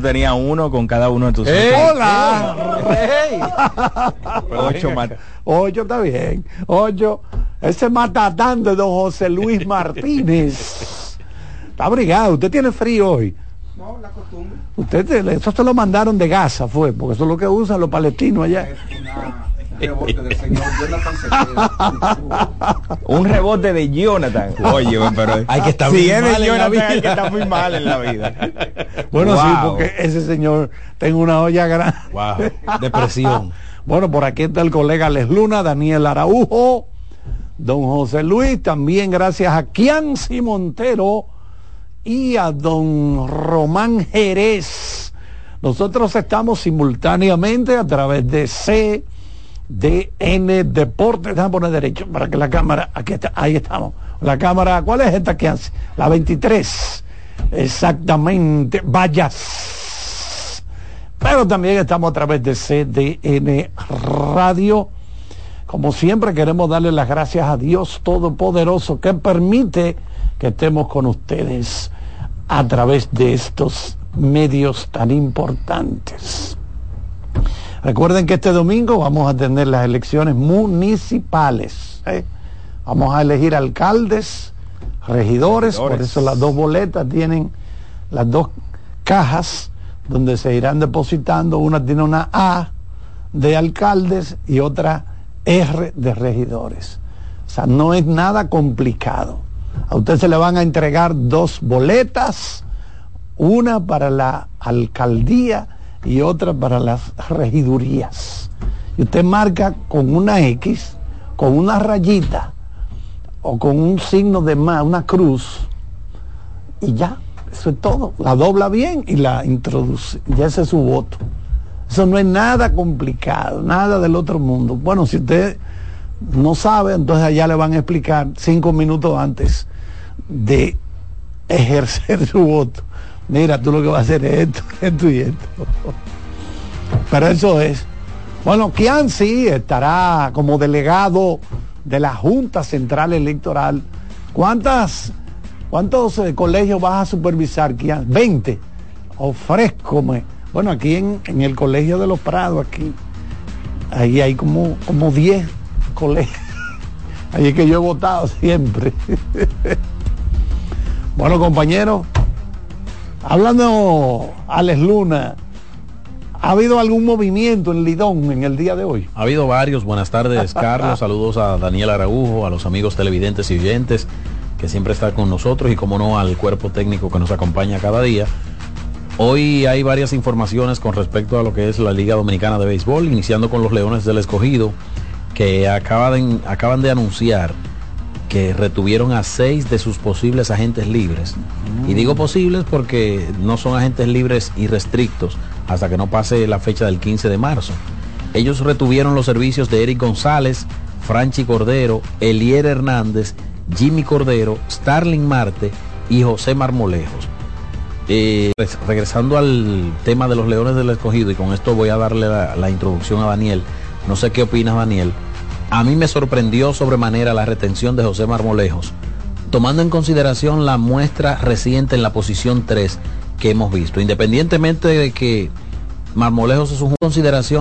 Tenía uno con cada uno de tus ¡Hola! Ocho, Ocho está bien. Ocho. Ese matatán de don José Luis Martínez. Está abrigado. ¿Usted tiene frío hoy? No, la costumbre. Usted, eso se lo mandaron de Gaza, fue, porque eso es lo que usan los palestinos allá. Un rebote de Jonathan. Oye, pero hay que estar si es de Jonathan, hay que estar muy mal en la vida. Bueno, sí, porque ese señor tengo una olla grande. Wow. Depresión. bueno, por aquí está el colega Les Luna, Daniel Araujo, don José Luis, también gracias a Kianci Montero y a don Román Jerez. Nosotros estamos simultáneamente a través de C DN Deportes. Déjame poner derecho para que la cámara, aquí está, ahí estamos. La cámara, ¿cuál es esta que hace? La 23. Exactamente, vayas. Pero también estamos a través de CDN Radio. Como siempre queremos darle las gracias a Dios Todopoderoso que permite que estemos con ustedes a través de estos medios tan importantes. Recuerden que este domingo vamos a tener las elecciones municipales. ¿eh? Vamos a elegir alcaldes, regidores, por eso las dos boletas tienen las dos cajas donde se irán depositando. Una tiene una A de alcaldes y otra R de regidores. O sea, no es nada complicado. A usted se le van a entregar dos boletas, una para la alcaldía y otra para las regidurías. Y usted marca con una X, con una rayita, o con un signo de más, una cruz, y ya, eso es todo. La dobla bien y la introduce. Ya ese es su voto. Eso no es nada complicado, nada del otro mundo. Bueno, si usted no sabe, entonces allá le van a explicar cinco minutos antes de ejercer su voto. Mira, tú lo que vas a hacer es esto, esto y esto. Pero eso es. Bueno, Kian sí estará como delegado de la Junta Central Electoral. ¿Cuántas, ¿Cuántos eh, colegios vas a supervisar, Kian? 20. Ofrézcome. Bueno, aquí en, en, el Colegio de los Prados, aquí, ahí hay como, como 10 colegios. Ahí es que yo he votado siempre. bueno, compañeros, hablando Alex Luna, ¿Ha habido algún movimiento en Lidón en el día de hoy? Ha habido varios. Buenas tardes, Carlos. Saludos a Daniel Araújo, a los amigos televidentes y oyentes que siempre están con nosotros y, como no, al cuerpo técnico que nos acompaña cada día. Hoy hay varias informaciones con respecto a lo que es la Liga Dominicana de Béisbol, iniciando con los Leones del Escogido, que acaban de, acaban de anunciar que retuvieron a seis de sus posibles agentes libres. Y digo posibles porque no son agentes libres y restrictos hasta que no pase la fecha del 15 de marzo. Ellos retuvieron los servicios de Eric González, Franchi Cordero, Elier Hernández, Jimmy Cordero, Starling Marte y José Marmolejos. Eh, pues, regresando al tema de los Leones del Escogido, y con esto voy a darle la, la introducción a Daniel. No sé qué opinas, Daniel. A mí me sorprendió sobremanera la retención de José Marmolejos, tomando en consideración la muestra reciente en la posición 3 que hemos visto. Independientemente de que Marmolejos es un consideración